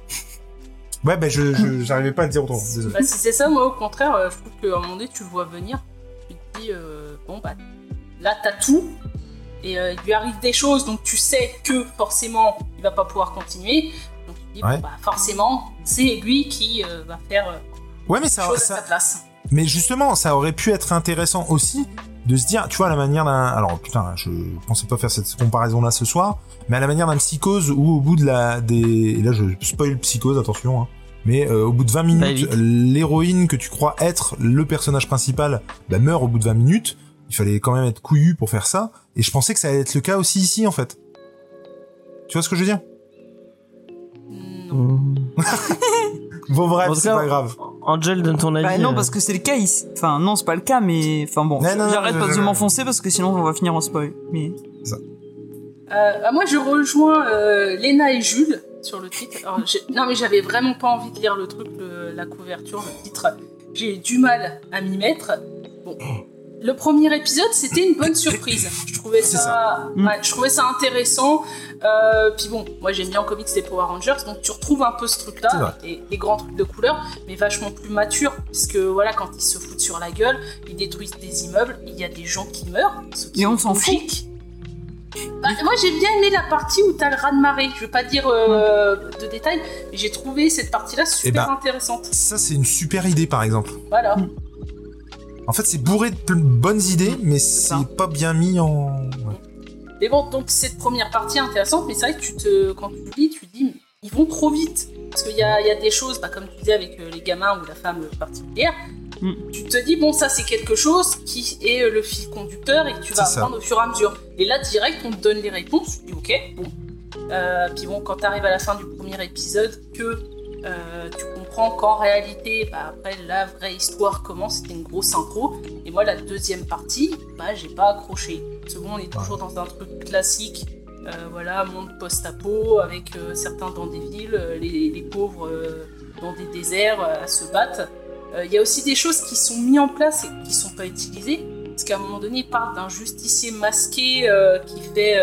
Ouais, bah je, je- j'arrivais pas à le dire autrement. Désolé. Bah, si c'est ça, moi, au contraire, euh, je trouve qu'à un moment donné, tu le vois venir. Tu te dis, euh, bon, bah, là, t'as tout. Et euh, il lui arrive des choses, donc tu sais que forcément, il va pas pouvoir continuer. Donc tu te dis, Ouais. bon, bah, forcément, c'est lui qui euh, va faire euh, Ouais, mais ça, chose à ça- sa place. Mais justement, ça aurait pu être intéressant aussi de se dire, tu vois, à la manière d'un, alors putain, je pensais pas faire cette comparaison là ce soir, mais à la manière d'un psychose où au bout de la des, et là je spoil psychose, attention, hein, mais euh, au bout de 20 minutes, l'héroïne que tu crois être le personnage principal, bah, meurt au bout de 20 minutes. Il fallait quand même être couillu pour faire ça, et je pensais que ça allait être le cas aussi ici en fait. Tu vois ce que je veux dire? Hmm. Bon bref, c'est pas grave. Angel, donne ton avis. Bah non, euh, parce que c'est le cas ici. Enfin, non, c'est pas le cas, mais. Enfin bon, j'arrête pas de m'enfoncer parce que sinon on va finir en spoil. Mais. Euh, bah, moi, je rejoins euh, Léna et Jules sur le titre. Alors, non, mais j'avais vraiment pas envie de lire le truc, le- la couverture, le titre. J'ai du mal à m'y mettre. Bon. Le premier épisode, c'était une bonne surprise. Je trouvais ça, Mm. ouais, je trouvais ça intéressant. Euh, puis bon, moi j'aime bien en comics les Power Rangers, donc tu retrouves un peu ce truc-là, les grands trucs de couleur, mais vachement plus mature, puisque voilà, quand ils se foutent sur la gueule, ils détruisent des immeubles, il y a des gens qui meurent. qui Et on s'en fout. Bah, moi j'ai bien aimé la partie où t'as le raz de marée. Je veux pas dire euh, de détails, mais j'ai trouvé cette partie-là super ben, intéressante. Ça c'est une super idée par exemple. Voilà. Mm. En fait, c'est bourré de bonnes idées, mais ça. c'est pas bien mis en. ouais. Mais bon, donc cette première partie est intéressante, mais c'est vrai que tu te, quand tu lis, tu te dis, ils vont trop vite. Parce qu'il y a, il y a des choses, bah, comme tu disais avec euh, les gamins ou la femme particulière, Mm. tu te dis, bon, ça c'est quelque chose qui est euh, le fil conducteur et que tu vas apprendre au fur et à mesure. Et là, direct, on te donne les réponses, tu dis, ok, bon. Euh, puis bon, quand tu arrives à la fin du premier épisode, que euh, tu comprends qu'en réalité, bah, après, la vraie histoire commence, c'était une grosse intro. Et moi, la deuxième partie, bah, j'ai pas accroché. Parce que bon, on est toujours dans un truc classique. Euh, voilà, monde post-apo, avec euh, certains dans des villes, les, les pauvres dans des déserts à se battre. Il y a aussi des choses qui sont mises en place et qui sont pas utilisées. Parce qu'à un moment donné, il parle d'un justicier masqué qui fait,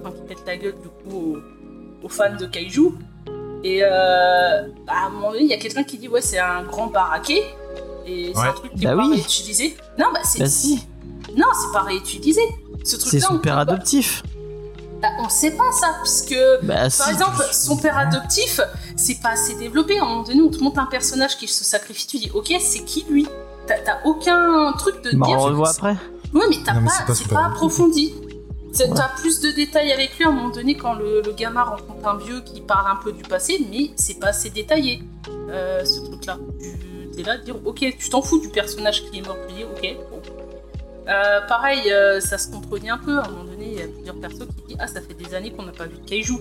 enfin, qui pète la gueule du coup aux, aux fans de kaiju. Et euh, bah, à un moment donné, il y a quelqu'un qui dit ouais c'est un grand baraquet et c'est Ouais. un truc qui est Bah pas oui. réutilisé. Non bah c'est Bah si, non c'est pas réutilisé. Ce truc c'est son on père peut pas- adoptif. Bah, on sait pas ça puisque Bah si. par exemple, son père adoptif, c'est pas assez développé. À un moment donné, on te montre un personnage qui se sacrifie, tu dis, ok, c'est qui lui? T'as aucun truc de Bah, dire. on le revoit après. Ouais, mais t'as pas, c'est pas c'est approfondi. T'as plus de détails avec lui à un moment donné quand le, le gamin rencontre un vieux qui parle un peu du passé, mais c'est pas assez détaillé, euh, ce truc-là. Tu- T'es là de dire, ok, tu t'en fous du personnage qui est mort, ok, bon. Euh, pareil, euh, ça se contredit un peu. À un moment donné, y a plusieurs persos qui disent Ah, ça fait des années qu'on n'a pas vu de kaiju.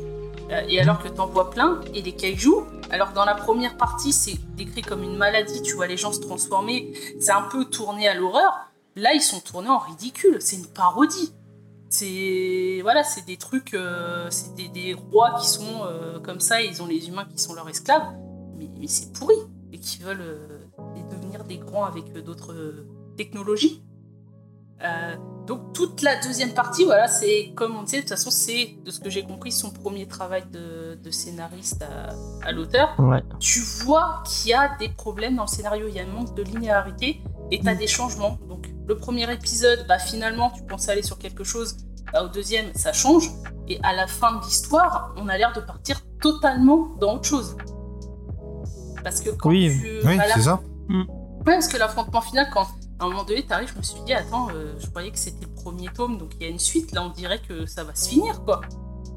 Et alors que t'en vois plein, et les kaiju, alors dans la première partie, c'est décrit comme une maladie, tu vois les gens se transformer, c'est un peu tourné à l'horreur. Là, ils sont tournés en ridicule, c'est une parodie. C'est voilà, c'est des trucs, euh, c'est des, rois qui sont euh, comme ça, ils ont les humains qui sont leurs esclaves, mais, c'est pourri et qui veulent euh, devenir des grands avec d'autres technologies. Donc toute la deuxième partie, voilà, c'est comme on disait, de toute façon, c'est de ce que j'ai compris son premier travail de, de scénariste à, à l'auteur. Ouais. Tu vois qu'il y a des problèmes dans le scénario, il y a un manque de linéarité et tu as des changements. Donc le premier épisode, bah, finalement, tu pensais aller sur quelque chose, bah, au deuxième, ça change. Et à la fin de l'histoire, on a l'air de partir totalement dans autre chose. Parce que quand Oui. tu... Oui, c'est ça. Ouais, parce que l'affrontement final, quand à un moment donné t'arrives, je me suis dit, attends, euh, je croyais que c'était le premier tome, donc il y a une suite, là on dirait que ça va se finir, quoi.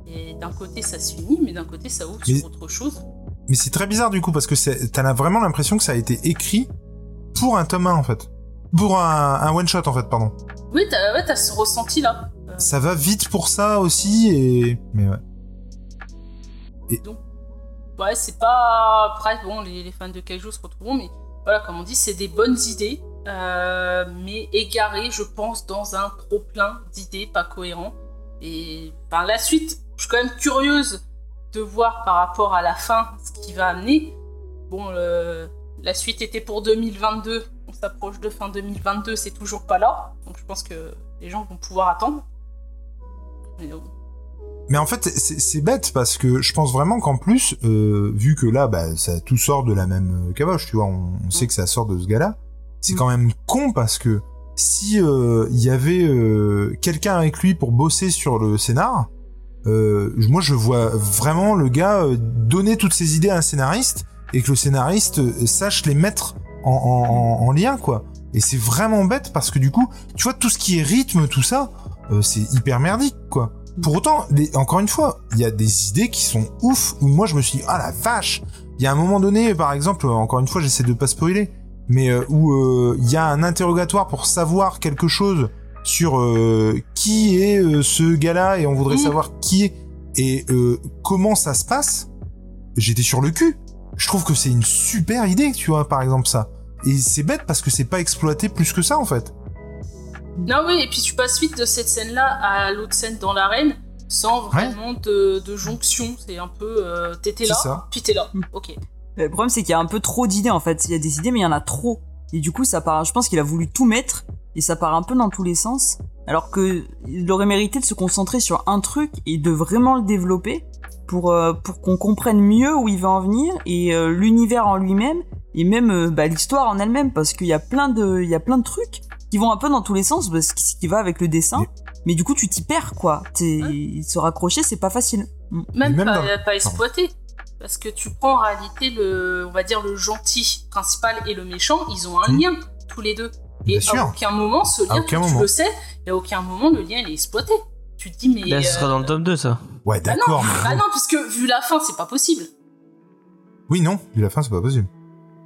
Et d'un côté ça se finit, mais d'un côté ça ouvre Mais- sur autre chose. Mais c'est très bizarre du coup parce que t'as vraiment l'impression que ça a été écrit pour un tome 1 en fait. Pour un, un one shot en fait, pardon. Oui, t'as ouais, ce ressenti là. Euh, Ça va vite pour ça aussi et mais ouais. ouais, c'est pas. Après, bon, les, les fans de Kaiju se retrouveront, mais voilà, comme on dit, c'est des bonnes idées, euh, mais égarées, je pense, dans un trop-plein d'idées pas cohérents. Et ben, la suite, je suis quand même curieuse de voir par rapport à la fin ce qui va amener. Bon, le- la suite était pour 2022, on s'approche de fin 2022, c'est toujours pas là, donc je pense que les gens vont pouvoir attendre. Mais en fait, c'est bête parce que je pense vraiment qu'en plus, euh, vu que là, bah, ça tout sort de la même euh, caboche, tu vois, on, on sait que ça sort de ce gars-là. C'est quand même con parce que si euh, il y avait euh, quelqu'un avec lui pour bosser sur le scénar, euh, moi je vois vraiment le gars euh, donner toutes ses idées à un scénariste et que le scénariste euh, sache les mettre en, en, en- en lien, quoi. Et c'est vraiment bête parce que du coup, tu vois, tout ce qui est rythme, tout ça, euh, c'est hyper merdique, quoi. Pour autant, les- encore une fois, il y a des idées qui sont ouf, où moi je me suis dit, ah la vache Il y a un moment donné, par exemple, euh, encore une fois, j'essaie de pas spoiler, mais euh, où euh, il y a un interrogatoire pour savoir quelque chose sur euh, qui est euh, ce gars-là, et on voudrait Mhm. savoir qui est, et euh, comment ça se passe, j'étais sur le cul. Je trouve que c'est une super idée, tu vois, par exemple ça. Et c'est bête parce que c'est pas exploité plus que ça, en fait. Non, oui, et puis tu passes vite de cette scène-là à l'autre scène dans l'arène sans vraiment de, de jonction. C'est un peu. euh, T'étais là, ça. puis t'es là. Mm. Ok. Le problème, c'est qu'il y a un peu trop d'idées en fait. Il y a des idées, mais il y en a trop. Et du coup, ça part. Je pense qu'il a voulu tout mettre et ça part un peu dans tous les sens. Alors que il aurait mérité de se concentrer sur un truc et de vraiment le développer pour euh, pour qu'on comprenne mieux où il va en venir et euh, l'univers en lui-même et même euh, bah, l'histoire en elle-même parce qu'il y a plein de il y a plein de trucs qui vont un peu dans tous les sens parce que ce qui va avec le dessin. Mais- Mais du coup, tu t'y perds quoi. T'es- Se raccrocher, c'est pas facile. Même, même pas, dans- pas exploité. Parce que tu prends en réalité le, on va dire le gentil principal et le méchant, ils ont un Mm. lien tous les deux. Bien Et sûr. à aucun moment ce lien, aucun tu moment. le sais, et à aucun moment le lien il est exploité. Tu te dis mais. Là, ce sera euh, dans le tome 2, ça. Ouais, bah non, d'accord, mais bah non, puisque vu la fin, c'est pas possible. Oui, non, vu la fin, c'est pas possible.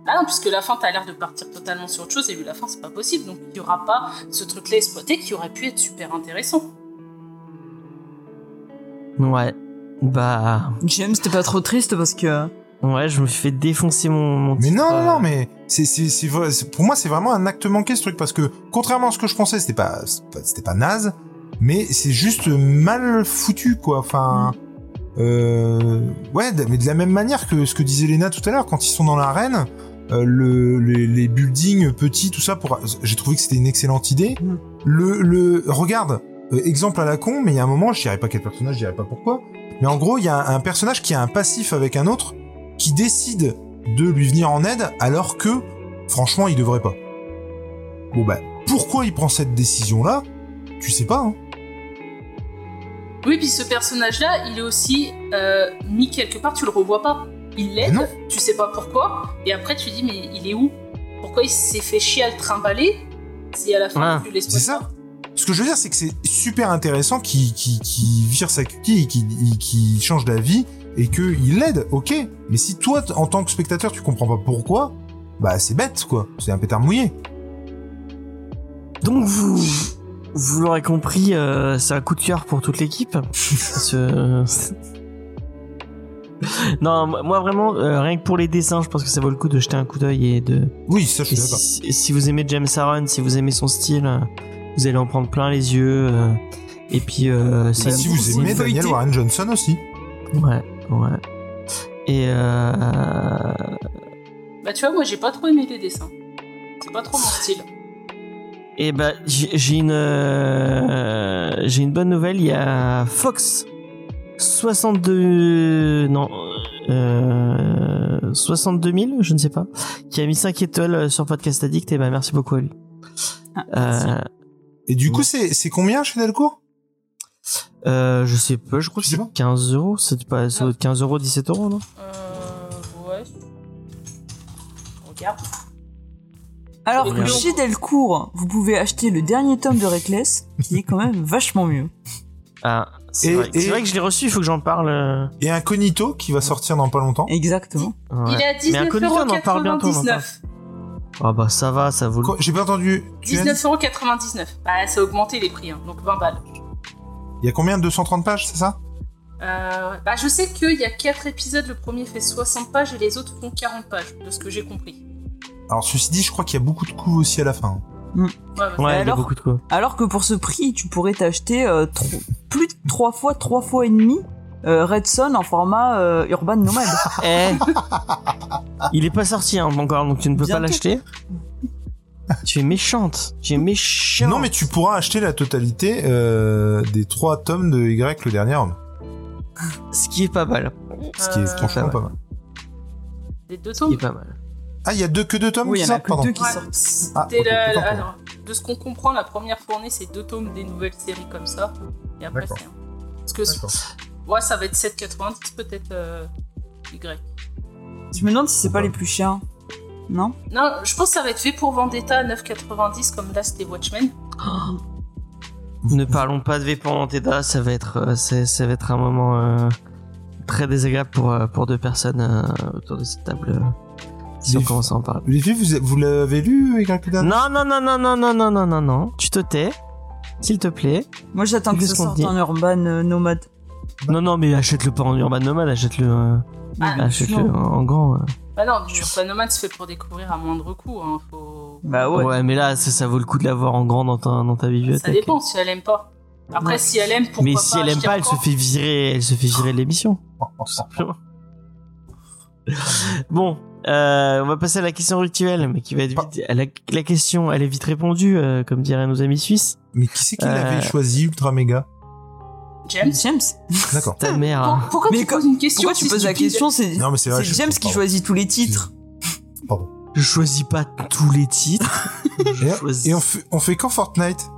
Ah non, puisque la fin, t'as l'air de partir totalement sur autre chose, et vu la fin, c'est pas possible. Donc il y aura pas ce truc-là exploité qui aurait pu être super intéressant. Ouais. Bah. James, t'es pas trop triste parce que Ouais, je me fait défoncer mon, mon Mais titre, non, non, euh, non, mais c'est, c'est, c'est vrai- c'est- pour moi, c'est vraiment un acte manqué ce truc parce que contrairement à ce que je pensais, c'était pas, c'était pas- naze, mais c'est juste mal foutu, quoi. Enfin, euh, ouais, mais de la même manière que ce que disait Lena tout à l'heure, quand ils sont dans l'arène, euh, le, les, les buildings petits, tout ça, pour, j'ai trouvé que c'était une excellente idée. Mm. Le, le, regarde, euh, exemple à la con, mais il y a un moment, je dirais pas quel personnage, je dirais pas pourquoi, mais en gros, il y a un personnage qui a un passif avec un autre qui décide de lui venir en aide alors que, franchement, il devrait pas. Bon bah, pourquoi il prend cette décision-là? Tu sais pas, hein. Oui, puis ce personnage-là, il est aussi euh, mis quelque part, tu le revois pas. Il l'aide, tu sais pas pourquoi, et après tu dis, mais il est où? Pourquoi il s'est fait chier à le trimballer? Si à la fin Ah, tu l'exploites c'est ça. Ce que je veux dire, c'est que c'est super intéressant qu'il vire sa cutie, qu'il qu'il change d'avis et qu'il l'aide, ok. Mais si toi, en tant que spectateur, tu comprends pas pourquoi, bah c'est bête, quoi. C'est un pétard mouillé. Donc vous, Vous l'aurez compris, euh, c'est un coup de cœur pour toute l'équipe. Ce- non, moi vraiment, euh, rien que pour les dessins, je pense que ça vaut le coup de jeter un coup d'œil et de. Oui, ça, je suis d'accord. si, si vous aimez James Aaron, si vous aimez son style, euh, vous allez en prendre plein les yeux. euh, et puis, euh, c'est Et si une- vous aimez Daniel feuilleté. Warren Johnson aussi. Ouais, ouais. Et euh, Bah, tu vois, moi, j'ai pas trop aimé les dessins. C'est pas trop mon style. Et bah j'ai une euh, j'ai une bonne nouvelle. Il y a Fox 62 non euh, 62 000 je ne sais pas qui a mis 5 étoiles sur Podcast Addict et bah merci beaucoup à lui. Euh, Et du coup, c'est c'est combien chez Delcourt euh, je sais pas, je crois que c'est pas 15 euros. C'est pas ça doit être 15 euros, 17 euros non? Euh. Ouais. Regarde. Alors que le chez. Delcourt, vous pouvez acheter le dernier tome de Reckless, qui est quand même vachement mieux. Ah, c'est Et- vrai, et- c'est vrai que je l'ai reçu. Il faut que j'en parle. euh, Et Incognito qui va sortir dans pas longtemps. Exactement. ouais. Il est à Mais Incognito, Ah bah ça va, ça vaut le Quoi J'ai pas entendu. Tu as dit 19,99€. Bah, ça a augmenté les prix, hein, donc 20 balles. Il y a combien 230 pages, c'est ça? Euh, bah, je sais qu'il y a 4 épisodes, le premier fait 60 pages et les autres font 40 pages, de ce que j'ai compris. Alors ceci dit, je crois qu'il y a beaucoup de coups aussi à la fin. Ouais, bah, Ouais, il y a alors beaucoup de quoi. Alors que pour ce prix, tu pourrais t'acheter euh, tro- plus de trois fois, trois fois et demi euh, Red Son en format euh, Urban Nomad. Eh Il est pas sorti hein, encore, donc tu ne peux pas l'acheter. Tu es méchante. Tu es méchante. Non, mais tu pourras acheter la totalité euh, des trois tomes de Y le dernier homme. Ce qui est pas mal. Ce qui est Euh, franchement pas mal. Les deux Ce qui tomes. est pas mal. Ah, il y a deux que deux tomes oui, il qui y en a sortent, que pardon. deux qui Ouais. sortent. Ah, C'était ok, la- autant la- pour moi. alors, de ce qu'on comprend, la première fournée, c'est deux tomes des nouvelles séries comme ça. Et après, c'est un. Parce que. Ouais, ça va être 7,90 peut-être euh, Y. Je me demande si c'est pas les plus chers. Non? Non, je pense que ça va être fait pour Vendetta à 9,90 comme là c'était Watchmen. Ne parlons pas de V pour Vendetta, ça va être, euh, ça va être un moment euh, très désagréable pour, pour deux personnes euh, autour de cette table. si on commence à en parler. Les filles, vous, vous l'avez lu, Y Non, non, non, non, non, non, non, non, non, non. Tu te tais, s'il te plaît. Moi j'attends que ça sorte en Urban euh, Nomad. Non, non, mais achète-le pas en Urban Nomad, achète-le, euh, Ah, achète-le en, en grand. euh. Bah non, du Urban se fait pour découvrir à moindre coût. Hein, faut... Bah Ouais. ouais. mais là, ça, ça vaut le coup de l'avoir en grand dans ta, dans ta bibliothèque. Ça dépend si elle aime pas. Après, Ouais. si elle aime, pourquoi mais pas si elle aime pas, elle se fait virer, elle se fait virer de l'émission. Tout simplement. bon, euh, on va passer à la question rituelle, mais qui va être vite. La, la question, elle est vite répondue, euh, comme diraient nos amis suisses. Mais qui c'est qui Euh. l'avait choisi, Ultra Méga? James James D'accord. Ta mère. Pour-. Pourquoi Mais tu poses une question Pourquoi tu poses la question C'est James qui choisit tous les titres. Pardon. Je choisis pas tous les titres. Et, choisis- et on, fait, on fait quand Fortnite?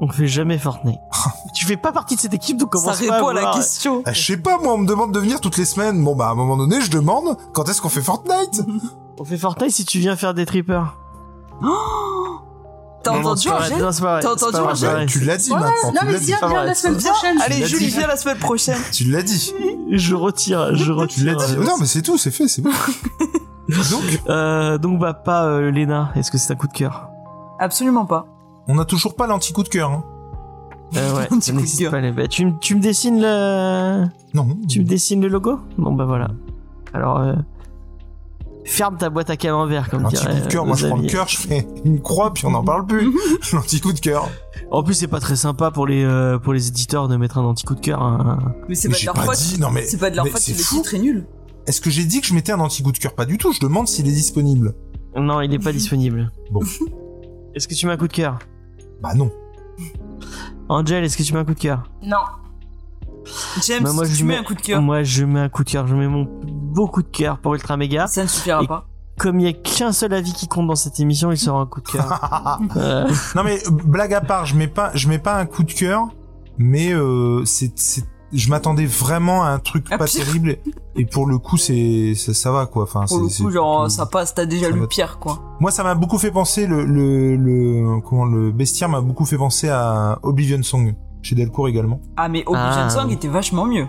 On fait jamais Fortnite. tu fais pas partie de cette équipe, donc Ça commence pas répond à la question. ah, Je sais pas, moi, on me demande de venir toutes les semaines. Bon, bah, à un moment donné, je demande quand est-ce qu'on fait Fortnite? On fait Fortnite si tu viens faire des trippers. Oh T'as entendu. Angèle. T'as entendu, Angèle. Tu l'as dit Ouais, maintenant, non tu mais viens, viens la semaine prochaine. allez, Julie, viens la semaine prochaine. Tu l'as dit. Je retire, je Tu retire. l'as dit. Non, mais c'est tout, c'est fait, c'est bon. Donc, Euh, donc bah pas euh, Léna, est-ce que c'est un coup de cœur? Absolument pas. on n'a toujours pas l'anti-coup de cœur. Hein. euh, Ouais, Un petit ça coup de n'existe cœur. pas. les- tu, me- tu me dessines le, Non. tu me dessines le logo? Bon bah voilà. Alors euh, ferme ta boîte à camembert comme dirait. L'anti-coup de cœur, euh, moi je prends le cœur, je fais une croix, puis on n'en parle plus. L'anti-coup de cœur. En plus c'est pas très sympa pour les euh, pour les éditeurs de mettre un anti coup de cœur. hein. Mais c'est Mais pas de leur pas faute. dit, non mais. C'est pas de leur mais faute c'est si le fou. titre est nul. Est-ce que j'ai dit que je mettais un anti-coup de cœur Pas du tout, je demande s'il est disponible. Non, il est pas disponible. Bon. Est-ce que tu mets un coup de cœur? Bah non. Angel, est-ce que tu mets un coup de cœur? Non. James, Bah, moi, je tu mets mets- un coup de cœur. Moi je mets un coup de cœur, je mets mon beau coup de cœur pour Ultra Mega. Ça ne suffira Et- pas. Comme il y a qu'un seul avis qui compte dans cette émission, il sera un coup de cœur. Euh, non mais euh, blague à part, je mets pas, je mets pas un coup de cœur, mais euh, c'est, je m'attendais vraiment à un truc Ah, pas pire. terrible, et pour le coup c'est, ça, ça va quoi. Enfin, Pour le coup, genre, ça passe, t'as déjà va. pire, quoi. Moi, ça m'a beaucoup fait penser le, le, le, comment le bestiaire m'a beaucoup fait penser à Oblivion Song chez Delcourt également. Ah, mais Oblivion Ah, Song était vachement mieux.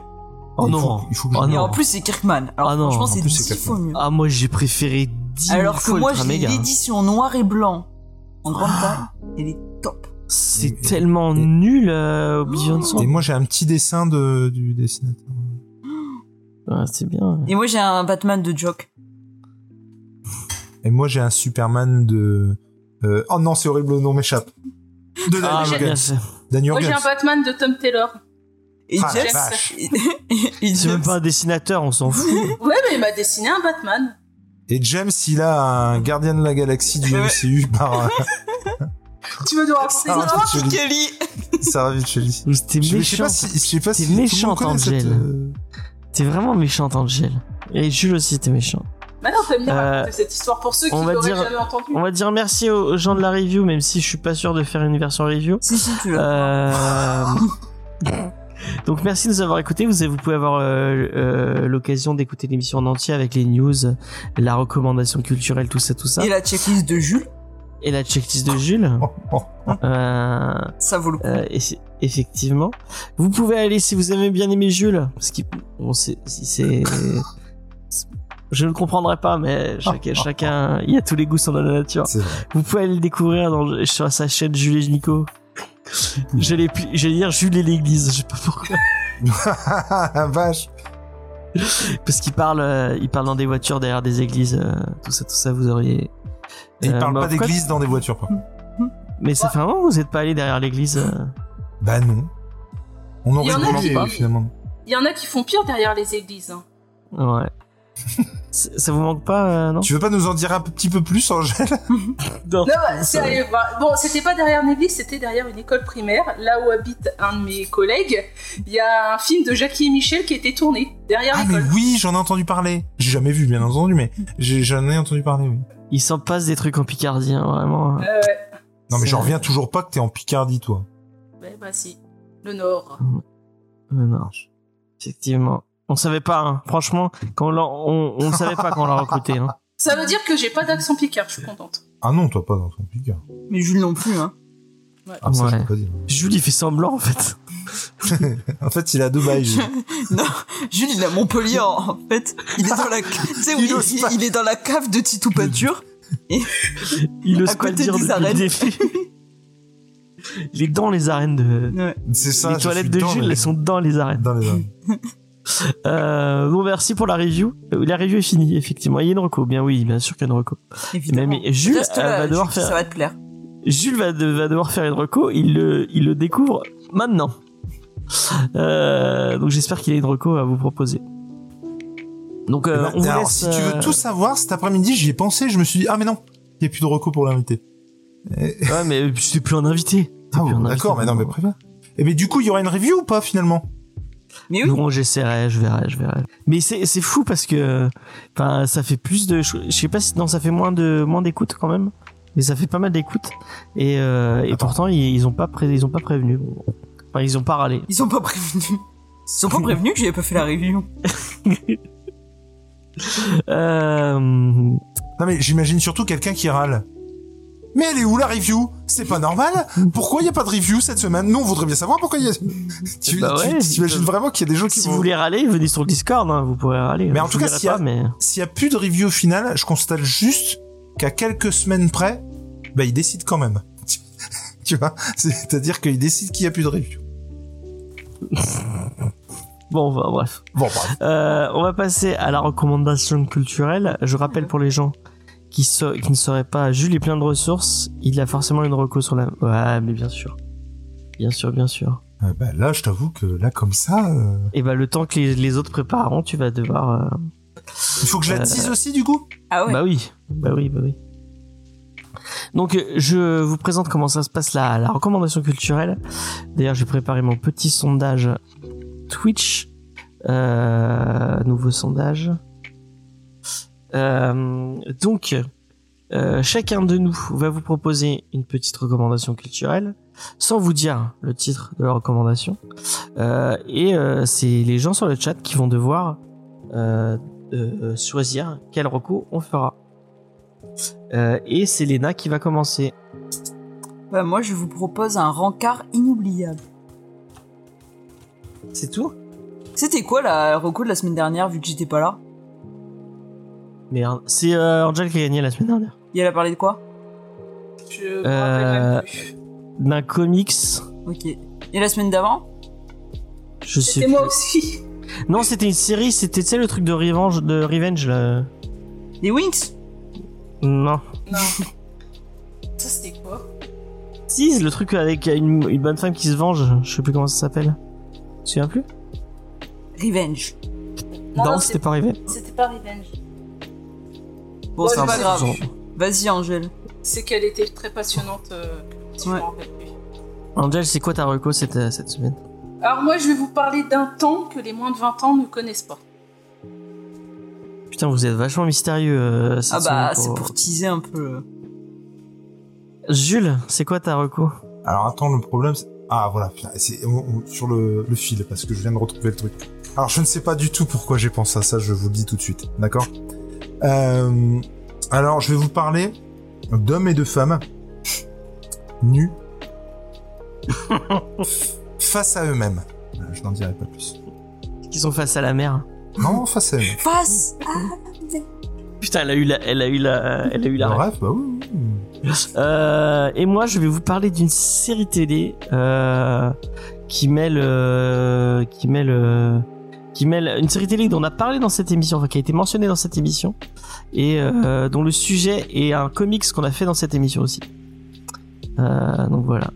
Oh il non. faut, il faut que je Oh Et en plus, c'est Kirkman. Alors, Ah non, franchement, en c'est plus, c'est 10 Kirkman. fois mieux. Ah moi j'ai préféré 10 Alors que moi, j'ai l'édition noir et blanc en grande taille. Elle est top. C'est tellement et- nul, euh, Oblivion Son. Et moi, j'ai un petit dessin de, du dessinateur. Ouais, c'est bien. Et moi, j'ai un Batman de Jock. Et moi, j'ai un Superman de... euh, Oh non, c'est horrible, le nom m'échappe. De Ah, Moi j'ai un. Batman de Tom Taylor. Et Ah, C'est même pas un dessinateur, on s'en fout. Ouais, mais il m'a dessiné un Batman. Et James, il a un gardien de la galaxie du. MCU par euh, Tu veux nous raconter ça Kelly. Kelly. Sarah Vitcheli. C'était Je je sais méchant. pas si, T'es méchante, Angel. euh, T'es vraiment méchante, Angel. Et Jules aussi, t'es t'aimes bien Euh, raconter cette histoire pour ceux qui on va l'auraient dire- jamais entendu. On va dire merci aux gens de la review, même si je suis pas sûr de faire une version review. Si, si, tu l'as. Euh... Donc merci de nous avoir écoutés. Vous, vous pouvez avoir euh, euh, l'occasion d'écouter l'émission en entier avec les news, la recommandation culturelle, tout ça, tout ça, Et la checklist de Jules, et la checklist de Jules. Euh, ça vaut le coup. euh, eff- effectivement, vous pouvez aller si vous avez bien aimé Jules, parce qu'il, on sait si c'est, je ne comprendrai pas, mais chacun, chacun, il y a tous les goûts sont dans la nature. Vous pouvez aller le découvrir dans, sur sa chaîne Jules et Nico. J'allais dire Jules et l'église, je sais pas pourquoi. Vache. Parce qu'il parle, euh, il parle dans des voitures derrière des églises, euh, tout ça, tout ça, vous auriez. Et il Euh, parle bah, pas pourquoi- d'église dans des voitures, pas. Mais ça fait un moment que vous êtes pas allé derrière l'église. euh. Bah non. On Il y en a qui- euh, finalement. Il y en a qui font pire derrière les églises. hein. Ouais. Ça vous manque pas, euh, non Tu veux pas nous en dire un petit peu plus, Angèle? Non. Non, bah, bah, bon, c'était pas derrière une église, c'était derrière une école primaire, là où habite un de mes collègues. Il y a un film de Jackie et Michel qui a été tourné derrière Ah, mais oui, j'en ai entendu parler. J'ai jamais vu, bien entendu, mais j'en ai entendu parler, oui. Il s'en passe des trucs en Picardie, hein, vraiment. Euh, ouais. Non, mais j'en reviens toujours pas que t'es en Picardie, toi. Ouais, bah si. Le Nord. Euh, non. Effectivement. On savait pas, hein. franchement, quand on, l'a- on, on savait pas quand on l'a recruté. Hein. Ça veut dire que j'ai pas d'accent picard, je suis contente. Ah non, toi pas ton Picard. Mais Jules non plus, hein. Ah, ça, Ouais. peux pas dire. Jules, il fait semblant, en fait. En fait, il a deux bails. Jules. Non, Jules, il est à Montpellier, en fait. Il est dans la, tu sais, où Il il, est dans la cave de Titou Peinture. Il ose À pas dire des arènes. Il est dans les arènes de... Ouais. C'est ça. les toilettes de Jules, les- elles sont dans les arènes. Dans les arènes. Euh, bon, merci pour la review. Euh, La review est finie, effectivement. Il y a une reco, bien oui, bien sûr qu'il y a une reco. Évidemment. Mais, mais Jules Reste euh, là, va devoir Jules, faire... Ça va te plaire. Jules va, de- va devoir faire une reco, il le, il le découvre maintenant. Euh, donc j'espère qu'il a une reco à vous proposer. Donc euh, Eh ben, on vous alors, laisse, si tu veux euh, tout savoir, cet après-midi, j'y ai pensé, je me suis dit, ah mais non, il n'y a plus de recours pour l'inviter. Et- Ouais mais c'est plus un invité. Ah bon, d'accord, mais non, mais préviens. Et mais du coup, il y aura une review ou pas finalement? Mais oui. Bon j'essaierai, je verrai, je verrai. Mais c'est c'est fou parce que enfin ça fait plus de je sais pas si non ça fait moins de moins d'écoute quand même. Mais ça fait pas mal d'écoute et, euh, et pourtant ils, ils ont pas pré- ils ont pas prévenu. Enfin ils ont pas râlé. Ils sont pas prévenus. Ils sont pas prévenus que j'avais pas fait la review. Euh, Non mais j'imagine surtout quelqu'un qui râle. Mais elle est où la review? C'est pas normal Pourquoi il n'y a pas de review cette semaine? Nous, on voudrait bien savoir pourquoi il y a... Tu, Bah ouais, t'imagines ils vraiment qu'il y a des gens qui si vont... vous voulez râler, venez sur le Discord, hein, vous pourrez râler. Mais en tout cas, s'il y a- mais plus de review au final, je constate juste qu'à quelques semaines près, bah il décide quand même. tu vois? C'est-à-dire qu'il décide qu'il n'y a plus de review. bon, bah, bref. Bon, bref. Euh, on va passer à la recommandation culturelle. Je rappelle pour les gens qui, sa- qui ne sauraient pas, Jules est plein de ressources. Il a forcément une reco sur la. Ouais, mais bien sûr, bien sûr, bien sûr. Euh, bah, là, je t'avoue que là, comme ça, euh, Et bah le temps que les, les autres prépareront, tu vas devoir. euh, il faut que je la Euh, tease aussi, du coup? Ah ouais. Bah oui, bah oui, bah oui. Donc euh, je vous présente comment ça se passe la, la recommandation culturelle. D'ailleurs j'ai préparé mon petit sondage Twitch. Euh, nouveau sondage. Euh, donc euh, chacun de nous va vous proposer une petite recommandation culturelle sans vous dire le titre de la recommandation. Euh, et euh, c'est les gens sur le chat qui vont devoir euh, euh, choisir quel recours on fera. Euh, et c'est Léna qui va commencer. Bah, moi, je vous propose un rencard inoubliable. C'est tout? C'était quoi la reco de la semaine dernière, vu que j'étais pas là? Merde. C'est euh, Angel qui a gagné la semaine dernière. Et elle a parlé de quoi? Je me Euh, rappelle même plus. d'un comics. Ok. Et la semaine d'avant? Je sais C'était plus. moi aussi. Non, c'était une série, c'était tu sais le truc de Revenge, de Revenge là. Les Winx? Non. Non. Ça, c'était quoi? Si, le truc avec une, une bonne femme qui se venge. Je sais plus comment ça s'appelle. Tu te souviens plus? Revenge. Non, c'était pas Revenge. C'était pas Revenge. Bon, c'est pas grave. Vas-y, Angèle. C'est qu'elle était très passionnante. euh, si je Ouais. Angel, c'est quoi ta reco cette, euh, cette semaine? Alors moi, je vais vous parler d'un temps que les moins de 20 ans ne connaissent pas. Putain, vous êtes vachement mystérieux. euh, cette Ah bah, c'est pour teaser un peu. Jules, c'est quoi ta reco? Alors attends, le problème, c'est... Ah voilà, putain, c'est sur le, le fil, parce que je viens de retrouver le truc. Alors je ne sais pas du tout pourquoi j'ai pensé à ça, je vous le dis tout de suite, d'accord? Euh, Alors je vais vous parler d'hommes et de femmes nus face à eux-mêmes. Je n'en dirai pas plus. Qui sont face à la mer. Non, face à eux-mêmes. Face Putain, elle a eu la, elle a eu la, elle a eu la. ref. Bref, bah oui. oui. Euh, et moi, je vais vous parler d'une série télé euh, qui mêle, euh, qui mêle, euh, qui mêle une série télé dont on a parlé dans cette émission, enfin qui a été mentionnée dans cette émission, et euh, dont le sujet est un comics qu'on a fait dans cette émission aussi. Euh, donc voilà.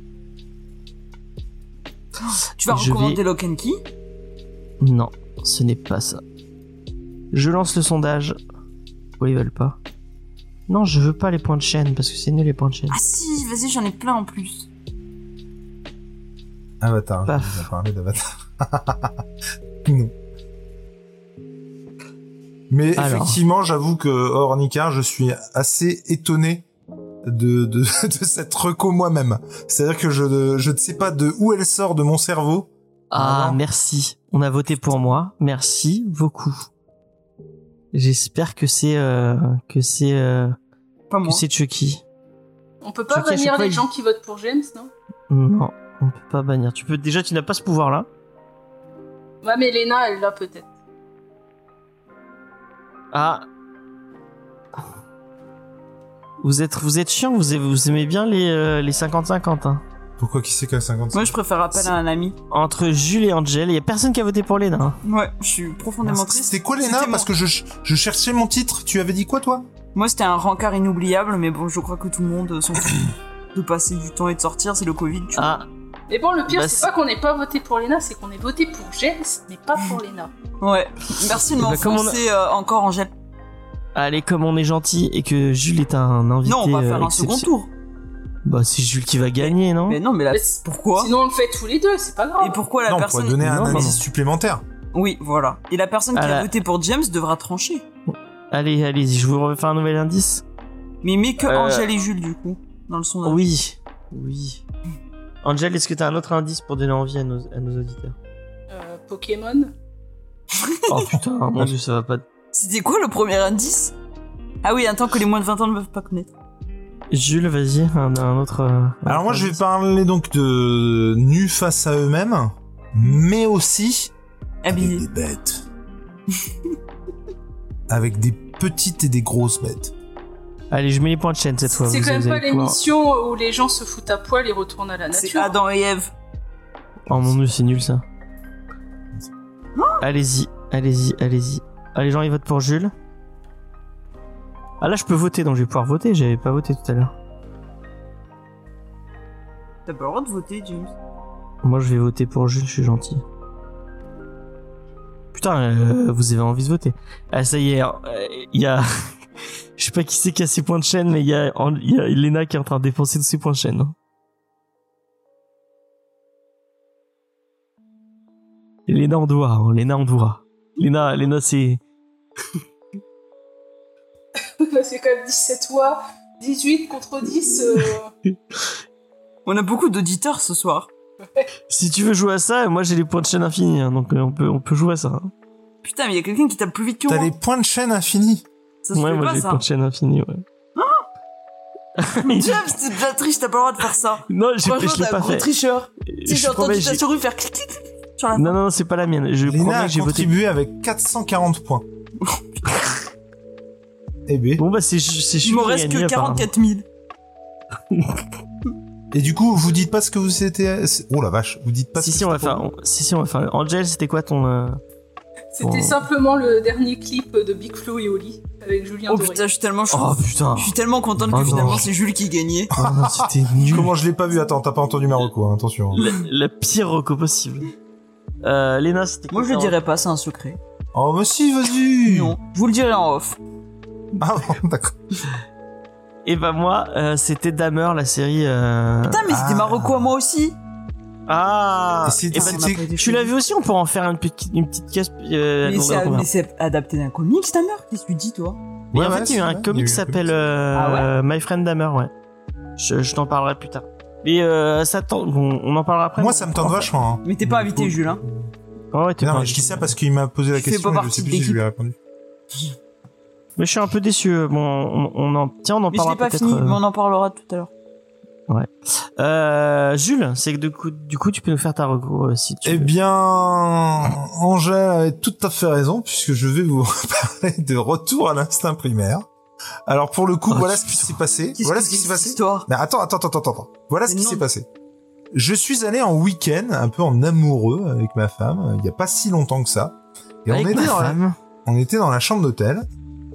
Tu vas Je vais- recommander Lock and Key? Non, ce n'est pas ça. Je lance le sondage. Pourquoi ils veulent pas? Non, je veux pas les points de chaîne parce que c'est nul les points de chaîne. Ah si, vas-y, j'en ai plein en plus. Avatar, Paf. je vais parler d'Avatar. non. Mais Alors. effectivement, j'avoue que hors Nicard, je suis assez étonné de, de, de cette reco moi-même. C'est-à-dire que je, ne- je ne sais pas de où elle sort de mon cerveau. Ah, merci. On a voté pour moi. Merci beaucoup. J'espère que c'est euh, que c'est euh, que c'est Chucky. On peut pas Chucky, bannir les il- gens qui votent pour James, non? Non, on peut pas bannir. Tu peux déjà, tu n'as pas ce pouvoir-là. Ouais, mais Lena, elle l'a peut-être. Ah. Vous êtes vous êtes chiant. Vous aimez, vous aimez bien les euh, les 50-50. Hein. Pourquoi qui c'est qu'à 50 Moi, je préfère appeler à un ami. Entre Jules et Angel, il y a personne qui a voté pour Lena. hein. Ouais, je suis profondément triste. C'était quoi C'était mon- Parce que je, je cherchais mon titre. Tu avais dit quoi toi? Moi, c'était un rencard inoubliable, mais bon, je crois que tout le monde s'en fout de passer du temps et de sortir, c'est le Covid. tu vois. Ah, Mais bon, le pire, Bah, c'est pas qu'on n'ait pas voté pour Lena, c'est qu'on ait voté pour James, mais pas pour Lena. Ouais. Merci de Bah, on a- m'enfoncer euh, encore, Angèle. allez, comme on est gentil et que Jules est un invité. Non, on va euh, faire un second tour. Bah, c'est Jules qui va gagner, non Mais non, mais là, Mais pourquoi Sinon, on le fait tous les deux, c'est pas grave. Et pourquoi la Non, on personne... pourrait donner un indice non. supplémentaire. Oui, voilà. Et la personne qui a voté pour James devra trancher. Allez, allez-y, je vous refais un nouvel indice. Mais mais que Euh. Angèle et Jules, du coup, dans le sondage. Oui, oui. Angel, est-ce que t'as un autre indice pour donner envie à nos, à nos auditeurs Euh, Pokémon Oh putain, mon dieu, ça va pas. C'était quoi le premier indice? Ah oui, un temps que les moins de 20 ans ne peuvent pas connaître. Jules, vas-y, un, un autre. euh, un Alors moi je vais parler donc de nus face à eux-mêmes, mais aussi avec des bêtes. avec des petites et des grosses bêtes. Allez, je mets les points de chaîne cette fois. C'est quand même pas pouvoir- l'émission où les gens se foutent à poil et retournent à la C'est nature. Adam et Ève. Oh mon dieu, c'est nul ça. Allez-y, allez-y, allez-y. Allez, les gens, ils votent pour Jules. Ah là, je peux voter, donc je vais pouvoir voter. J'avais pas voté tout à l'heure. T'as pas le droit de voter, James. Moi, je vais voter pour Jules, je suis gentil. Putain, euh, vous avez envie de voter. Ah, ça y est, il y a... je sais pas qui c'est qui a ses points de chaîne, mais il y a, y a Elena qui est en train de dépenser tous ses points de chaîne. hein. Elena, on doit, hein, Elena, on doit. Lena, Lena, c'est... c'est quand même 17 voix, 18 contre 10. euh, On a beaucoup d'auditeurs ce soir. Si tu veux jouer à ça, moi j'ai les points de chaîne infinis, hein, donc euh, on peut, on peut jouer à ça. hein. Putain, mais il y a quelqu'un qui tape plus vite que T'as moi. les points de chaîne infinis. Ça se Ouais, fait moi j'ai de chaîne infinis, ouais. James, c'est déjà triche, t'as pas le droit de faire ça. non, j'ai- Franchement, je l'ai t'es un pas gros fait. tricheur. Je j'ai promets, entendu ta j'ai- souris faire clic clic clic sur la Non, non, non, c'est pas la mienne. Je promets a que j'ai voté. contribué avec 440 points. eh ben, Bon bah c'est c'est Il m'en qui a reste gagné, que apparemment. 44 000. Et du coup, vous dites pas ce que vous étiez. Oh la vache, vous dites pas. Si ce si que on va c'était faire, pour on- si si on va faire. Angel, c'était quoi ton euh, C'était Oh. simplement le dernier clip de Big Flo et Oli avec Julien Oh Doré. putain, je suis tellement chou- Oh putain. Je suis tellement contente Oh que finalement c'est Jules qui gagnait. Oh non, c'était nul. Comment je l'ai pas vu? Attends, t'as pas entendu ma reco, hein, attention. La, la pire reco possible. Euh, Léna, c'était quoi Moi je le ta dirais pas, c'est un secret. Oh bah si, vas-y. Non, je vous le dirai en off. Ah bon, d'accord. Et bah moi, euh, c'était Dahmer, la série. Euh... Putain, mais c'était Ah. Marocco à moi aussi. Ah. Et ben, pas tu l'as vu aussi On peut en faire une petite, une petite caisse. Euh, Mais c'est mais adapté d'un comics, mère Qu'est-ce que tu dis, toi? Mais Ouais, en ouais, fait, il y a eu un comic qui s'appelle euh, Ah My Friend Dahmer, ouais. Je, je t'en parlerai plus tard. Mais euh, ça tente, bon, on en parlera après. Moi, mais- ça me tente vachement. Hein. Mais t'es pas invité, Jules, hein Ouais, ouais, t'es Non, pas- mais je dis ça parce qu'il m'a posé la Tu question pas et je sais plus si je lui ai répondu. Mais je suis un peu déçu. Bon, on, on en, tiens, on en Mais je parlera l'ai pas peut-être. fini, mais on en parlera tout à l'heure. Euh, Jules, c'est que du coup, du coup, tu peux nous faire ta recours euh, si tu Eh veux. bien, Angèle avait tout à fait raison puisque je vais vous parler de retour à l'instinct primaire. Alors pour le coup, Oh, voilà ce qui s'est passé. Voilà que ce qui s'est passé. Mais attends, attends, attends, attends. Voilà ce qui s'est passé. Je suis allé en week-end, un peu en amoureux avec ma femme, il y a pas si longtemps que ça. Et Avec on, était dans la, femme. on était dans la chambre d'hôtel.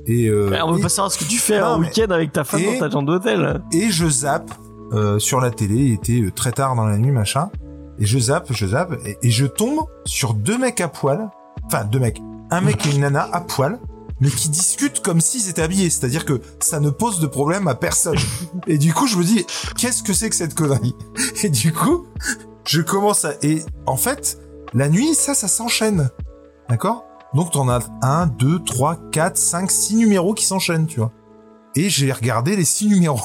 Et, euh, Ouais, on veut et, pas savoir ce que tu fais Non, un week-end avec ta femme et- dans ta chambre d'hôtel. et je zappe euh, sur la télé, il était euh, très tard dans la nuit, machin. Et je zappe, je zappe, et, et je tombe sur deux mecs à poil. Enfin, deux mecs. Un mec et une nana à poil, mais qui discutent comme s'ils étaient habillés. C'est-à-dire que ça ne pose de problème à personne. Et du coup, je me dis, qu'est-ce que c'est que cette connerie? Et du coup, je commence à... Et en fait, la nuit, ça, ça s'enchaîne. D'accord? Donc, t'en as un, deux, trois, quatre, cinq, six numéros qui s'enchaînent, tu vois. Et j'ai regardé les six numéros.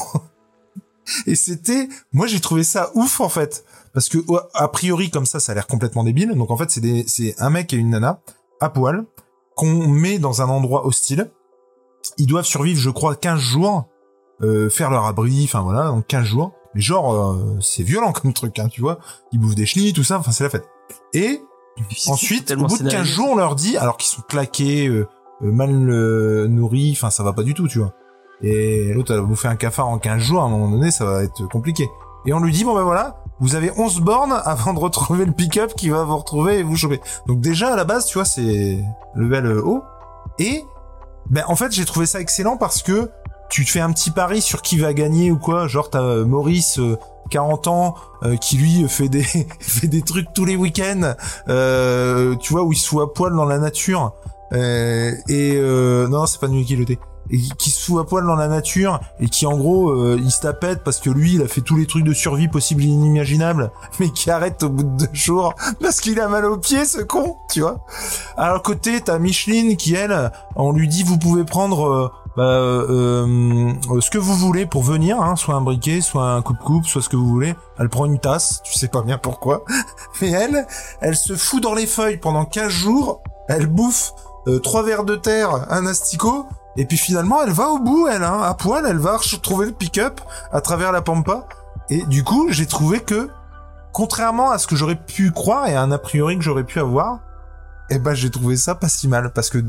Et c'était, moi j'ai trouvé ça ouf en fait, parce que a priori comme ça, ça a l'air complètement débile. Donc en fait c'est des, c'est un mec et une nana à poil qu'on met dans un endroit hostile. Ils doivent survivre, je crois, 15 jours, euh, faire leur abri, enfin voilà, donc 15 jours. Mais genre euh, c'est violent comme truc, hein, tu vois. Ils bouffent des chenilles, tout ça, enfin c'est la fête. Et Ensuite, au bout de 15 scénarisé. jours, on leur dit, alors qu'ils sont claqués, euh, euh, mal euh, nourris, enfin ça va pas du tout, tu vois. Et l'autre, elle a bouffé un cafard en 15 jours, à un moment donné, ça va être compliqué. Et on lui dit, bon ben voilà, vous avez 11 bornes avant de retrouver le pick-up qui va vous retrouver et vous choper. Donc déjà, à la base, tu vois, c'est level euh, haut. Et, ben en fait, j'ai trouvé ça excellent parce que tu te fais un petit pari sur qui va gagner ou quoi. Genre, t'as euh, Maurice, euh, 40 ans, euh, qui lui fait des, trucs tous les week-ends, euh, tu vois, où il se fout poil dans la nature. Euh, et euh, non, c'est pas lui qui le thé. Et qui se fout à poil dans la nature et qui en gros euh, il se tapette parce que lui il a fait tous les trucs de survie possibles et inimaginables mais qui arrête au bout de deux jours parce qu'il a mal aux pieds ce con tu vois. À côté t'as Micheline qui elle on lui dit vous pouvez prendre euh, bah, euh, euh, ce que vous voulez pour venir hein, soit un briquet soit un coupe-coupe soit ce que vous voulez. Elle prend une tasse tu sais pas bien pourquoi. Mais elle elle se fout dans les feuilles pendant 15 jours elle bouffe euh, trois verres de terre, un asticot, et puis finalement elle va au bout, elle, hein, à poil, elle va trouver le pick-up à travers la pampa. Et du coup, j'ai trouvé que, contrairement à ce que j'aurais pu croire et à un a priori que j'aurais pu avoir, eh ben j'ai trouvé ça pas si mal parce que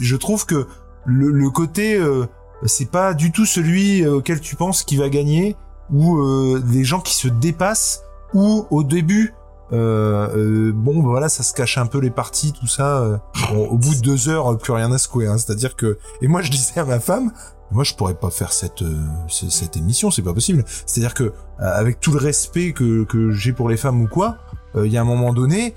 je trouve que le, le côté euh, c'est pas du tout celui euh, auquel tu penses qui va gagner ou euh, les gens qui se dépassent ou au début euh, euh, bon bah voilà ça se cache un peu les parties tout ça euh, bon, au bout de deux heures plus rien à secouer hein, c'est à dire que et moi je disais à ma femme moi je pourrais pas faire cette euh, ce- cette émission c'est pas possible. C'est à dire que avec tout le respect que que j'ai pour les femmes ou quoi il y a un moment donné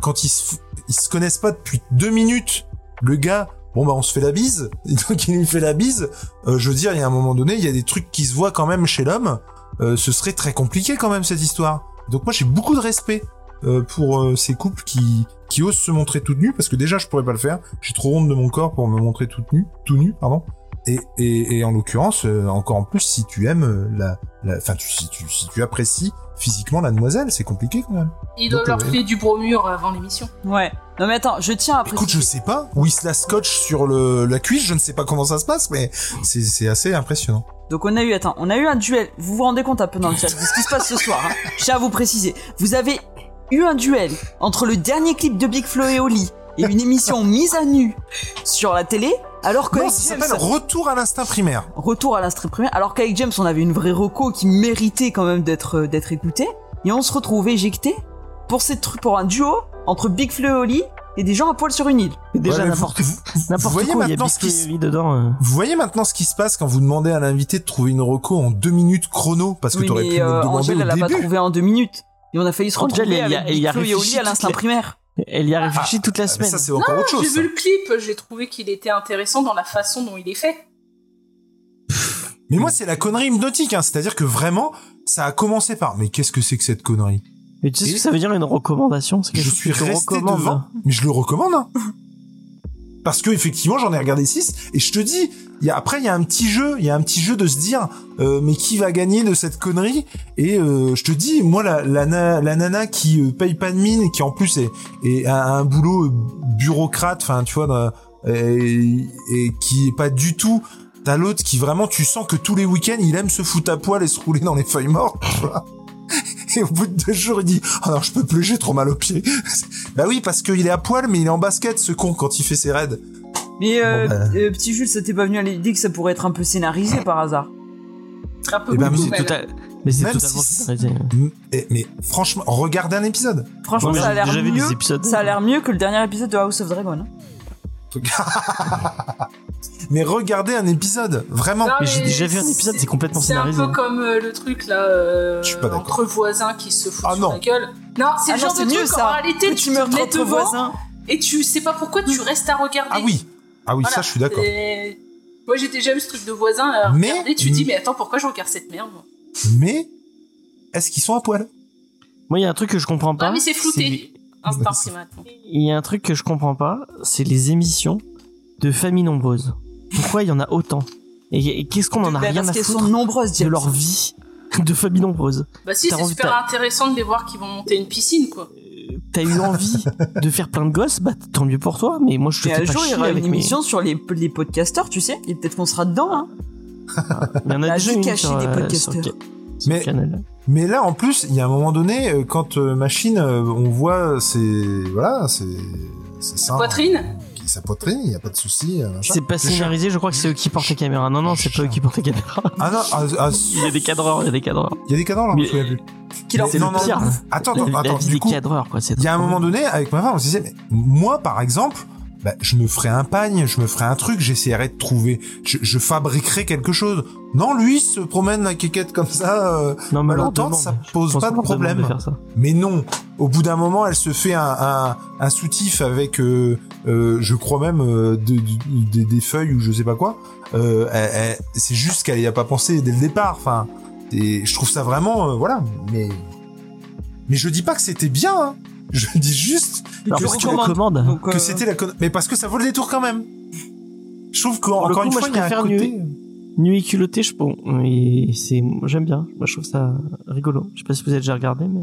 quand ils se, ils se connaissent pas depuis deux minutes le gars bon bah on se fait la bise. Et donc il lui fait la bise. Je veux dire il y a un moment donné il y a des trucs qui se voient quand même chez l'homme. Euh, ce serait très compliqué quand même cette histoire donc moi j'ai beaucoup de respect euh, pour euh, ces couples qui osent se montrer toutes nues parce que déjà je pourrais pas le faire. J'ai trop honte de mon corps pour me montrer toute nue tout nu pardon. Et, et, en l'occurrence euh, encore en plus si tu aimes euh, la enfin si tu si tu apprécies physiquement la demoiselle c'est compliqué quand même Il doit Donc, leur euh, filer du bromure avant l'émission. Ouais. Non mais attends, je tiens à Écoute, préciser. je sais pas. Où il se la scotche sur le, la cuisse, je ne sais pas comment ça se passe, mais c'est, c'est assez impressionnant. Donc on a eu, attends, on a eu un duel. Vous vous rendez compte un peu dans le chat de ce qui se passe ce soir. Hein je tiens à vous préciser. Vous avez eu un duel entre le dernier clip de Big Flo et Oli et une émission mise à nu sur la télé Alors Non, qu'avec ça James, s'appelle Retour à l'instinct primaire. retour à l'instinct primaire, alors qu'avec James, on avait une vraie reco qui méritait quand même d'être euh, d'être écoutée, et on se retrouve éjecté pour cette truc pour un duo entre Big Flo et Oli et des gens à poil sur une île. Et déjà Ouais, n'importe vous- vous n'importe voyez quoi, il y a maintenant ce qui se- dedans. euh. Vous voyez maintenant ce qui se passe quand vous demandez à l'invité de trouver une reco en deux minutes chrono parce que Oui, t'aurais pu mais me le euh, demander Angèle, elle au a pas début. trouvé en deux minutes. Et on a failli se retrouver elle y a- avec elle y Big a Flo et Oli à l'instinct la- primaire. Elle y a réfléchi toute la Ah, mais semaine. ça c'est encore autre chose. J'ai vu le clip, j'ai trouvé qu'il était intéressant dans la façon dont il est fait. Mais moi c'est la connerie hypnotique, hein. c'est-à-dire que vraiment ça a commencé par mais qu'est-ce que c'est que cette connerie? Mais tu sais ce que ça veut dire une recommandation? Je suis que resté devant, mais je le recommande. hein. Parce que effectivement, j'en ai regardé 6 et je te dis, y a, après il y a un petit jeu, il y a un petit jeu de se dire, euh, mais qui va gagner de cette connerie? Et euh, je te dis, moi la, la, la nana qui euh, paye pas de mine qui en plus est, est a un boulot euh, bureaucrate, enfin tu vois, et, et qui est pas du tout. T'as l'autre qui vraiment, tu sens que tous les week-ends, il aime se foutre à poil et se rouler dans les feuilles mortes. Et au bout de deux jours, il dit Ah non, je peux plus, j'ai trop mal aux pieds. bah oui, parce qu'il est à poil, mais il est en basket, ce con, quand il fait ses raids. Mais euh, Bon, bah. euh, petit Jules, ça t'est pas venu à l'idée que ça pourrait être un peu scénarisé par hasard Un peu Eh ben, mais C'est Mais Même totalement si- scénarisé. Mm, et- mais franchement, regardez un épisode. Franchement, Ouais, ça a l'air mieux. épisodes. Ça a l'air mieux que le dernier épisode de House of Dragon. hein. mais regardez un épisode, vraiment. Non, Mais j'ai déjà vu un épisode, c'est complètement C'est un scénarisé. peu comme euh, le truc là, euh, Je suis pas d'accord. entre voisins qui se foutent Ah sur non. la gueule. Non, c'est Ah le non, genre c'est de mieux truc ça. en réalité Petit tu mets entre devant voisins. et tu sais pas pourquoi tu restes à regarder. Ah oui, ah oui, Voilà. ça je suis d'accord. Et- Moi j'ai déjà vu ce truc de voisin à Mais- regarder, tu dis mais attends pourquoi je regarde cette merde moi Mais est-ce qu'ils sont à poil? Moi, il y a un truc que je comprends pas. Ah mais c'est flouté. Il y a un truc que je comprends pas, c'est les émissions de familles nombreuses. Pourquoi il y en a autant? Et, et qu'est-ce qu'on en a Bah, rien à foutre sont nombreuses, de leur vie de familles nombreuses? Bah si c'est super intéressant de les voir qui vont monter une piscine quoi. T'as eu envie de faire plein de gosses, bah tant mieux pour toi. Mais moi, je un pas jour, il y aura une mes- émission sur les, les podcasteurs, tu sais. Et peut-être qu'on sera dedans. Hein. Il y en a la déjà une sur, des euh, podcasteurs. sur sur Mais- Canal. Mais là, en plus, il y a un moment donné, euh, quand euh, Machine, euh, on voit ses... Voilà, c'est... C'est ça. Poitrine? Sa poitrine, il n'y a pas de souci. euh. C'est pas scénarisé, je crois que c'est eux qui portent les caméras. Non, non, c'est pas eux qui portent les caméras. Ah non, ah, ah, Il y a des cadreurs, il y a des cadreurs. il y a des cadres là, Mais- je leur C'est non, le pire. non. Attends, attends, attends, du des coup, cadreurs, quoi. c'est Il y a un moment donné, avec ma femme, on se disait, mais moi, par exemple, bah, je me ferais un pagne, je me ferais un truc, j'essaierais de trouver, je, je fabriquerais quelque chose. Non, lui, se promène la quéquette comme ça, euh, Non, mais longtemps, ça pose pas de problème. Mais non, au bout d'un moment, elle se fait un, un, un soutif avec, euh, euh, je crois même, euh, de- de- de- des feuilles ou je sais pas quoi. Euh, elle- elle- c'est juste qu'elle y a pas pensé dès le départ. Enfin, et je trouve ça vraiment, euh, voilà. Mais, mais je dis pas que c'était bien. hein. Je dis juste Alors, que euh, c'était la conne- mais parce que ça vaut le détour quand même. Je trouve qu'encore une moi, fois, je il y a un préfère côté. Nuit culottée, je bon, mais c'est, j'aime bien. Moi, je trouve ça rigolo. Je sais pas si vous avez déjà regardé, mais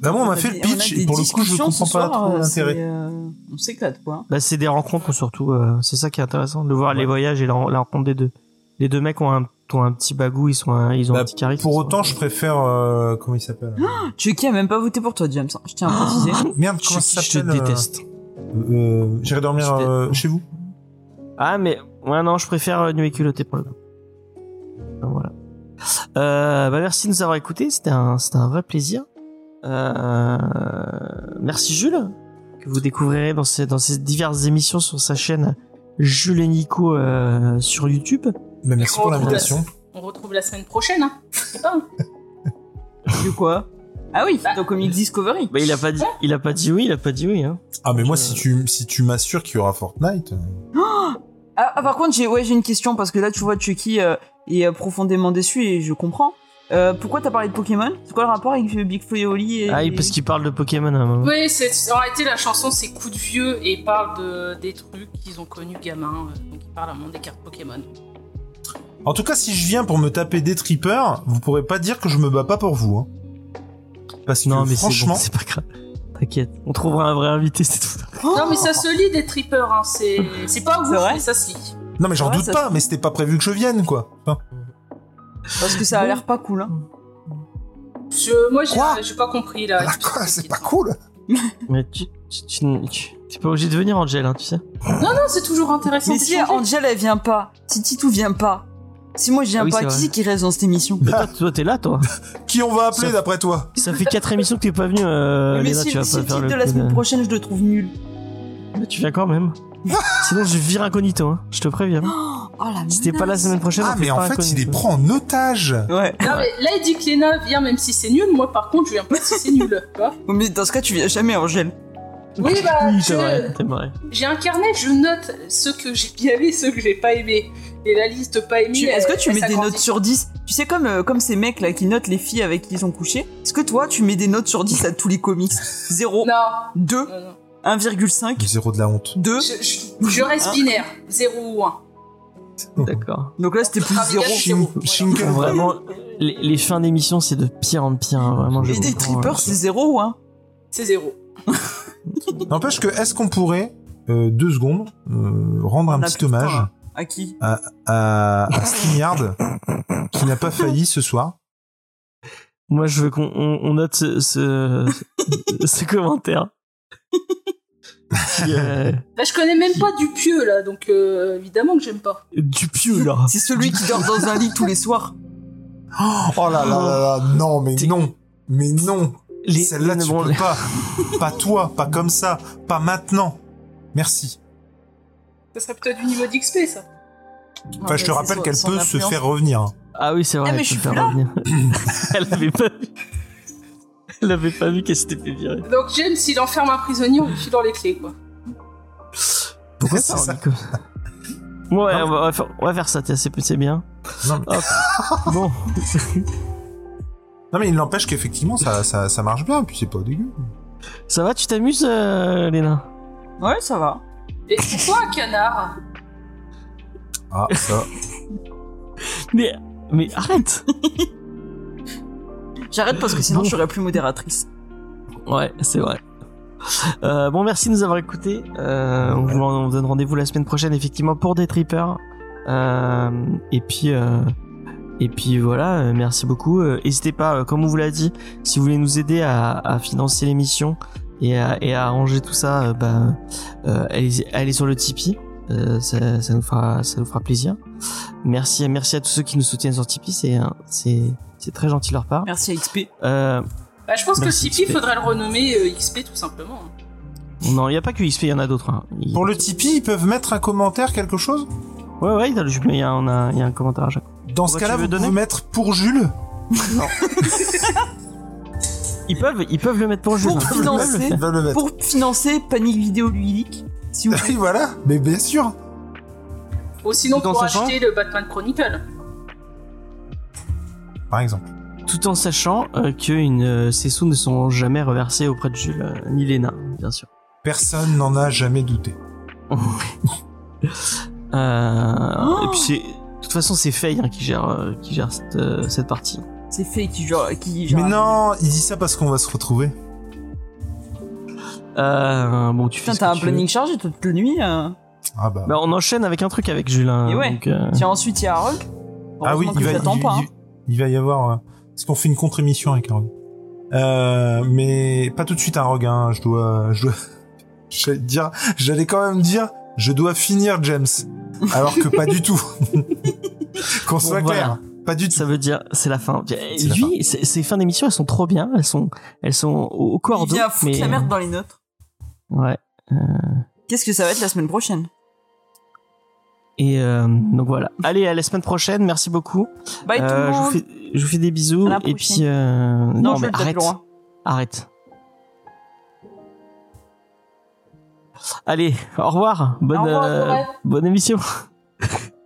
Bah moi, on m'a fait des- le pitch et pour le coup, je comprends pas soir, trop euh, l'intérêt. euh, On s'éclate, quoi. bah, c'est des rencontres surtout. euh, c'est ça qui est intéressant de voir les voyages et la, la rencontre des deux. Les deux mecs ont un, ont un petit bagou, ils sont, un- ils ont Bah, un petit charisme. Pour autant, je préfère euh, comment il s'appelle Chucky a même pas voté pour toi, James. hein. Je tiens à préciser. Merde, je, comment ça je te euh, déteste. euh, J'irai dormir euh, chez vous. Ah, mais ouais, non, je préfère euh, Nuit culottée pour le coup. Donc, voilà. Euh, bah, merci de nous avoir écoutés. C'était un, c'était un vrai plaisir. Euh, merci Jules, que vous découvrirez dans ces, dans ces diverses émissions sur sa chaîne Jules et Nico euh, sur YouTube. Bah, merci On pour retrouve l'invitation. On retrouve la semaine prochaine, hein. Je sais pas. De quoi? Ah oui, Bah. dans Comics Discovery. Bah, il a pas dit, il a pas dit oui, il a pas dit oui, hein. Ah mais moi, si tu si tu m'assures qu'il y aura Fortnite, euh, Ah, ah, par contre, j'ai ouais, j'ai une question parce que là, tu vois, Chucky euh, est euh, profondément déçu et je comprends. Euh, pourquoi t'as parlé de Pokémon? C'est quoi le rapport avec Big Flo et Oli et... Ah oui, parce qu'il parle de Pokémon à un moment. Oui, c'est en réalité la chanson c'est coup de vieux et parle de des trucs qu'ils ont connus gamins. Donc ils parlent à un monde des cartes Pokémon. En tout cas, si je viens pour me taper des trippers, vous pourrez pas dire que je me bats pas pour vous. Hein. Parce que Non, mais c'est franchement, bon, c'est pas grave. T'inquiète, on trouvera un vrai invité, c'est tout. Non mais ça se lit des trippers, hein. c'est c'est pas ouf, C'est vrai mais ça se lit. non mais j'en doute pas, se- mais c'était pas prévu que je vienne quoi. Enfin, Parce que ça a l'air pas cool. Hein. Je, moi Quoi j'ai j'ai pas compris là. ah, quoi, c'est pas cool. Mais tu, tu, tu- tu- T'es pas obligé de venir, Angel, hein, tu sais. Non, non, c'est toujours intéressant. Mais si. Angel elle vient pas, si Titou vient pas, si moi je viens Ah oui, pas, c'est qui c'est qui reste dans cette émission Mais toi, toi, t'es là, toi. Qui on va appeler Ça- d'après toi Ça fait quatre émissions que t'es pas venu, euh, Mais Léna, si, tu vas si pas faire titre le de la coup semaine prochaine je le trouve nul. Mais tu viens quand même. Sinon, je vire incognito, hein. Je te préviens. Oh la Si t'es pas la semaine prochaine, Ah on mais fait en pas fait il les incognito. prend en otage Ouais. Non, mais là, il dit que Léna vient même si c'est nul. Moi, par contre, je viens pas si c'est nul. Tu vois Mais dans ce cas tu viens jamais Angel. Oui, bah, Oui, c'est vrai, vrai. j'ai un carnet, je note ceux que j'ai bien aimés, ceux que j'ai pas aimés. Et la liste pas aimée. Est-ce que tu mets des notes sur 10 Tu sais comme, euh, comme ces mecs là qui notent les filles avec qui ils ont couché Est-ce que toi tu mets des notes sur 10 à tous les comics? 0, Non, 2, non, non. 1,5, Zéro de la honte. 2 Je, je- je reste binaire, 0 ou 1. D'accord. Donc là c'était plus 0. zéro. Shinken, Vraiment, les, les fins d'émission, c'est de pire en pire. hein, Vraiment, je Et des trippers euh, c'est 0 ou 1 C'est 0. N'empêche que est-ce qu'on pourrait euh, deux secondes euh, rendre un petit hommage. À qui? à, à, à StreamYard qui n'a pas failli ce soir. Moi, je veux qu'on on, on note ce, ce, ce commentaire. Qui, euh, Bah, je connais même pas du pieux là, donc euh, évidemment que j'aime pas. du pieu, là. C'est celui qui dort dans un lit tous les soirs. Oh là là là là, non mais non, mais non. Les- Celle-là les- tu bon, peux pas. Pas toi, pas comme ça, pas maintenant. Merci. Ça serait plutôt du niveau d'XP ça. Enfin, je te rappelle qu'elle peut se faire revenir. Ah oui, c'est vrai. Mais elle je peut suis faire revenir. Elle avait pas vu. Elle avait pas vu qu'elle s'était fait virer. Donc James, s'il enferme un prisonnier, on lui file dans les clés quoi. Pourquoi C'est ça. Nico Ouais, on va, on va faire, on va faire ça, c'est c'est bien. Non, mais- Bon, Non mais il n'empêche qu'effectivement ça, ça, ça marche bien, puis c'est pas dégueu. ça va, tu t'amuses, euh, Léna? Ouais, ça va. Et pourquoi un canard Ah ça. Mais, mais arrête J'arrête parce que sinon je serais plus modératrice. Ouais, c'est vrai. Euh, bon, merci de nous avoir écoutés. Euh, on, vous, on vous donne rendez-vous la semaine prochaine, effectivement, pour des trippers. Euh, et puis, euh, et puis voilà. euh, merci beaucoup. Euh, N'hésitez pas, euh, comme on vous l'a dit, si vous voulez nous aider à, à financer l'émission et à, et à arranger tout ça, bah, euh, allez, allez sur le Tipeee. Euh, ça, ça nous fera, ça nous fera plaisir. Merci, merci à tous ceux qui nous soutiennent sur Tipeee. C'est, un- c'est, c'est très gentil de leur part. Merci à XP. Euh, Bah, je pense Merci, que Tipeee, XP. faudrait le renommer euh, XP tout simplement. non, il n'y a pas que XP, il y en a d'autres. hein. Pour le Tipeee, ils peuvent mettre un commentaire, quelque chose? Ouais, ouais, il y a, on a, y a un commentaire à chaque fois. Dans ce cas-là, vous pouvez mettre pour Jules. Ils peuvent, ils peuvent le mettre pour Jules. Pour hein. Ils peuvent le financer. le mettre. Pour financer Panic Vidéo Ludique. Si vous Oui, voilà, mais bien sûr. Ou sinon Tout pour acheter le Batman Chronicle. Par exemple. Tout en sachant euh, que une, euh, ces sous ne sont jamais reversés auprès de Jules, euh, ni Léna, bien sûr. Personne n'en a jamais douté. Euh, Et puis c'est, de toute façon, c'est Faye hein, qui gère, euh, qui gère cette, euh, cette partie. C'est fait qui genre qui Mais non, il dit ça parce qu'on va se retrouver. Euh, bon, tu fais Putain, ce t'as un tu veux. planning chargé toute la nuit. hein. Ah bah. Bah, on enchaîne avec un truc avec Jules. hein, Et ouais. donc, euh, Tiens, ensuite il y a Harold. Ah oui, Heureusement il que va, il, pas. hein. il- il va y avoir. euh, Est-ce qu'on fait une contre-émission avec Rogue euh, Mais pas tout de suite, un Rogue. Hein, je dois, je dois. J'allais dire, j'allais quand même dire, je dois finir James. Alors que pas du tout. Qu'on soit voilà. clair, pas du tout. ça veut dire, c'est la fin. Lui, ces fins d'émission, elles sont trop bien. Elles sont, elles sont au, au Il cordeau. vient foutre mais, la merde dans les notes. Ouais. Qu'est-ce que ça va être la semaine prochaine? Et euh, donc voilà. Allez, à la semaine prochaine. Merci beaucoup. Bye tout Euh, le je, vous monde. fais, je vous fais des bisous. À la Et puis, euh, Non, non, je mais le arrête. loin. Arrête. Allez, au revoir. Bonne, euh, bonne émission.